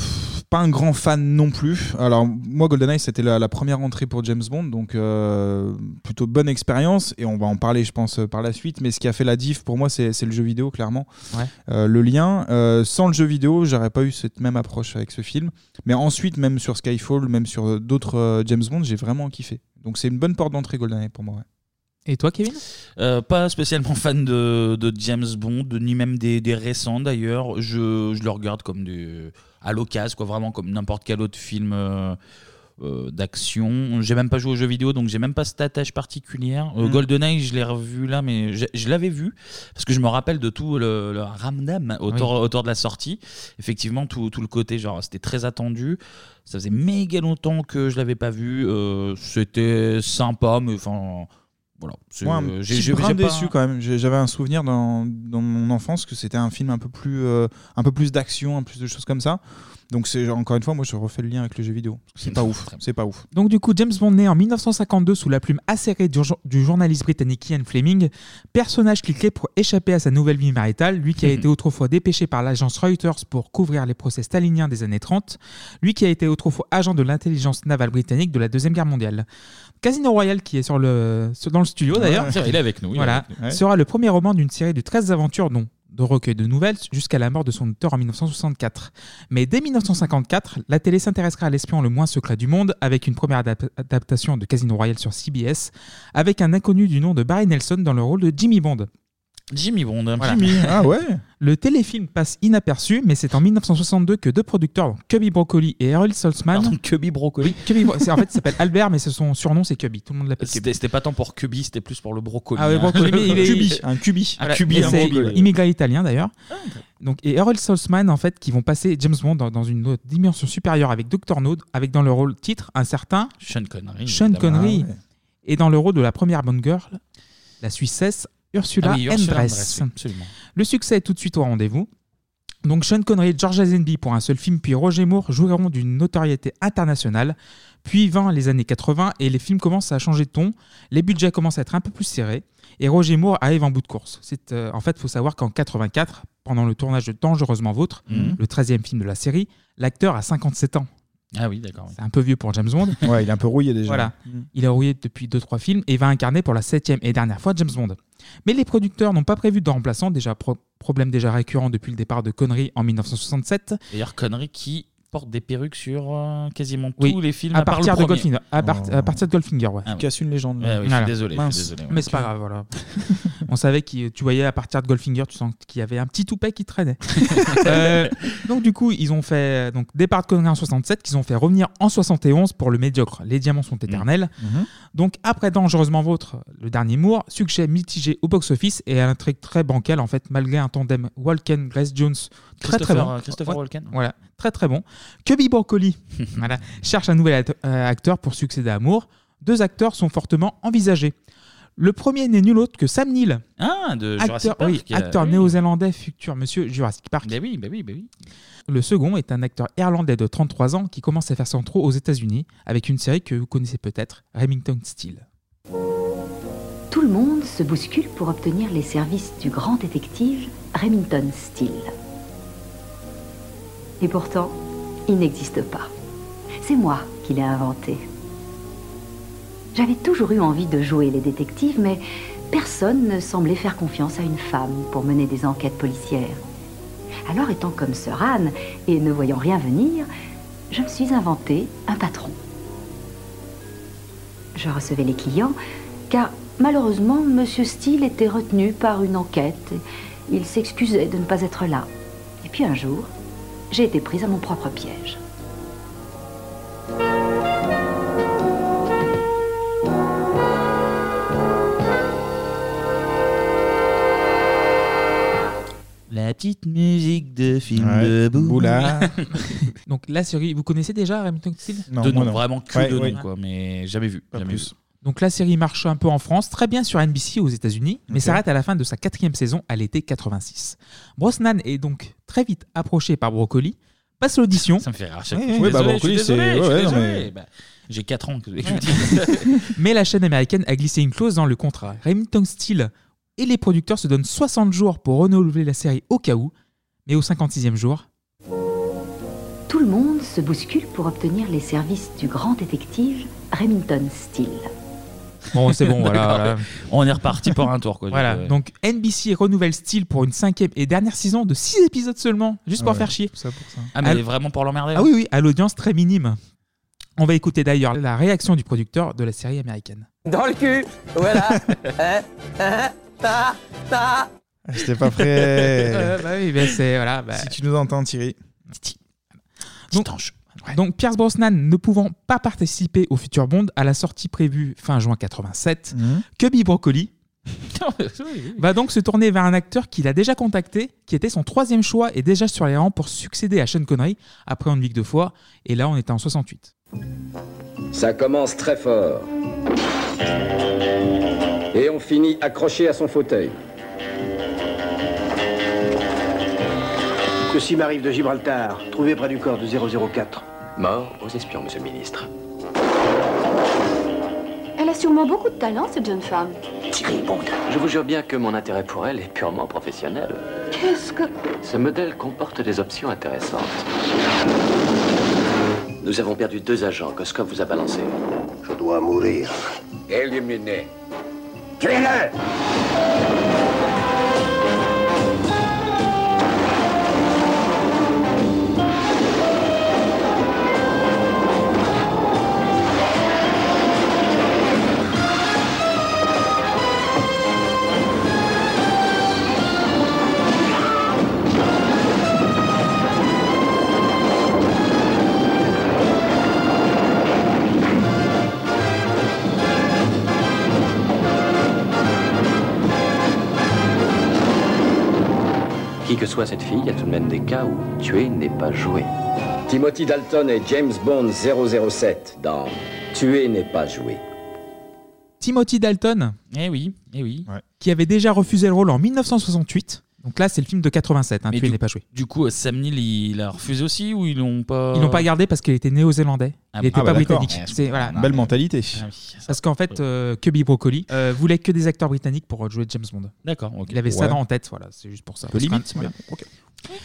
pas un grand fan non plus. Alors moi GoldenEye c'était la, la première entrée pour James Bond, donc euh, plutôt bonne expérience et on va en parler je pense euh, par la suite. Mais ce qui a fait la diff pour moi c'est le jeu vidéo clairement. Ouais. Euh, le lien. Euh, sans le jeu vidéo j'aurais pas eu cette même approche avec ce film. Mais ensuite même sur Skyfall, même sur d'autres euh, James Bond j'ai vraiment kiffé. Donc c'est une bonne porte d'entrée GoldenEye pour moi. ouais. Et toi, Kevin? Euh, pas spécialement fan de, de James Bond, ni même des, des récents d'ailleurs. Je, je le regarde comme des, à l'occasion, quoi, vraiment comme n'importe quel autre film euh, euh, d'action. J'ai même pas joué aux jeux vidéo, donc j'ai même pas cette attache particulière. Euh, Mm. GoldenEye, je l'ai revu là, mais je, je l'avais vu parce que je me rappelle de tout le, le ramdam autour, Oui. autour de la sortie. Effectivement, tout, tout le côté, genre, c'était très attendu. Ça faisait méga longtemps que je l'avais pas vu. Euh, c'était sympa, mais enfin. Voilà. Moi, un j'ai- pas- déçu quand même. J'avais un souvenir dans, dans mon enfance que c'était un film un peu plus, euh, un peu plus d'action, un peu plus de choses comme ça. Donc c'est encore une fois, moi je refais le lien avec le jeu vidéo. C'est pas ouf. C'est pas ouf. Donc du coup, James Bond naît en 1952 sous la plume acérée du, jour- du journaliste britannique Ian Fleming, personnage cliqué pour échapper à sa nouvelle vie maritale, lui qui a été autrefois dépêché par l'agence Reuters pour couvrir les procès staliniens des années 30, lui qui a été autrefois agent de l'intelligence navale britannique de la Deuxième Guerre mondiale. Casino Royale, qui est sur le, sur- dans le studio Ouais, d'ailleurs, c'est vrai, il est avec nous, il est Voilà, avec nous. Ouais. sera le premier roman d'une série de 13 aventures dont de recueils de nouvelles jusqu'à la mort de son auteur en 1964. Mais dès 1954, la télé s'intéressera à l'espion le moins secret du monde avec une première adap- adaptation de Casino Royale sur CBS avec un inconnu du nom de Barry Nelson dans le rôle de Jimmy Bond. Jimmy Bond. Voilà. Jimmy, ah ouais. Le téléfilm passe inaperçu, mais c'est en 1962 que deux producteurs, Cubby Broccoli et Errol Saltzman. Pardon, Cubby Broccoli. Cubby Bro- c'est- en fait, il s'appelle Albert, mais c'est son surnom, c'est Cubby. Tout le monde l'appelle Cubby. C'était c'était pas tant pour Cubby, c'était plus pour le brocoli. Ah ouais, hein. brocoli, mais il est Cubi, un cubi. Un cubi, et un c'est brocoli. immigré italien d'ailleurs. Donc et Errol Saltzman en fait qui vont passer James Bond dans, dans une autre dimension supérieure avec Dr No avec dans le rôle titre un certain Sean Connery. Sean évidemment. Connery Ah ouais. et dans le rôle de la première Bond girl la Suissesse Ursula Ah oui, Ursula Andress. Andress, oui, absolument. Le succès est tout de suite au rendez-vous. Donc Sean Connery et George Lazenby pour un seul film, puis Roger Moore joueront d'une notoriété internationale. Puis 20 les années 80 et les films commencent à changer de ton. Les budgets commencent à être un peu plus serrés et Roger Moore arrive en bout de course. C'est euh, en fait, il faut savoir qu'en 84, pendant le tournage de Dangereusement Vôtre, Mhm. le 13e film de la série, l'acteur a 57 ans. Ah oui, d'accord. C'est un peu vieux pour James Bond. Ouais, il est un peu rouillé déjà. Voilà. Il a rouillé depuis 2-3 films et va incarner pour la septième et dernière fois James Bond. Mais les producteurs n'ont pas prévu de remplaçant, déjà pro- problème déjà récurrent depuis le départ de Connery en 1967. D'ailleurs, Connery qui porte des perruques sur euh, quasiment tous Oui, les films. à part le partir de premier. Goldfinger. À, part- Oh. à partir de Goldfinger, ouais. Ah ouais. Casse une légende. Ouais, ouais, je suis désolé, je suis Mince. désolé, ouais. Mais c'est pas grave, voilà. On savait que tu voyais à partir de Goldfinger, tu sens qu'il y avait un petit toupet qui traînait. Euh, donc du coup, ils ont fait donc départ de Connery en 67, qu'ils ont fait revenir en 71 pour le médiocre. Les diamants sont éternels. Mhm. Donc après Dangereusement Vôtre, le dernier Moore, succès mitigé au box-office et un intrigue très bancal en fait, malgré un tandem Walken Grace Jones très très Christopher- bon. euh, Christopher Walken. Voilà, très très bon. Cubby Broccoli voilà, cherche un nouvel euh, acteur pour succéder à Moore. Deux acteurs sont fortement envisagés. Le premier n'est nul autre que Sam Neill. Ah, de Jurassic acteur, Park, oui, euh, acteur oui. néo-zélandais, futur monsieur Jurassic Park. Ben oui, ben oui, ben oui. Le second est un acteur irlandais de 33 ans qui commence à faire son trou aux États-Unis avec une série que vous connaissez peut-être, Remington Steele. Tout le monde se bouscule pour obtenir les services du grand détective Remington Steele. Et pourtant, il n'existe pas. C'est moi qui l'ai inventé. J'avais toujours eu envie de jouer les détectives, mais personne ne semblait faire confiance à une femme pour mener des enquêtes policières. Alors, étant comme Sir Anne et ne voyant rien venir, je me suis inventé un patron. Je recevais les clients, car malheureusement, Monsieur Steele était retenu par une enquête. Il s'excusait de ne pas être là. Et puis un jour, j'ai été prise à mon propre piège. La petite musique de film Ouais, de Boula. Boula. Donc la série, vous connaissez déjà Remington Steele de nom, vraiment que de nom, quoi, mais jamais vu. jamais vu. Donc la série marche un peu en France, très bien sur NBC aux États-Unis, mais Ok. s'arrête à la fin de sa quatrième saison à l'été 86. Brosnan est donc très vite approché par Broccoli, passe l'audition. Ça me fait rire à chaque fois. Je suis bah, désolé, Broccoli, je suis désolé, c'est- je suis ouais, non, désolé. mais- Bah, J'ai 4 ans. que je vous dis. mais la chaîne américaine a glissé une clause dans le contrat. Remington Steele et les producteurs se donnent 60 jours pour renouveler la série au cas où, mais au 56e jour, Tout le monde se bouscule pour obtenir les services du grand détective Remington Steele. Bon, c'est bon, voilà. On est reparti pour un tour. Quoi, Voilà, coup, ouais. donc NBC renouvelle Steele pour une cinquième et dernière saison de 6 épisodes seulement, juste pour Ouais, faire chier. Ah, mais À- vraiment pour l'emmerder Ah oui, oui, à l'audience très minime. On va écouter d'ailleurs la réaction du producteur de la série américaine. Dans le cul, voilà. Hein, hein, ta, ta. J'étais pas prêt. Euh, bah oui, mais c'est voilà. bah- Si tu nous entends, Thierry. Donc, donc Pierce Brosnan ne pouvant pas participer au futur Bond à la sortie prévue fin juin 87, Mhm. Cubby Broccoli va donc se tourner vers un acteur qu'il a déjà contacté, qui était son troisième choix et déjà sur les rangs pour succéder à Sean Connery après une week de fois. Et là, on était en 68. Ça commence très fort. Et on finit accroché à son fauteuil. Ceci m'arrive de Gibraltar, trouvé près du corps de 004. Mort aux espions, monsieur le ministre. Elle a sûrement beaucoup de talent, cette jeune femme. Thierry Bond. Je vous jure bien que mon intérêt pour elle est purement professionnel. Qu'est-ce que... Ce modèle comporte des options intéressantes. Nous avons perdu deux agents que Scott vous a balancés. Je dois mourir. Éliminé. Tuez-le Qui que soit cette fille, il y a tout de même des cas où tuer n'est pas joué. Timothy Dalton et James Bond 007 dans Tuer n'est pas joué. Timothy Dalton, Eh oui, eh oui. qui avait déjà refusé le rôle en 1968. Donc là, c'est le film de 87, hein, Mais Tuer du- n'est pas joué. Du coup, Sam Neill, il a refusé aussi ou ils l'ont pas Ils l'ont pas gardé parce qu'il était néo-zélandais. Ah il n'était bah pas d'accord. britannique. C'est voilà. Belle mentalité. Ah Parce qu'en fait, euh, Cubby Broccoli euh, voulait que des acteurs britanniques pour jouer James Bond. D'accord, ok. Il avait ça Ouais. en tête, voilà, c'est juste pour ça. Peu limite, C'est mais ok.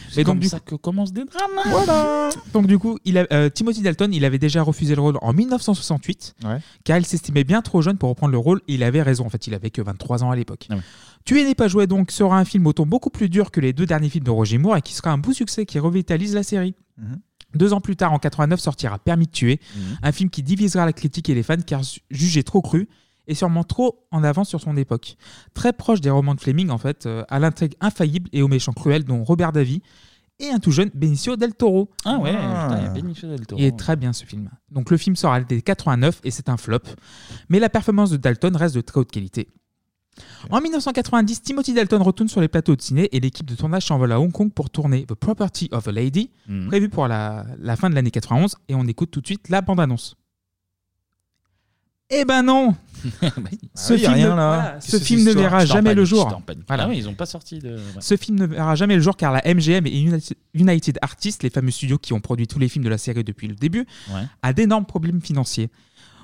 C'est comme ça que commencent des drames. Voilà. Donc du coup, il a- euh, Timothy Dalton, il avait déjà refusé le rôle en 1968, Ouais. car il s'estimait bien trop jeune pour reprendre le rôle. Et il avait raison, en fait, il avait que 23 ans à l'époque. Ah. Tuer n'est pas joué donc sera un film au ton beaucoup plus dur que les deux derniers films de Roger Moore et qui sera un beau succès qui revitalise la série. Mhm. Deux ans plus tard, en 89, sortira Permis de tuer, Mhm. un film qui divisera la critique et les fans car ju- jugé trop cru et sûrement trop en avance sur son époque. Très proche des romans de Fleming, en fait, euh, à l'intrigue infaillible et aux méchants cruels, dont Robert Davy et un tout jeune Benicio del Toro. Ah ouais, putain, il y a Benicio del Toro. Il est très bien ce film. Donc le film sort à l'été 89 et c'est un flop. Mais la performance de Dalton reste de très haute qualité. En 1990, Timothy Dalton retourne sur les plateaux de ciné et l'équipe de tournage s'envole à Hong Kong pour tourner The Property of a Lady, Mhm. prévu pour la, la fin de l'année 91. Et on écoute tout de suite la bande-annonce. Eh ben non Ce film, film, ne, voilà, ce film ne verra jamais le jour. Voilà. Ah ils ont pas sorti de. ouais. Ce film ne verra jamais le jour car la MGM et United- United Artists, les fameux studios qui ont produit tous les films de la série depuis le début, Ouais. a d'énormes problèmes financiers.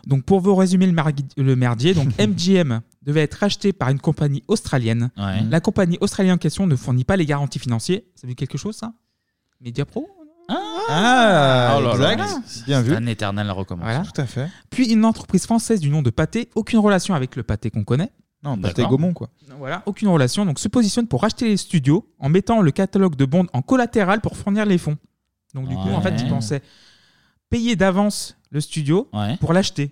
Donc pour vous résumer le, margui- le merdier, donc MGM devait être racheté par une compagnie australienne. Ouais. La compagnie australienne en question ne fournit pas les garanties financières. Ça veut dire quelque chose ça? Media Pro? Ah, Oh là là. exact. Bien vu. Un éternel recommence. Voilà. Tout à fait. Puis une entreprise française du nom de Pâté, aucune relation avec le Pâté qu'on connaît. Non, Pâté Gaumont, quoi. Voilà, aucune relation. Donc se positionne pour racheter les studios en mettant le catalogue de Bond en collatéral pour fournir les fonds. Donc du coup, en fait, ils pensaient payer d'avance le studio Ouais. pour l'acheter.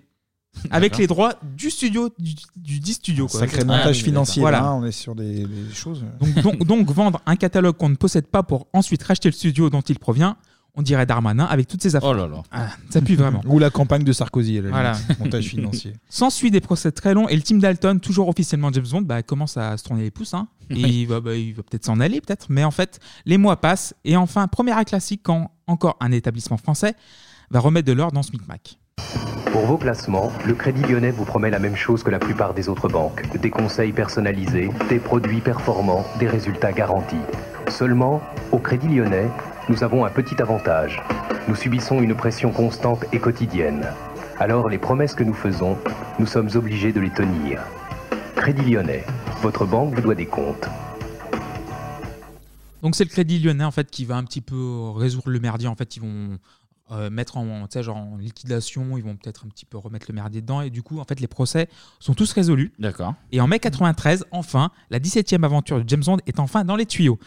Avec les droits du studio, du, du dit studio. Quoi. Sacré Ah, montage financier. Voilà. Là, on est sur des, des choses. Donc, donc, donc, vendre un catalogue qu'on ne possède pas pour ensuite racheter le studio dont il provient, on dirait Darmanin avec toutes ses affaires. Oh là là. Ah, ça pue vraiment. Ou la campagne de Sarkozy, à la Voilà. montage financier. S'ensuit des procès très longs et le team Dalton, toujours officiellement James Bond, bah, commence à se tourner les pouces. hein. Et Oui. il va, bah, il va peut-être s'en aller, peut-être. Mais en fait, les mois passent et enfin, premier acte classique quand encore un établissement français va remettre de l'or dans ce micmac. Pour vos placements, le Crédit Lyonnais vous promet la même chose que la plupart des autres banques. Des conseils personnalisés, des produits performants, des résultats garantis. Seulement, au Crédit Lyonnais, nous avons un petit avantage. Nous subissons une pression constante et quotidienne. Alors les promesses que nous faisons, nous sommes obligés de les tenir. Crédit Lyonnais, votre banque vous doit des comptes. Donc c'est le Crédit Lyonnais qui va un petit peu résoudre le merdier. En fait, ils vont euh, mettre en, tu sais, genre en liquidation, ils vont peut-être un petit peu remettre le merdier dedans. Et du coup, en fait, les procès sont tous résolus. D'accord. Et en mai 93, enfin, la 17e aventure de James Bond est enfin dans les tuyaux.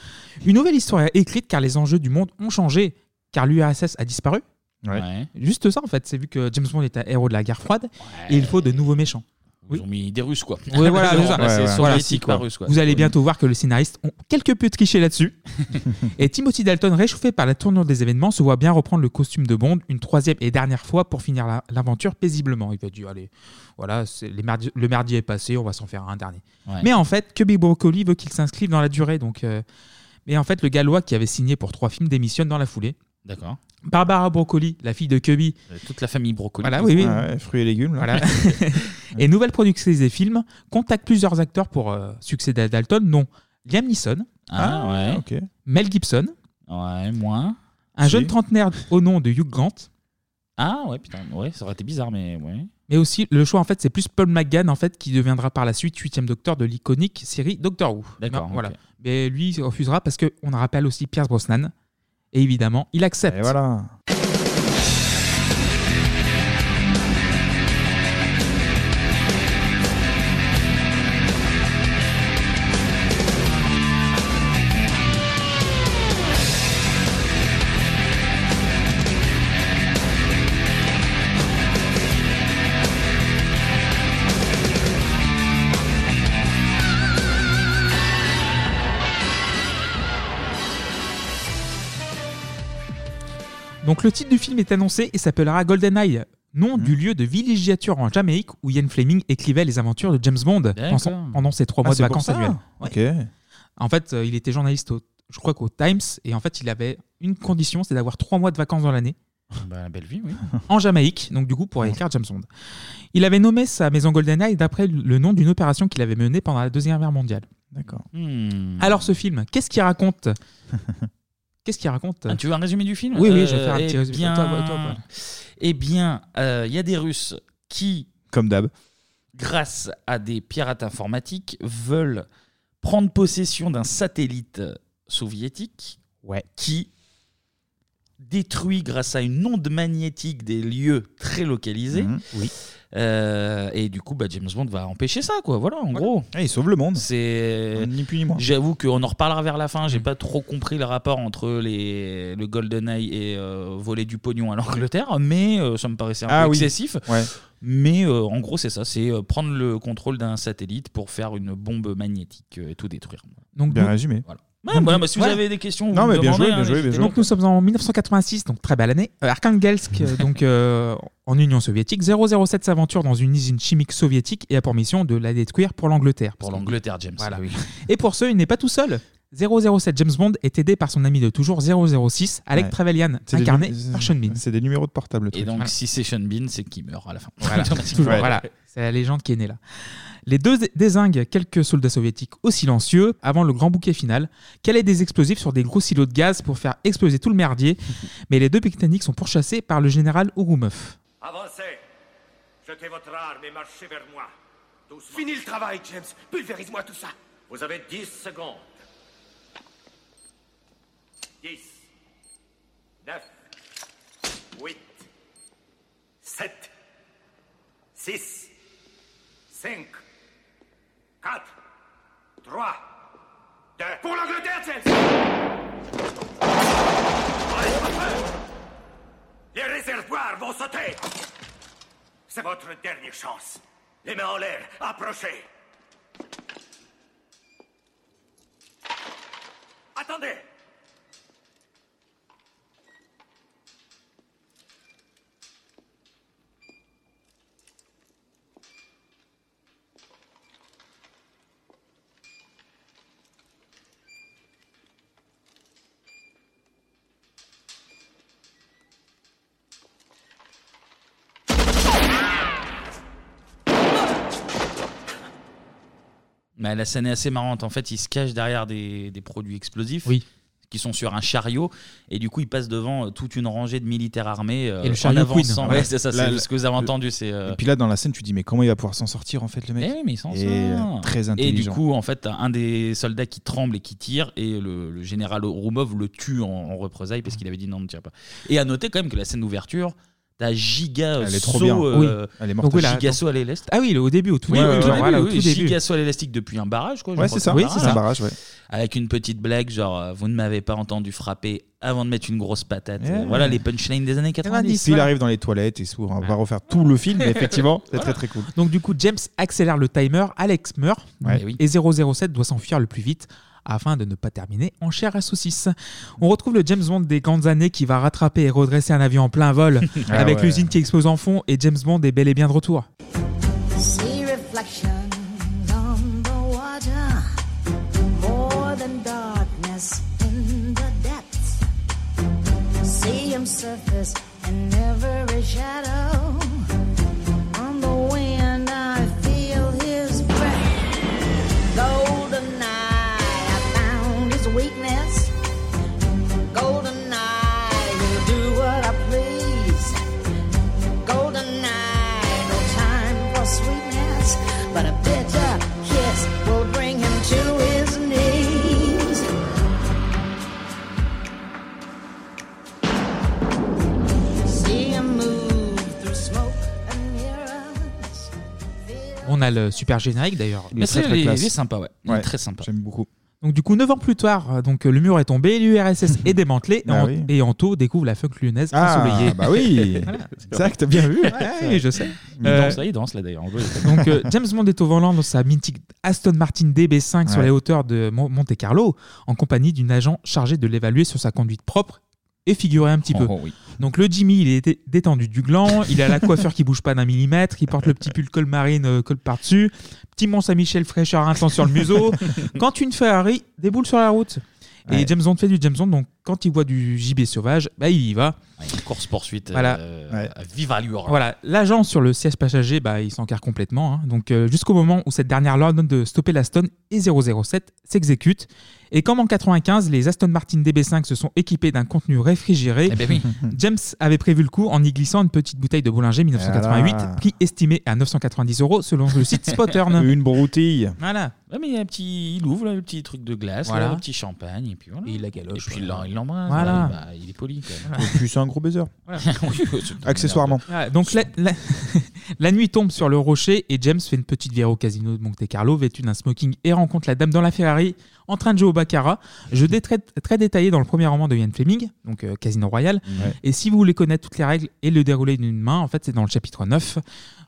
Une nouvelle histoire est écrite car les enjeux du monde ont changé. Car l'URSS a disparu. Ouais. Juste ça en fait, c'est vu que James Bond est un héros de la guerre froide et il faut de nouveaux méchants. Ils ont mis des Russes, quoi. Oui, voilà, c'est ça. Remplacé Voilà. soviétique par russe, quoi. Vous allez bientôt voir que les scénaristes ont quelque peu triché là-dessus. et Timothy Dalton, réchauffé par la tournure des événements, se voit bien reprendre le costume de Bond une troisième et dernière fois pour finir la- l'aventure paisiblement. Il va dire allez, voilà, les le merdier est passé, on va s'en faire un dernier. Ouais. Mais en fait, Cubby Broccoli veut qu'il s'inscrive dans la durée. Donc, euh, mais en fait, le Gallois qui avait signé pour trois films démissionne dans la foulée. D'accord. Barbara Broccoli, la fille de Cubby. Toute la famille Broccoli. Voilà, oui, oui. Ouais, fruits et légumes. là. Voilà. et nouvelle productrice des films contacte plusieurs acteurs pour euh, succéder à Dalton, dont Liam Neeson, Ah, ouais. ok. Mel Gibson, Ouais, moins. un Si. jeune trentenaire au nom de Hugh Grant, Ah, ouais, putain. Ouais, ça aurait été bizarre, mais ouais. mais aussi le choix en fait c'est plus Paul McGann en fait qui deviendra par la suite huitième docteur de l'iconique série Doctor Who. D'accord, Non, Voilà. ok. Mais lui il refusera parce que on rappelle aussi Pierce Brosnan et évidemment il accepte. Donc le titre du film est annoncé et s'appellera GoldenEye, nom du lieu de villégiature en Jamaïque où Ian Fleming écrivait les aventures de James Bond pendant, pendant ses trois Ah, mois de c'est pour vacances ça annuelles. Ok. En fait, euh, il était journaliste, au- je crois qu'au Times, et en fait, il avait une condition, c'est d'avoir trois mois de vacances dans l'année Bah, belle vie, oui. en Jamaïque, donc du coup pour écrire James Bond. Il avait nommé sa maison GoldenEye d'après le nom d'une opération qu'il avait menée pendant la Deuxième Guerre mondiale. D'accord. Hmm. Alors ce film, qu'est-ce qu'il raconte? Qu'est-ce qu'il raconte Ah, tu veux un résumé du film Oui, oui, Euh, je vais faire un eh petit résumé. bien- Toi, toi, toi, toi. Eh bien, euh, il y a des Russes qui, Comme d'hab. grâce à des pirates informatiques, veulent prendre possession d'un satellite soviétique qui détruit grâce à une onde magnétique des lieux très localisés. Mhm. Oui. et du coup, bah, James Bond va empêcher ça, quoi. Voilà, en gros. il sauve le monde. C'est ni plus ni moins. J'avoue qu'on en reparlera vers la fin. J'ai Mm. pas trop compris le rapport entre les le GoldenEye et euh, voler du pognon à l'Angleterre, mais euh, ça me paraissait un Ah peu oui. excessif. Ouais. Mais euh, en gros, c'est ça, c'est euh, prendre le contrôle d'un satellite pour faire une bombe magnétique euh, et tout détruire. Donc, Bien nous- résumé. Voilà. Ouais, voilà, bah, si vous Ouais. avez des questions, vous Non, me mais bien demandez, joué, bien hein, joué, bien n'hésitez joué. Donc nous sommes en 1986, donc très belle année. Euh, Arkhangelsk, euh, donc euh, en Union soviétique, 007 s'aventure dans une usine chimique soviétique et a pour mission de la détruire pour l'Angleterre. Pour l'Angleterre, James. Voilà. oui. Et pour ce, il n'est pas tout seul. 007 James Bond est aidé par son ami de toujours 006, Alec Ouais. Trevelyan, C'est des incarné par Sean Bean. C'est des numéros de portable. le Et truc. donc, Voilà. si c'est Sean Bean, c'est qui meurt à la fin. Voilà, c'est la légende qui est née là. Les deux désinguent quelques soldats soviétiques au silencieux avant le grand bouquet final. Quel est des explosifs sur des gros silos de gaz pour faire exploser tout le merdier. Mais les deux Britanniques sont pourchassés par le général Ouroumov. Avancez Jetez votre arme et marchez vers moi. Fini le travail, James. Pulvérise-moi tout ça. Vous avez 10 secondes. 10, 9, 8, 7, 6, 5, 4, 3, 2. Pour l'Angleterre, peur. Les réservoirs vont sauter C'est votre dernière chance. Les mains en l'air, approchez Attendez Mais la scène est assez marrante. En fait, il se cache derrière des, des produits explosifs. Oui. Qui sont sur un chariot et du coup il passe devant euh, toute une rangée de militaires armés euh, Et le en chariot avançant. Queen. Ouais, c'est ça, Là, c'est là- ce que vous avez entendu. C'est euh, Et puis là, dans la scène, tu dis, mais comment il va pouvoir s'en sortir en fait, le mec Eh oui, mais il s'en Et, sort. euh, Très Et intelligent. du coup, en fait, t'as un des soldats qui tremble et qui tire, et le, le général Roumov le tue en, en représailles parce qu'il avait dit non, ne tire pas. Et à noter quand même que la scène d'ouverture, t'as giga Elle est trop saut, bien. euh, Oui. Elle est morte. Donc oui, là, giga saut à l'élastique. Ah oui, au début, au tout Oui, début. oui, au genre, début, voilà, au oui, tout début. giga saut à l'élastique depuis un barrage, quoi. je Ouais, crois c'est que ça. Oui, c'est ça. Un barrage, ouais. Avec une petite blague, genre, euh, vous ne m'avez pas entendu frapper avant de mettre une grosse patate. Ouais. Voilà les punchlines des années 90. Puis il arrive dans les toilettes et s'ouvre. On va refaire tout le film, mais effectivement, c'est très très cool. Donc du coup, James accélère le timer, Alex meurt, Ouais. donc, et 007 doit s'enfuir le plus vite afin de ne pas terminer en chair à saucisse. On retrouve le James Bond des grandes années qui va rattraper et redresser un avion en plein vol Ah avec ouais. l'usine qui explose en fond et James Bond est bel et bien de retour. See reflections on the water, more than darkness in the depths. See him surface Le super générique d'ailleurs. Il est très, c'est- très il est- classe. sympa, ouais. Il est très sympa. J'aime beaucoup. Donc du coup, 9 ans plus tard, euh, donc, euh, le mur est tombé, l'URSS est démantelé, et, Ah en- oui. et Anto découvre la funk lyonnaise Ah, ensoleillée. bah oui. C'est vrai que t'as bien vu. Ouais, je sais. Il Euh, danse là, il danse là d'ailleurs. Donc euh, James Bond est au volant dans sa mythique Aston Martin DB5 sur Ouais. les hauteurs de Mon- Monte Carlo, en compagnie d'une agent chargée de l'évaluer sur sa conduite propre et figurée un petit peu. Oh, oui. Donc le Jimmy, il est dé- détendu du gland, il a la coiffure qui bouge pas d'un millimètre, il porte le petit pull col marine euh, col par-dessus, petit Mont Saint-Michel fraîcheur intense sur le museau. quand une Ferrari déboule sur la route. Et Ouais. James Bond fait du James Bond, donc quand il voit du gibier sauvage, bah il y va. Course poursuite. Voilà. euh, à vive allure. Voilà, l'agent sur le siège passager, bah, il s'encarre complètement. hein. Donc, euh, jusqu'au moment où cette dernière l'ordonne de stopper la stone et 007 s'exécute. Et comme en 95, les Aston Martin DB5 se sont équipés d'un contenu réfrigéré, Eh ben oui. James avait prévu le coup en y glissant une petite bouteille de Bollinger 1988, Voilà. prix estimé à 990 euros selon le site Spottern. Une broutille. Voilà. Ouais, mais il y a un petit, il ouvre là, le petit truc de glace, Voilà. là, le petit champagne, et puis voilà. Et il la galoche. Et puis il l'en- il l'embrasse. Voilà. bah, il est poli quand même. Et puis c'est un gros baiser. Accessoirement. Voilà, donc la, la- la nuit tombe sur le rocher et James fait une petite virée au casino de Monte Carlo vêtu d'un smoking et rencontre la dame dans la Ferrari en train de jouer au baccarat. Jeu dé- très, très détaillé dans le premier roman de Ian Fleming, donc euh, Casino Royal. Ouais. Et si vous voulez connaître toutes les règles et le déroulé d'une main, en fait c'est dans le chapitre 9.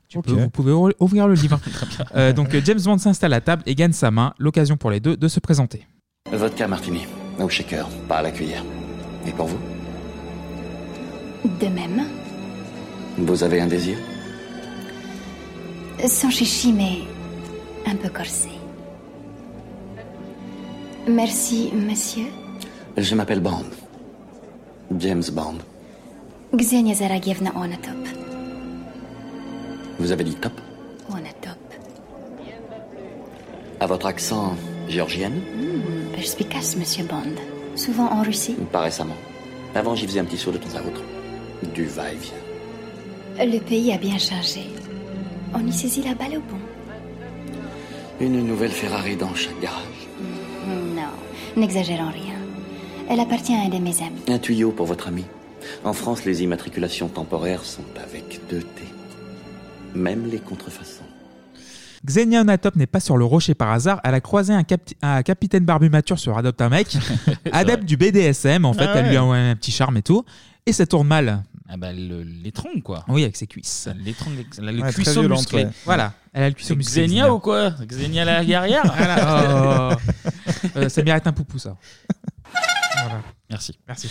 Tu peux- vous pouvez ou- ouvrir le livre. Euh, donc euh, James Bond s'installe à table et gagne sa main, l'occasion pour les deux de se présenter. Vodka martini, au shaker, pas à la cuillère. Et pour vous? De même, Vous avez un désir? Sans chichi, mais un peu corsé. Merci, monsieur. Je m'appelle Bond. James Bond. Xenia Zaragievna Onatop. Vous avez dit top? Onatop. À votre accent géorgienne? Hmm, perspicace, monsieur Bond. Souvent en Russie. Pas récemment. Avant, j'y faisais un petit saut de temps à autre. Du va-et-vient. Le pays a bien changé. On y saisit la balle au bon. Une nouvelle Ferrari dans chaque garage. Non, n'exagérons rien. Elle appartient à un de mes amis. Un tuyau pour votre ami. En France, les immatriculations temporaires sont avec deux T. Même les contrefaçons. Xenia Onatop n'est pas sur le rocher par hasard. Elle a croisé un, capitaine barbu mature sur Adopte un mec, adepte du BDSM. En fait, Ah elle lui a ouais. un petit charme et tout. Et ça tourne mal. Ah bah le- l'étrongle quoi. Oui, avec ses cuisses. L'étrongle, le Ouais, très cuisseau violente, musclé. ouais. Voilà, elle a le cuisseau C'est musclé, Xenia Xenia. ou quoi? Xenia la guerrière? Voilà. Oh. Euh, ça mérite un poupou, ça. Voilà. Merci. Merci.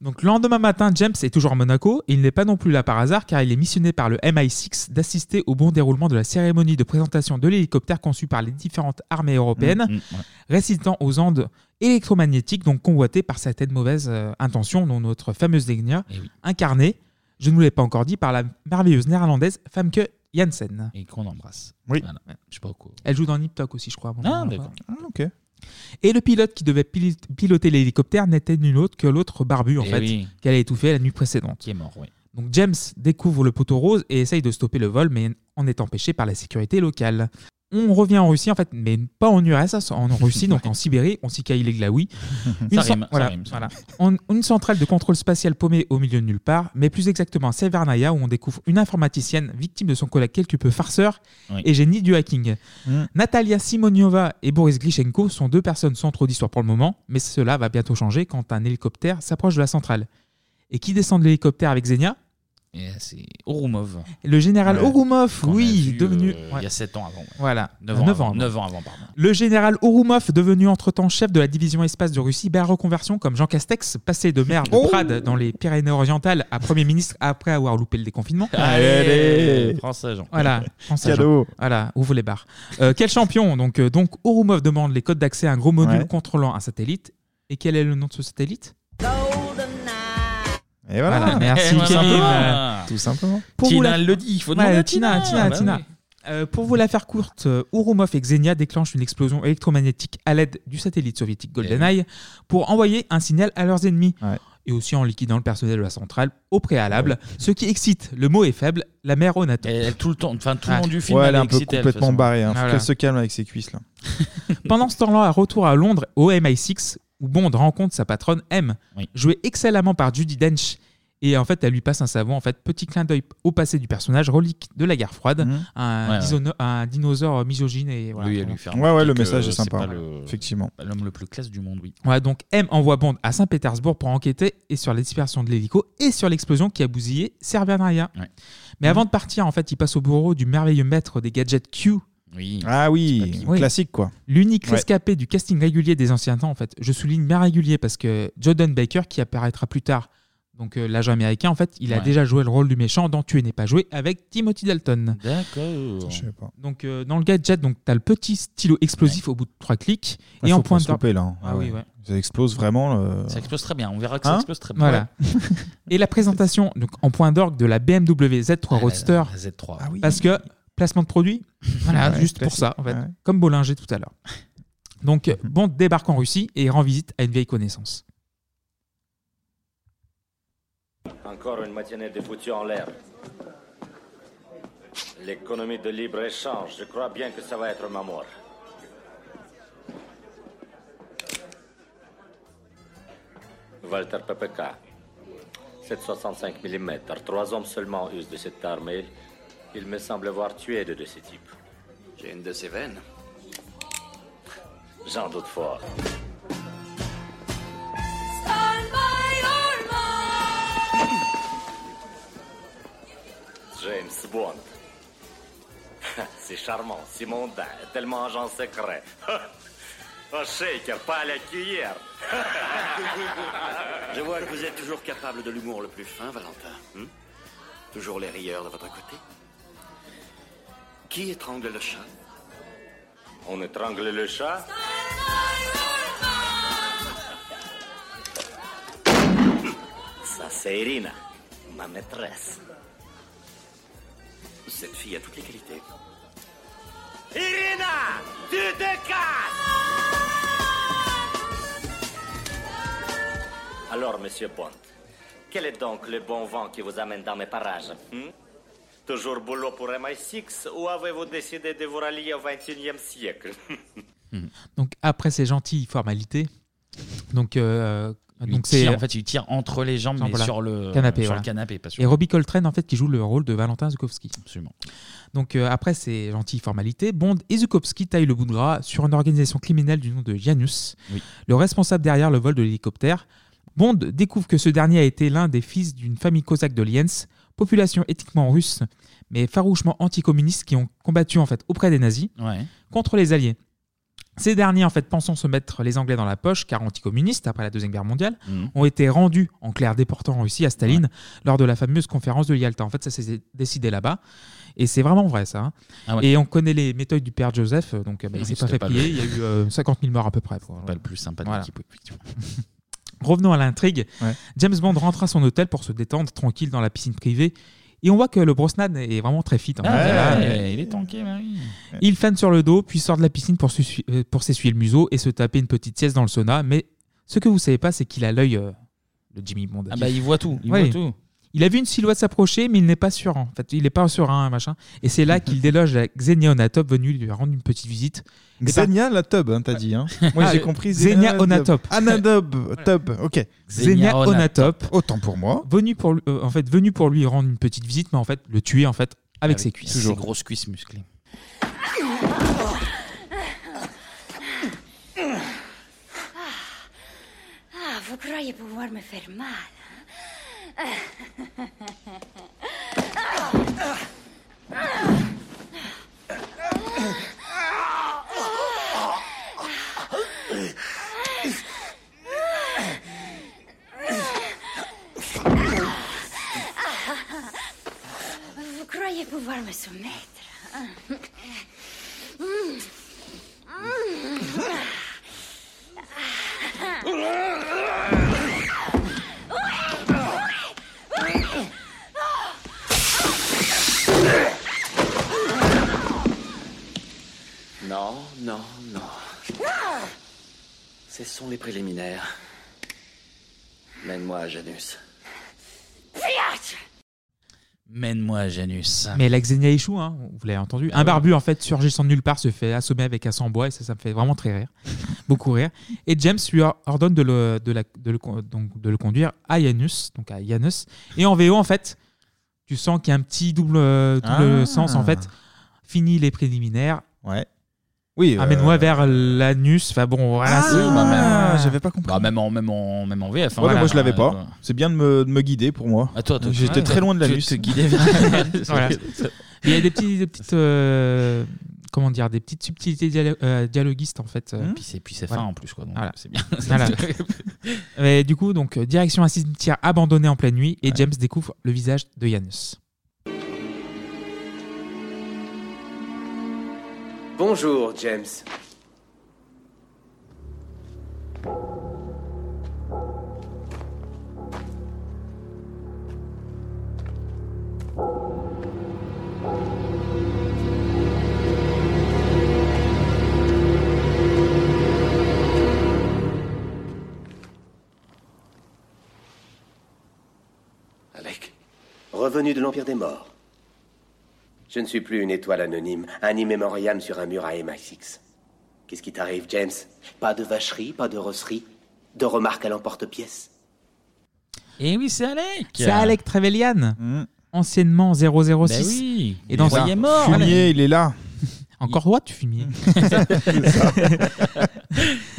Donc, le lendemain matin, James est toujours à Monaco. Et il n'est pas non plus là par hasard car il est missionné par le MI6 d'assister au bon déroulement de la cérémonie de présentation de l'hélicoptère conçu par les différentes armées européennes, Mm, mm, ouais. résistant aux ondes électromagnétiques, donc convoitées par certaines mauvaises euh, intentions, dont notre fameuse Degnia, Eh incarnée, je ne vous l'ai pas encore dit, par la merveilleuse néerlandaise Famke Janssen. Et qu'on embrasse. Oui. Voilà. Je sais pas quoi. Elle joue dans Nip Tuck aussi, je crois. à Ah, d'accord. ok. Et le pilote qui devait pil- piloter l'hélicoptère n'était nul autre que l'autre barbu, en Eh fait, oui. qu'elle a étouffé la nuit précédente. Qui est mort, oui. Donc James découvre le poteau rose et essaye de stopper le vol, mais en est empêché par la sécurité locale. On revient en Russie, en fait, mais pas en URSS, en Russie, donc en Sibérie, on s'y caille les glaouis. Ça cen- rime, ça voilà, rime, ça voilà. On- une centrale de contrôle spatial paumée au milieu de nulle part, mais plus exactement à Severnaya, où on découvre une informaticienne victime de son collègue quelque peu farceur Oui. et génie du hacking. Mm. Natalia Simoniova et Boris Glishenko sont deux personnes sans trop d'histoire pour le moment, mais cela va bientôt changer quand un hélicoptère s'approche de la centrale. Et qui descend de l'hélicoptère avec Xenia? Et c'est Orumov. Le général Ouais. Orumov, Qu'on a oui, vu, devenu. euh, ouais. Il y a 7 ans avant. ouais. Voilà, 9 ans, Neuf avant, ans. 9 ans avant, pardon. Le général Orumov, devenu entre-temps chef de la division espace de Russie, bat reconversion comme Jean Castex, passé de maire de Oh Prades dans les Pyrénées-Orientales à Premier ministre après avoir loupé le déconfinement. Allez, français, Jean. Voilà, Cadeau. Jean. Voilà, ouvre les barres. Euh, quel champion donc, euh, donc Orumov demande les codes d'accès à un gros module Ouais. contrôlant un satellite. Et quel est le nom de ce satellite? Et voilà. merci Eh, tout Kevin. simplement. Euh, Tout simplement. Pour Tina, vous la- elle le dit, il faut Ouais, demander à Tina, Tina. Tina, Bah Tina. oui. Euh, pour vous la faire courte, euh, Ourumov et Xenia déclenchent une explosion électromagnétique à l'aide du satellite soviétique GoldenEye pour envoyer un signal à leurs ennemis. Et aussi en liquidant le personnel de la centrale au préalable, ce qui excite, le mot est faible, la mère Onatop. Elle, tout le temps, enfin tout Ah. le long du film, Ouais, elle elle est un peu complètement barrée. Hein. Faut qu'elle se calme avec ses cuisses là. Pendant ce temps-là, à retour à Londres, au MI6, où Bond rencontre sa patronne M, jouée excellemment par Judy Dench. Et en fait, elle lui passe un savon. En fait, petit clin d'œil au passé du personnage, relique de la guerre froide, Mhm. un, Ouais, ouais. disono- un dinosaure misogyne. Et voilà, Oui, elle lui fait Ouais, ouais, le message est sympa. pas le- Effectivement. L'homme le plus classe du monde, oui. Ouais, donc M envoie Bond à Saint-Pétersbourg pour enquêter et sur la dispersion de l'hélico et sur l'explosion qui a bousillé Servianaya. Mais avant de partir, en fait, il passe au bureau du merveilleux maître des gadgets Q. Oui. Ah oui, Oui. classique quoi. L'unique Ouais. rescapé du casting régulier des anciens temps, en fait. Je souligne bien régulier parce que Jordan Baker, qui apparaîtra plus tard, donc euh, l'agent américain, en fait, il a déjà joué le rôle du méchant dans Tuer n'est pas joué avec Timothy Dalton. D'accord. Je sais pas. Donc euh, dans le gadget, donc tu as le petit stylo explosif au bout de trois clics Il et en point louper, là. hein. Ah oui, ouais. Ça explose vraiment. Ça explose très bien. On verra que ça Hein explose très bien. Voilà. et la présentation donc en point d'orgue de la BMW Z3 Ah, Roadster. la Z3. Parce que placement de produit, voilà, Ouais, juste pour ça en fait, Ouais. comme Bollinger tout à l'heure. Donc Bond débarque en Russie et rend visite à une vieille connaissance. Encore une matinée de foutu en l'air. L'économie de libre-échange, je crois bien que ça va être ma mort. Walter PPK, 765 mm. Trois hommes seulement usent de cette arme et il me semble avoir tué deux de ces types. J'ai une de ces veines. J'en doute fort. James Bond. C'est charmant, c'est mondain, tellement agent secret. Un shaker, pas à la cuillère. Je vois que vous êtes toujours capable de l'humour le plus fin, Valentin. hmm? Toujours les rieurs de votre côté. Qui étrangle le chat On étrangle le chat Ça, c'est Irina, ma maîtresse. Cette fille a toutes les qualités. Irina, tu te casses Alors, monsieur Bond, quel est donc le bon vent qui vous amène dans mes parages hmm? Toujours boulot pour MI6 ou avez-vous décidé de vous rallier au XXIe siècle Donc après ces gentilles formalités, donc euh, Il donc tire, c'est en fait, il tire entre les jambes, mais sur le- canapé, sur voilà. le canapé, pas sur- Et Robbie Coltrane en fait qui joue le rôle de Valentin Zukovsky. Absolument. Donc euh, après ces gentilles formalités, Bond et Zukovsky taillent le bout de gras sur une organisation criminelle du nom de Janus, le responsable derrière le vol de l'hélicoptère. Bond découvre que ce dernier a été l'un des fils d'une famille cosaque de Liens, population éthiquement russe mais farouchement anticommuniste qui ont combattu en fait auprès des nazis Ouais. contre les alliés. Ces derniers, en fait, pensant se mettre les Anglais dans la poche, car anticommunistes après la Deuxième Guerre mondiale, Mhm. ont été rendus en clair déportants en Russie à Staline lors de la fameuse conférence de Yalta. En fait, ça s'est décidé là-bas. Et c'est vraiment vrai, ça. hein. Ah ouais. Et on connaît les méthodes du père Joseph, donc euh, bah, il Oui, s'est pas c'était fait pas plier. Il y a eu euh, 50 000 morts à peu près. Pas le plus sympa de Voilà. l'équipe, effectivement. Revenons à l'intrigue. James Bond rentre à son hôtel pour se détendre tranquille dans la piscine privée. Et on voit que le Brosnan est vraiment très fit. en Ah, fait. Là, ouais, il est tanké, bah oui. Il flâne sur le dos, puis sort de la piscine pour s'essuyer euh, pour s'essuyer le museau et se taper une petite sieste dans le sauna. Mais ce que vous savez pas, c'est qu'il a l'œil euh, de Jimmy Bond. Ah bah, il voit tout, il Oui. voit tout. Il a vu une silhouette s'approcher, mais il n'est pas sûr. En fait, il n'est pas serein, machin. Et c'est là qu'il déloge la Xenia Onatop venue lui rendre une petite visite. Et Xenia la tub, hein, t'as dit. Hein. Moi Ah, j'ai compris. Xenia Onatop. tub. Anadub, tub, ok. Xenia Onatop. Autant pour moi. Venu pour, lui- euh, en fait, venu pour lui rendre une petite visite, mais en fait, le tuer en fait avec Avec ses cuisses. ses grosses cuisses musclées. Ah, vous croyez pouvoir me faire mal? Vous croyez pouvoir me soumettre hein? Non, non, non. Ce sont les préliminaires. Mène-moi à Janus. Mène-moi à Janus. Mais la Xenia échoue, hein, vous l'avez entendu. Un barbu, en fait, surgissant de nulle part, se fait assommer avec un sang-bois et ça, ça me fait vraiment très rire. Beaucoup rire. Et James lui or- ordonne de le, de la- de le con- donc, de le conduire à Janus, donc à Janus. Et en VO, en fait, tu sens qu'il y a un petit double, euh, double Ah. sens, en fait. Fini les préliminaires. Ouais. Oui. euh, Amène-moi vers l'anus. Enfin bon, voilà. Ah, bah, même, j'avais pas compris. Bah, même, en, même, en, même en VF. hein. Ouais, mais moi je l'avais Ouais, pas. ouais. C'est bien de me, de me guider pour moi. Ah, toi, toi, J'étais ouais, très loin de Tu l'anus. te guidais vers- Voilà. Il y a des, petits, des petites, euh, comment dire, des petites subtilités dialo- euh, dialoguistes en fait. euh. Puis c'est- puis c'est fin, en plus, quoi, donc Voilà. c'est bien. Voilà. Et du coup, donc euh, direction un cimetière abandonné en pleine nuit et James découvre le visage de Janus. Bonjour, James. Alec. Revenu de l'Empire des Morts. Je ne suis plus une étoile anonyme, un immémoriam sur un mur à MI6. Qu'est-ce qui t'arrive, James? Pas de vacherie, pas de rosserie, de remarques à l'emporte-pièce Et oui, c'est Alec C'est Alec Trevelyan, Mm. anciennement 006. Bah oui, et dans il est mort, Fumier, il est là. Encore droit, tu fumier.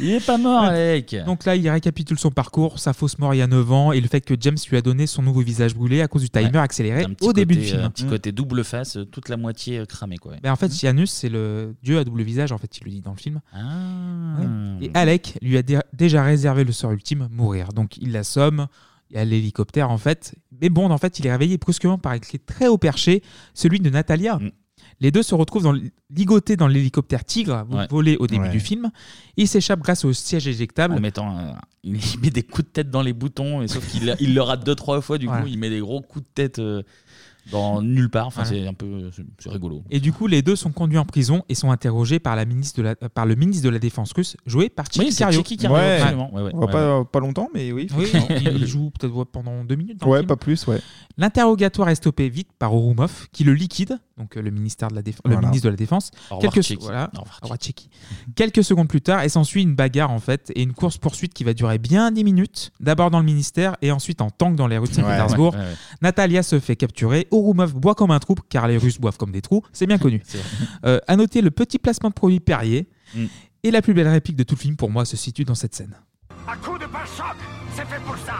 il est pas mort, Alec. Donc là, il récapitule son parcours, sa fausse mort il y a 9 ans et le fait que James lui a donné son nouveau visage brûlé à cause du timer Ouais. accéléré Un petit au début côté, du film. euh, Un petit côté double face, euh, toute la moitié euh, cramée. Quoi. Ben, en fait, Janus, c'est le dieu à double visage, en fait, il le dit dans le film. Ah. Ouais. Et Alec lui a dé- déjà réservé le sort ultime, mourir. Donc il l'assomme, il y a l'hélicoptère, en fait. Mais Bond, en fait, il est réveillé brusquement par un cri très haut perché, celui de Natalia. Les deux se retrouvent dans, ligotés dans l'hélicoptère Tigre, Ouais. volé au début Ouais. du film. Ils s'échappent grâce au siège éjectable. En mettant, il met des coups de tête dans les boutons, et sauf qu'il il le rate deux trois fois. Du Ouais. coup, il met des gros coups de tête euh, dans nulle part. Enfin, c'est un peu, c'est- rigolo. Et du coup, les deux sont conduits en prison et sont interrogés par, la ministre de la, par le ministre de la Défense russe, joué par Chicky Oui, Cario, Ouais. absolument. Ouais, ouais, ouais, pas, pas longtemps, mais oui. Il joue peut-être ouais, pendant deux minutes. Dans le Ouais, film. pas plus, ouais. L'interrogatoire est stoppé vite par Orumov, qui le liquide, donc euh, le, ministère de la Déf- le Voilà. ministre de la Défense. Quelques, voilà. Quelques secondes plus tard, et s'ensuit une bagarre en fait, et une course-poursuite qui va durer bien 10 minutes, d'abord dans le ministère et ensuite en tank dans les rues de Saint-Pétersbourg. ouais, ouais, ouais. Natalia se fait capturer, Orumov boit comme un trou, car les Russes boivent comme des trous, c'est bien connu. Euh, à noter le petit placement de produit Perrier, Mm. et la plus belle réplique de tout le film pour moi se situe dans cette scène. Un coup de pare-choc, c'est fait pour ça.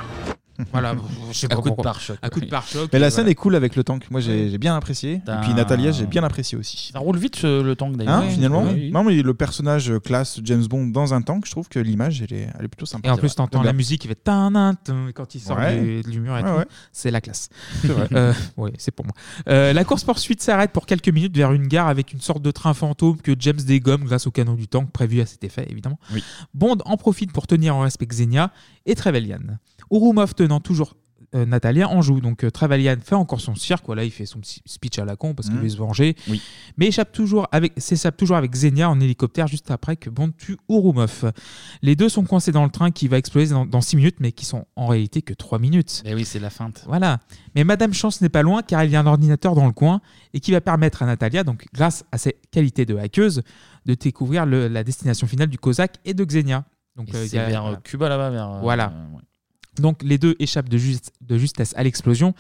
Voilà, je sais Un pas coup de pourquoi. pare-choc. Un coup de pare-choc. Mais la et scène voilà. est cool avec le tank. Moi, j'ai bien apprécié. Et puis Natalia, j'ai bien apprécié aussi. Ça roule vite ce- le tank d'ailleurs. Hein, finalement Oui, oui. Non, mais le personnage classe James Bond dans un tank, je trouve que l'image, elle est, elle est plutôt sympa. Et en plus, t'entends la musique qui fait tin, quand il sort Ouais. du, du mur et Ouais, tout. ouais. C'est la classe. C'est vrai. Euh, ouais, c'est pour moi. Euh, la course-poursuite s'arrête pour quelques minutes vers une gare avec une sorte de train fantôme que James dégomme grâce au canon du tank prévu à cet effet, évidemment. Oui. Bond en profite pour tenir en respect Xenia et Trevelyan. Urumov tenant toujours euh, Natalia en joue. Donc euh, Trevelyan fait encore son cirque. Voilà, il fait son petit speech à la con parce qu'il Mhm. veut se venger. Oui. Mais échappe toujours avec, s'échappe toujours avec Xenia en hélicoptère juste après que Bond tue Urumov. Les deux sont coincés dans le train qui va exploser dans 6 minutes, mais qui sont en réalité que 3 minutes. Mais oui, c'est la feinte. Voilà. Mais Madame Chance n'est pas loin car il y a un ordinateur dans le coin et qui va permettre à Natalia, donc grâce à ses qualités de hackeuse, de découvrir le- la destination finale du Cosaque et de Xenia. Donc, Et euh, il y a- vers euh. Cuba là-bas, vers. euh, Voilà. ouais. Donc les deux échappent de, juste- de justesse à l'explosion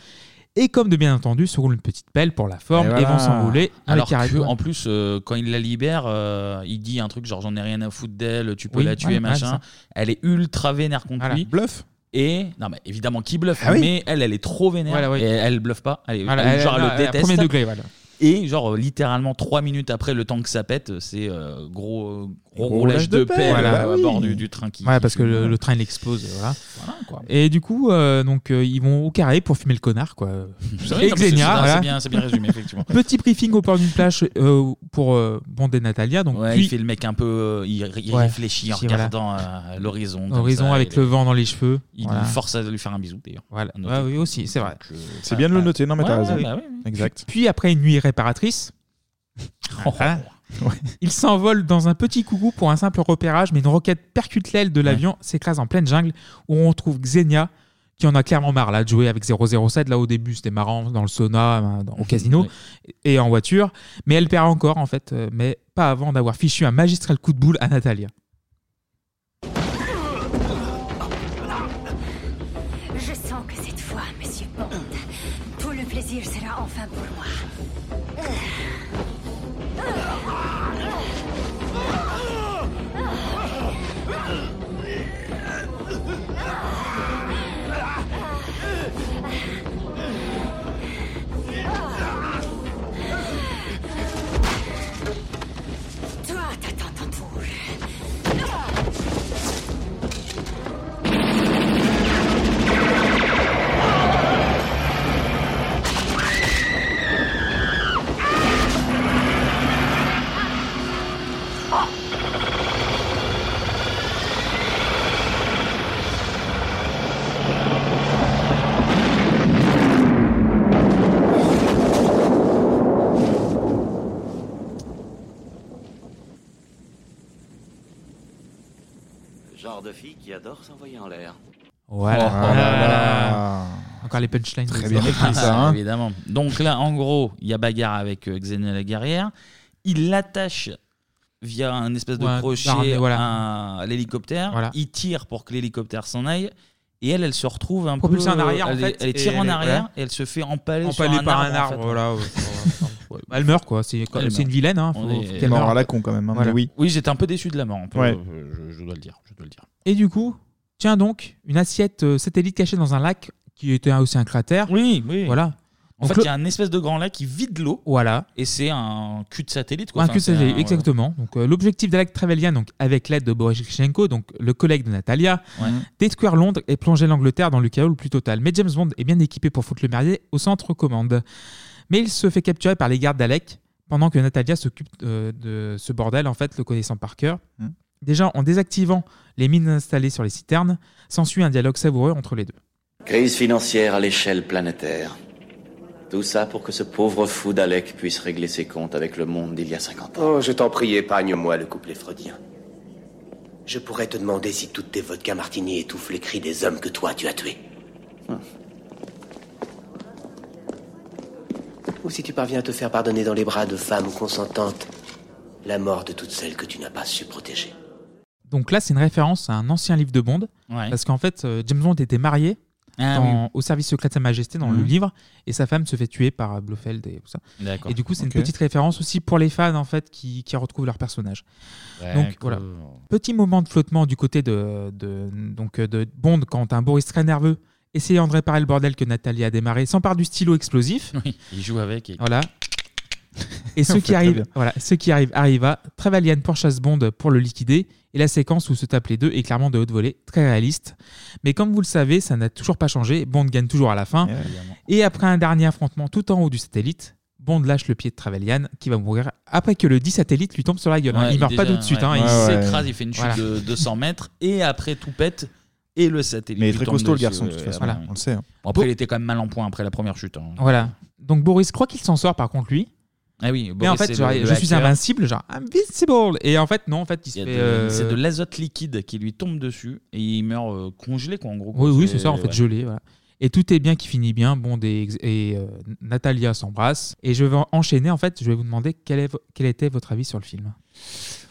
et comme de bien entendu se roulent une petite pelle pour la forme et, voilà. vont les Alors Caraïbes. que, en plus, euh, quand il la libère, euh, il dit un truc genre j'en ai rien à foutre d'elle, tu peux Oui, la tuer, ouais, machin. elle est ultra vénère contre Voilà. lui. Bluff. Et non, mais évidemment, qui bluffe Ah oui. Mais elle, elle est trop vénère. Voilà, ouais. Et elle bluffe pas. Elle, est- Voilà, elle- elle- genre, elle, elle- le déteste. premier degré, voilà. Et genre, euh, littéralement, trois minutes après le temps que ça pète, c'est euh, gros, gros, roulage de paix Voilà. euh, à bord du, du train qui. Ouais, qui parce que le, le train il explose. Voilà. Voilà, quoi. Et du coup, euh, donc euh, ils vont au carré pour fumer le connard, quoi. Vrai, Et Xenia, c'est- voilà. c'est bien- résumé, effectivement. Petit briefing au port d'une plage euh, pour euh, Bond et Natalia. Donc Ouais, puis- il fait le mec un peu. euh, il, il Ouais. réfléchit en regardant l'horizon. comme Horizon ça, avec le vent dans les cheveux. Il lui force à lui faire un bisou d'ailleurs. Voilà. Oui, aussi, c'est vrai. C'est bien de le noter, non, mais t'as raison. bah oui, oui. Exact. Puis après une nuit réparatrice, il s'envole dans un petit coucou pour un simple repérage, mais une roquette percute l'aile de l'avion, s'écrase en pleine jungle, où on retrouve Xenia, qui en a clairement marre là, de jouer avec 007. Là, au début, c'était marrant dans le sauna, dans- au casino et en voiture, mais elle perd encore en fait, euh, mais pas avant d'avoir fichu un magistral coup de boule à Natalia. Genre de fille qui adore s'envoyer en l'air. Voilà. Oh là là. Encore les punchlines. Très bien écrit, ça, hein. Évidemment. Donc là, en gros, il y a bagarre avec euh, Xenia la guerrière. Il l'attache via un espèce de Ouais, crochet voilà. à l'hélicoptère. Voilà. Il tire pour que l'hélicoptère s'en aille. Et elle, elle se retrouve un Propulsée peu. en arrière, en elle, fait, est- elle est et tirée en elle est- arrière ouais. et elle se fait empaler, sur Empalée un par arbre. un en arbre, fait. voilà. ouais. Ouais. Elle meurt, quoi. C'est Elle une meurt. vilaine, hein. Faut, est- faut qu'elle Mort meure. à la con quand même, hein, Voilà. oui. Oui, j'étais un peu déçu de la mort. peu, Ouais. euh, je, je dois le dire. Je dois le dire. Et du coup, tiens donc, une assiette euh, satellite cachée dans un lac qui était aussi un cratère. Oui, oui. Voilà. En Donc fait, le- il y a un espèce de grand lac qui vide l'eau. Voilà. Et c'est un cul de satellite. Quoi. Un Enfin, cul c'est satellite, un- exactement. Donc euh, l'objectif d'Alec Trevelyan, donc avec l'aide de Borishenko, donc le collègue de Natalia, Ouais. détruire Londres et plonger l'Angleterre dans le chaos le plus total. Mais James Bond est bien équipé pour foutre le merdier au centre commande. Mais il se fait capturer par les gardes d'Alec pendant que Natalia s'occupe euh, de ce bordel, en fait, le connaissant par cœur. Mm. Déjà, en désactivant les mines installées sur les citernes, s'ensuit un dialogue savoureux entre les deux. Crise financière à l'échelle planétaire. Tout ça pour que ce pauvre fou d'Alec puisse régler ses comptes avec le monde d'il y a 50 ans. Oh, je t'en prie, épargne-moi le couplet freudien. Je pourrais te demander si toutes tes vodka martini étouffent les cris des hommes que toi tu as tués. Ou si tu parviens à te faire pardonner dans les bras de femmes consentantes la mort de toutes celles que tu n'as pas su protéger. Donc là, c'est une référence à un ancien livre de Bond. Ouais. Parce qu'en fait, euh, James Bond était marié Ah dans- oui. au service secret de Sa Majesté dans le Mhm. livre, et sa femme se fait tuer par euh, Blofeld et tout ça. D'accord. Et du coup, c'est Ok. une petite référence aussi pour les fans en fait qui, qui retrouvent leur personnage. Donc D'accord. voilà. Petit moment de flottement du côté de, de, donc, euh, de Bond quand un Boris très nerveux essayant de réparer le bordel que Nathalie a démarré s'empare du stylo explosif. Oui, il joue avec. Et... Voilà. Et ceux qui arrivent, voilà, ceux qui arrivent arriva. Trevelyan pourchasse Bond pour le liquider. Et la séquence où se tapent les deux est clairement de haute volée, très réaliste. Mais comme vous le savez, ça n'a toujours pas changé. Bond gagne toujours à la fin. Et après un dernier affrontement tout en haut du satellite, Bond lâche le pied de Trevelyan qui va mourir après que le dit satellite lui tombe sur la gueule. hein. Ouais, il meurt pas tout de suite. ouais. hein. il Il- s'écrase, il fait une chute Voilà. de 200 mètres et après tout pète et le satellite. Mais il est très costaud, le garçon, de toute ouais, façon, voilà. on le sait, hein. Bon, après, il était quand même mal en point après la première chute. hein. Voilà. Donc Boris croit qu'il s'en sort par contre lui. Ah oui, Mais en fait, c'est genre, le- le je suis hacker. invincible, genre invincible. Et en fait, non, en fait, il se Il y a fait. de- euh, C'est de l'azote liquide qui lui tombe dessus et il meurt euh, congelé quoi en gros. Oui, oui, c'est ça, en fait, ouais. gelé. Voilà. Et tout est bien qui finit bien. Bond et, et, euh, Natalia s'embrassent. Et je vais enchaîner, en fait, je vais vous demander quel, est, vo- quel était votre avis sur le film.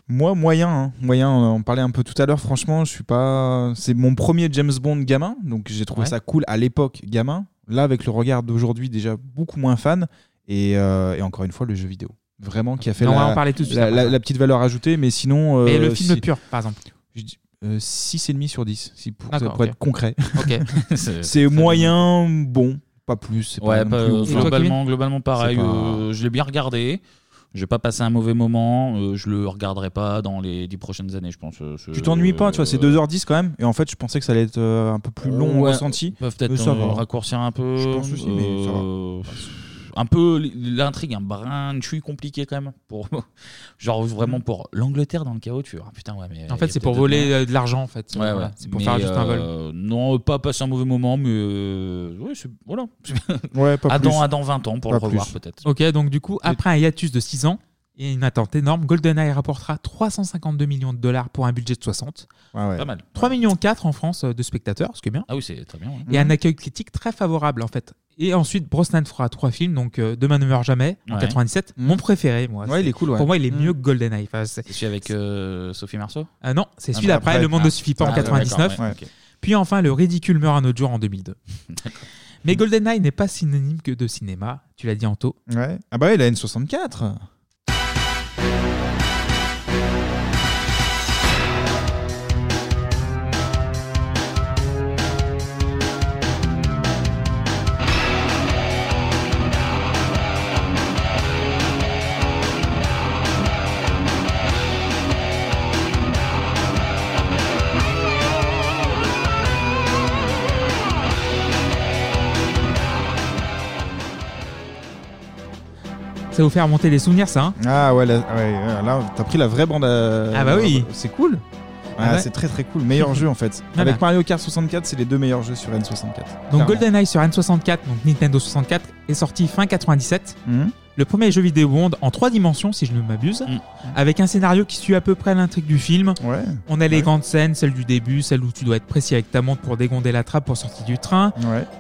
Moi, moyen, hein. moyen. On en parlait un peu tout à l'heure. Franchement, je suis pas. C'est mon premier James Bond gamin, donc j'ai trouvé Ouais. ça cool à l'époque gamin. Là, avec le regard d'aujourd'hui, déjà beaucoup moins fan. Et, euh, et encore une fois, le jeu vidéo, vraiment qui a fait Non, on va la, en parler tout la, la- la petite valeur ajoutée. Mais sinon, Mais euh, le film si- pur, par exemple. Je dis, euh, 6,5 sur 10, si pour, être concret. Ok. C'est- moyen, bon, pas plus. c'est Ouais, pas pas- non plus ouf. globalement, globalement pareil. Pas- euh, je l'ai bien regardé. J'ai pas passé un mauvais moment. euh, je le regarderai pas dans les dix prochaines années, je pense. euh, ce- Tu t'ennuies pas, tu vois, c'est 2h10 quand même. Et en fait, je pensais que ça allait être euh, un peu plus long au Ouais, ressenti. Ils peuvent peut-être Mais ça euh, va. raccourcir un peu. Je pense aussi, mais ça va. Un peu l'intrigue, un brin de chouille compliqué quand même. Pour, genre vraiment pour l'Angleterre dans le chaos, tu vois. Ah, putain, ouais, mais. En fait, c'est pour voler de l'argent, en fait. Ouais, ouais. Voilà, C'est pour Mais, faire juste un vol. euh, Non, pas passer un mauvais moment, mais. euh, ouais, voilà. Ouais, pas à, plus. dans 20 ans pour Pas le revoir, peut-être. Ok, donc du coup, après un hiatus de 6 ans et une attente énorme, GoldenEye rapportera 352 millions de dollars pour un budget de 60. Ouais, ouais. Pas mal. 3 millions 4 en France euh, de spectateurs, ce qui est bien. Ah oui, c'est très bien. ouais. Et un accueil critique très favorable en fait. Et ensuite, Brosnan fera trois films, donc euh, Demain ne meurt jamais en Ouais. 97, mon préféré moi. Ouais, C'est- il est cool, ouais. Pour moi, il est Mm. mieux que GoldenEye. Enfin, c'est- C'est celui avec euh, Sophie Marceau? Ah non, c'est Ah, celui d'après, après, Le Monde ah. ne suffit pas en Ah, ouais, 99. d'accord, ouais, ok. Puis enfin, Le ridicule meurt un autre jour en 2002. Mais GoldenEye n'est pas synonyme que de cinéma, tu l'as dit Anto. Ouais. Ah bah ouais, la N64. Música Ça vous fait remonter des souvenirs, ça hein Ah ouais, là, ouais, là t'as pris la vraie bande à... Ah bah oui. C'est cool. Ah Ah, ouais. C'est très très cool. Meilleur jeu en fait. Avec Mario Kart 64, c'est les deux meilleurs jeux sur N64. Donc Clairement. GoldenEye sur N64, donc Nintendo 64, est sorti fin 97. Mhm. Le premier jeu vidéo Bond en trois dimensions, si je ne m'abuse, avec un scénario qui suit à peu près l'intrigue du film. On a les grandes scènes, celle du début, celle où tu dois être précis avec ta montre pour dégonder la trappe pour sortir du train,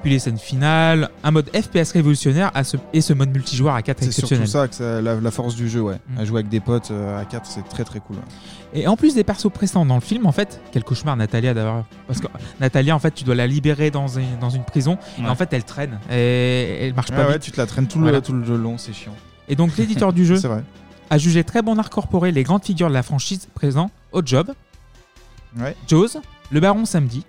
puis les scènes finales, un mode FPS révolutionnaire à ce- et ce mode multijoueur à 4 C'est exceptionnel. surtout ça, que ça- la, la force du jeu, ouais. À jouer avec des potes euh, à 4, c'est très très cool. Et en plus des persos prestants dans le film, en fait, quel cauchemar Natalia d'avoir. Parce que Natalia, en fait, tu dois la libérer dans, un- dans une prison, et en fait, elle traîne. Et elle marche pas Ouais, ouais, vite. tu te la traînes tout le- Voilà. tout le long, c'est chiant. Et donc, l'éditeur du jeu vrai. a jugé très bon à incorporer les grandes figures de la franchise présents au job. Ouais. Jaws, le Baron Samedi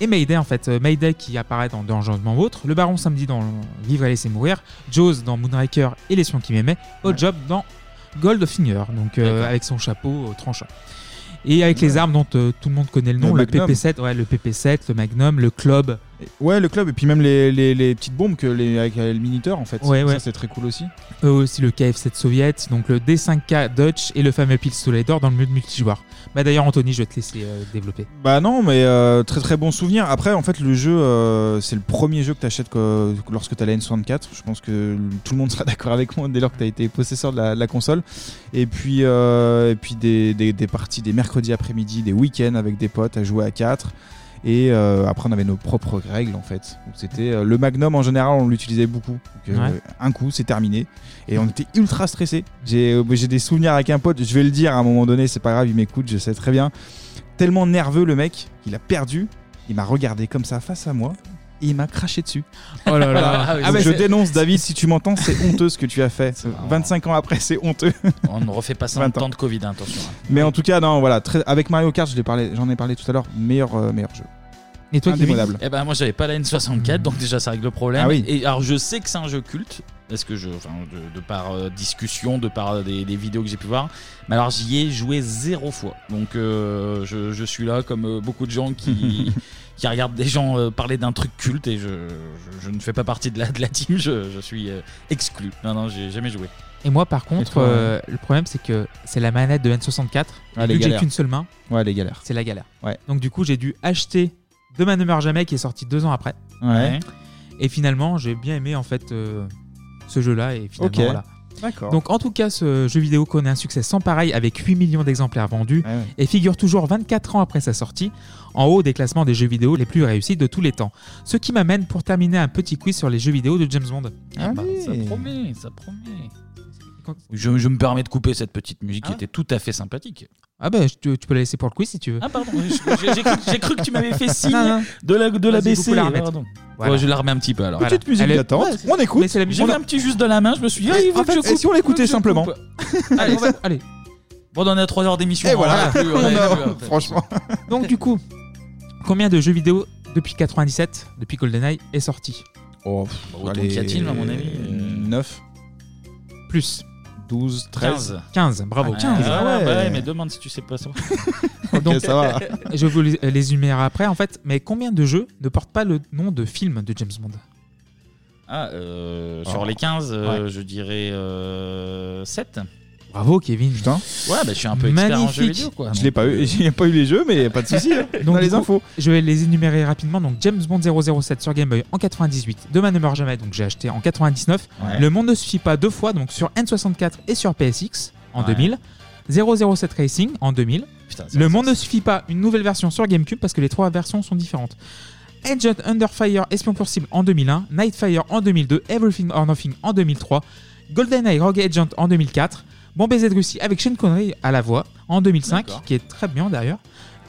et Mayday en fait. Euh, Mayday qui apparaît dans Dangereusement Autre, le Baron Samedi dans Vivre et laisser mourir, Jaws dans Moonraker et Les Sions qui m'aimaient, au job dans Goldfinger, donc euh, avec son chapeau euh, tranchant. Et avec les armes dont euh, tout le monde connaît le nom, Le le, Magnum. PP7, ouais, le PP7, le Magnum, le Club. Ouais, le club, et puis même les, les, les petites bombes que les, avec le minuteur en fait. Ouais, ça, ouais. c'est très cool aussi. Eux aussi le KF7 Soviet, donc le D5K Dutch et le fameux pistolet d'or dans le mode multijoueur. Bah d'ailleurs Anthony, je vais te laisser euh, développer. Bah non, mais euh, très très bon souvenir. Après, en fait, le jeu, euh, c'est le premier jeu que tu achètes lorsque tu as la N64. Je pense que tout le monde sera d'accord avec moi dès lors que tu as été possesseur de la, de la console. Et puis, euh, et puis des, des- des parties des mercredis après-midi, des week-ends avec des potes à jouer à 4. Et euh, après, on avait nos propres règles en fait. C'était euh, le Magnum en général, on l'utilisait beaucoup. Donc, euh, Ouais. Un coup, c'est terminé. Et on était ultra euh, j'ai des souvenirs avec un pote. Je vais le dire à un moment donné, c'est pas grave, il m'écoute, je sais très bien. Tellement nerveux le mec, il a perdu. Il m'a regardé comme ça face à moi. Et il m'a craché dessus. Oh là là. Ah, Ah, je dénonce David si tu m'entends, c'est honteux ce que tu as fait. 25 ans après, c'est honteux. On ne refait pas ça en 20 ans. temps de Covid, hein, attention. hein. Mais en tout cas, non, voilà, très- avec Mario Kart, parlé- j'en ai parlé tout à l'heure, meilleur, euh, meilleur jeu. Et toi, Indémodable. Eh ben moi j'avais pas la N64 donc déjà ça règle le problème. Ah oui. Et alors je sais que c'est un jeu culte parce que je, enfin, de, de par euh, discussion, de par euh, des, des vidéos que j'ai pu voir. Mais alors j'y ai joué zéro fois. Donc euh, je, je suis là comme euh, beaucoup de gens qui qui regardent des gens euh, parler d'un truc culte et je, je, je ne fais pas partie de la de la team. Je, je suis euh, exclu. Non non j'ai jamais joué. Et moi, par contre, toi, euh, le problème, c'est que c'est la manette de N64. Ah, vu que j'ai qu'une seule main, Ouais, les galères. c'est la galère. Ouais. Donc, du coup, j'ai dû acheter Demain ne meurt jamais, qui est sorti deux ans après. Ouais. Et finalement, j'ai bien aimé en fait euh, ce jeu-là. Et finalement, voilà. D'accord. Donc, en tout cas, ce jeu vidéo connaît un succès sans pareil avec 8 millions d'exemplaires vendus et figure toujours 24 ans après sa sortie en haut des classements des jeux vidéo les plus réussis de tous les temps. Ce qui m'amène pour terminer un petit quiz sur les jeux vidéo de James Bond. Ah bah, ça promet, ça promet. Je, je me permets de couper cette petite musique qui était tout à fait sympathique. Ah bah je- tu, tu peux la laisser pour le quiz si tu veux. Ah pardon, j'ai cru, que tu m'avais fait signe Non, non. de la, de la Vas-y, vous baisser. pouvez la remettre. Pardon. Voilà. Ouais, je la remets un petit peu alors. Petite musique Elle est- d'attente. Ouais, on écoute. mais c'est la musique. J'ai fait un petit juste de la main, je me suis dit, ah, il En que fait, je et coupe. si on l'écoutait simplement Allez, on va- allez. Bon, on en a 3 heures d'émission. Et on voilà. en a plus, on On en a a- plus, en fait. franchement. Donc du coup, combien de jeux vidéo depuis 97, depuis GoldenEye, est sorti? Oh, autant qu'il y a-t-il, à mon avis 9. Plus. 12, 13. 15, bravo. Ah, 15. ouais, ouais, mais demande si tu sais pas ça. Donc, ça va. Je vais vous les, les énumérer après, en fait. Mais combien de jeux ne portent pas le nom de film de James Bond? Ah, euh, sur Oh. les 15, euh, Ouais. je dirais euh, 7. Bravo, Kevin. Putain. Ouais, bah, je suis un peu expert en jeux Magnifique. vidéo, quoi. Je l'ai pas eu, j'ai pas eu les jeux, mais pas de souci. hein. On a du les coup, infos. Je vais les énumérer rapidement. Donc James Bond 007 sur Game Boy en 98. Demain ne meurt jamais, donc j'ai acheté en 99. Ouais. Le monde ne suffit pas deux fois, donc sur N64 et sur PSX en Ouais. 2000. 007 Racing en 2000. Putain, ça, le monde ne suffit pas, une nouvelle version sur GameCube parce que les trois versions sont différentes. Agent Under Fire Espion pour cible en 2001, Nightfire en 2002, Everything or Nothing en 2003, GoldenEye Rogue Agent en 2004, Bon baiser de Russie avec Sean Connery à la voix en 2005, D'accord. qui est très bien d'ailleurs,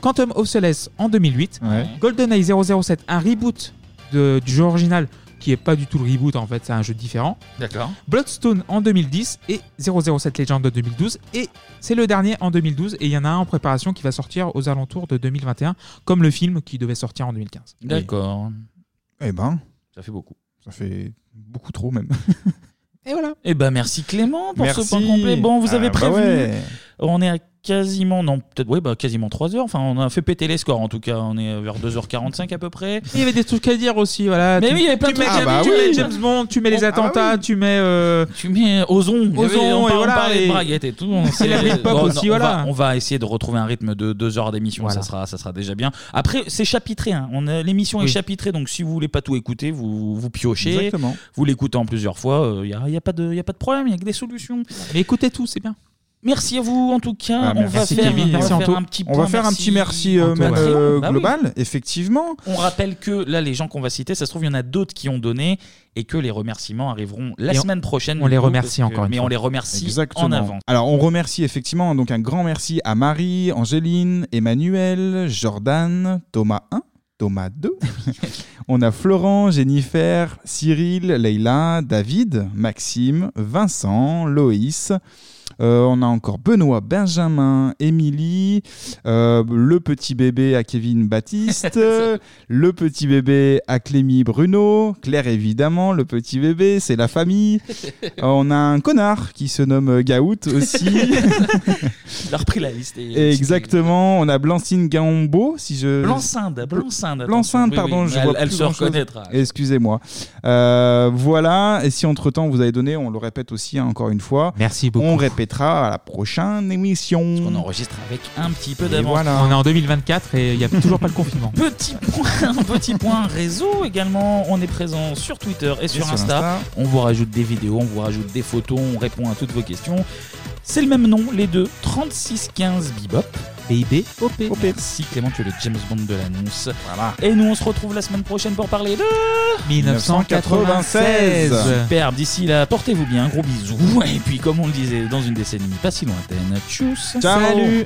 Quantum of Solace en 2008, GoldenEye 007, un reboot de- du jeu original qui est pas du tout le reboot en fait, c'est un jeu différent. D'accord. Bloodstone en 2010 et 007 Legend de 2012 et c'est le dernier en 2012 et il y en a un en préparation qui va sortir aux alentours de 2021 comme le film qui devait sortir en 2015. D'accord. Eh ben, Ça fait beaucoup. ça fait beaucoup trop même. Et voilà. Eh ben merci Clément pour Merci. ce point complet. Bon, vous Ah, avez bah prévu. ouais. On est à quasiment, non, peut-être, oui, bah, quasiment 3 heures. Enfin, on a fait péter les scores en tout cas. On est vers 2h45 à peu près. Il y avait des trucs à dire aussi, voilà. Mais Tu- oui, il y avait plein tu de mets, trucs à tu dire. mets Ah oui. James Bond, tu mets les Ah bah attentats, oui. tu mets. euh, Tu mets Ozon, Ozon, on, et par- on voilà, parlait et- de braguette et tout. C'est la Britpop Bon, aussi, on voilà. Va, on va essayer de retrouver un rythme de 2 heures d'émission, ça, sera, ça sera déjà bien. Après, c'est chapitré. hein. On a- L'émission est Oui. chapitrée, donc si vous voulez pas tout écouter, vous, vous piochez. Exactement. Vous l'écoutez en plusieurs fois. Il n'y a, y a pas de y a pas de problème, il y a que des solutions. Mais écoutez tout, c'est bien. Merci à vous en tout cas. Ah, on va merci, faire, Kevin. on va Merci, faire Anto. un petit On va faire un petit merci, euh, même, euh, Bah oui. global, effectivement. On rappelle que là, les gens qu'on va citer, ça se trouve, il y en a d'autres qui ont donné et que les remerciements arriveront la Et on- semaine prochaine. on les coup, remercie parce que- encore une Mais fois. on les remercie en avant. Alors, on remercie effectivement donc un grand merci à Marie, Angéline, Emmanuel, Jordan, Thomas 1, Thomas 2. on a Florent, Jennifer, Cyril, Leïla, David, Maxime, Vincent, Loïs. Euh, on a encore Benoît, Benjamin, Émilie, euh, le petit bébé à Kevin Baptiste, le petit bébé à Clémy Bruno, Claire évidemment, le petit bébé, c'est la famille. Euh, on a un connard qui se nomme Gaout aussi. Il a repris la liste. et- Exactement, on a Blancine Gambo, si je... Blancinde, Blancinde. Blancinde, attention. Oui, pardon, oui, je elle, vois elle plus se reconnaîtra. Excusez-moi. Euh, voilà, et si entre-temps vous avez donné, on le répète aussi hein, encore une fois. Merci beaucoup. On répétera à la prochaine émission. On enregistre avec un petit peu d'avance. voilà. On est en 2024 et il n'y a toujours pas le confinement. Petit point, petit point réseau également. On est présent sur Twitter et sur, sur Insta. Insta. On vous rajoute des vidéos, on vous rajoute des photos, on répond à toutes vos questions. C'est le même nom, les deux. 3615 Bebop. BIB OP. Merci Clément, tu es le James Bond de l'annonce. Et nous, on se retrouve la semaine prochaine pour parler de 1996. Superbe. D'ici là, portez-vous bien, gros bisous. Et puis, comme on le disait dans une décennie pas si lointaine, tchuss. Ciao. Salut.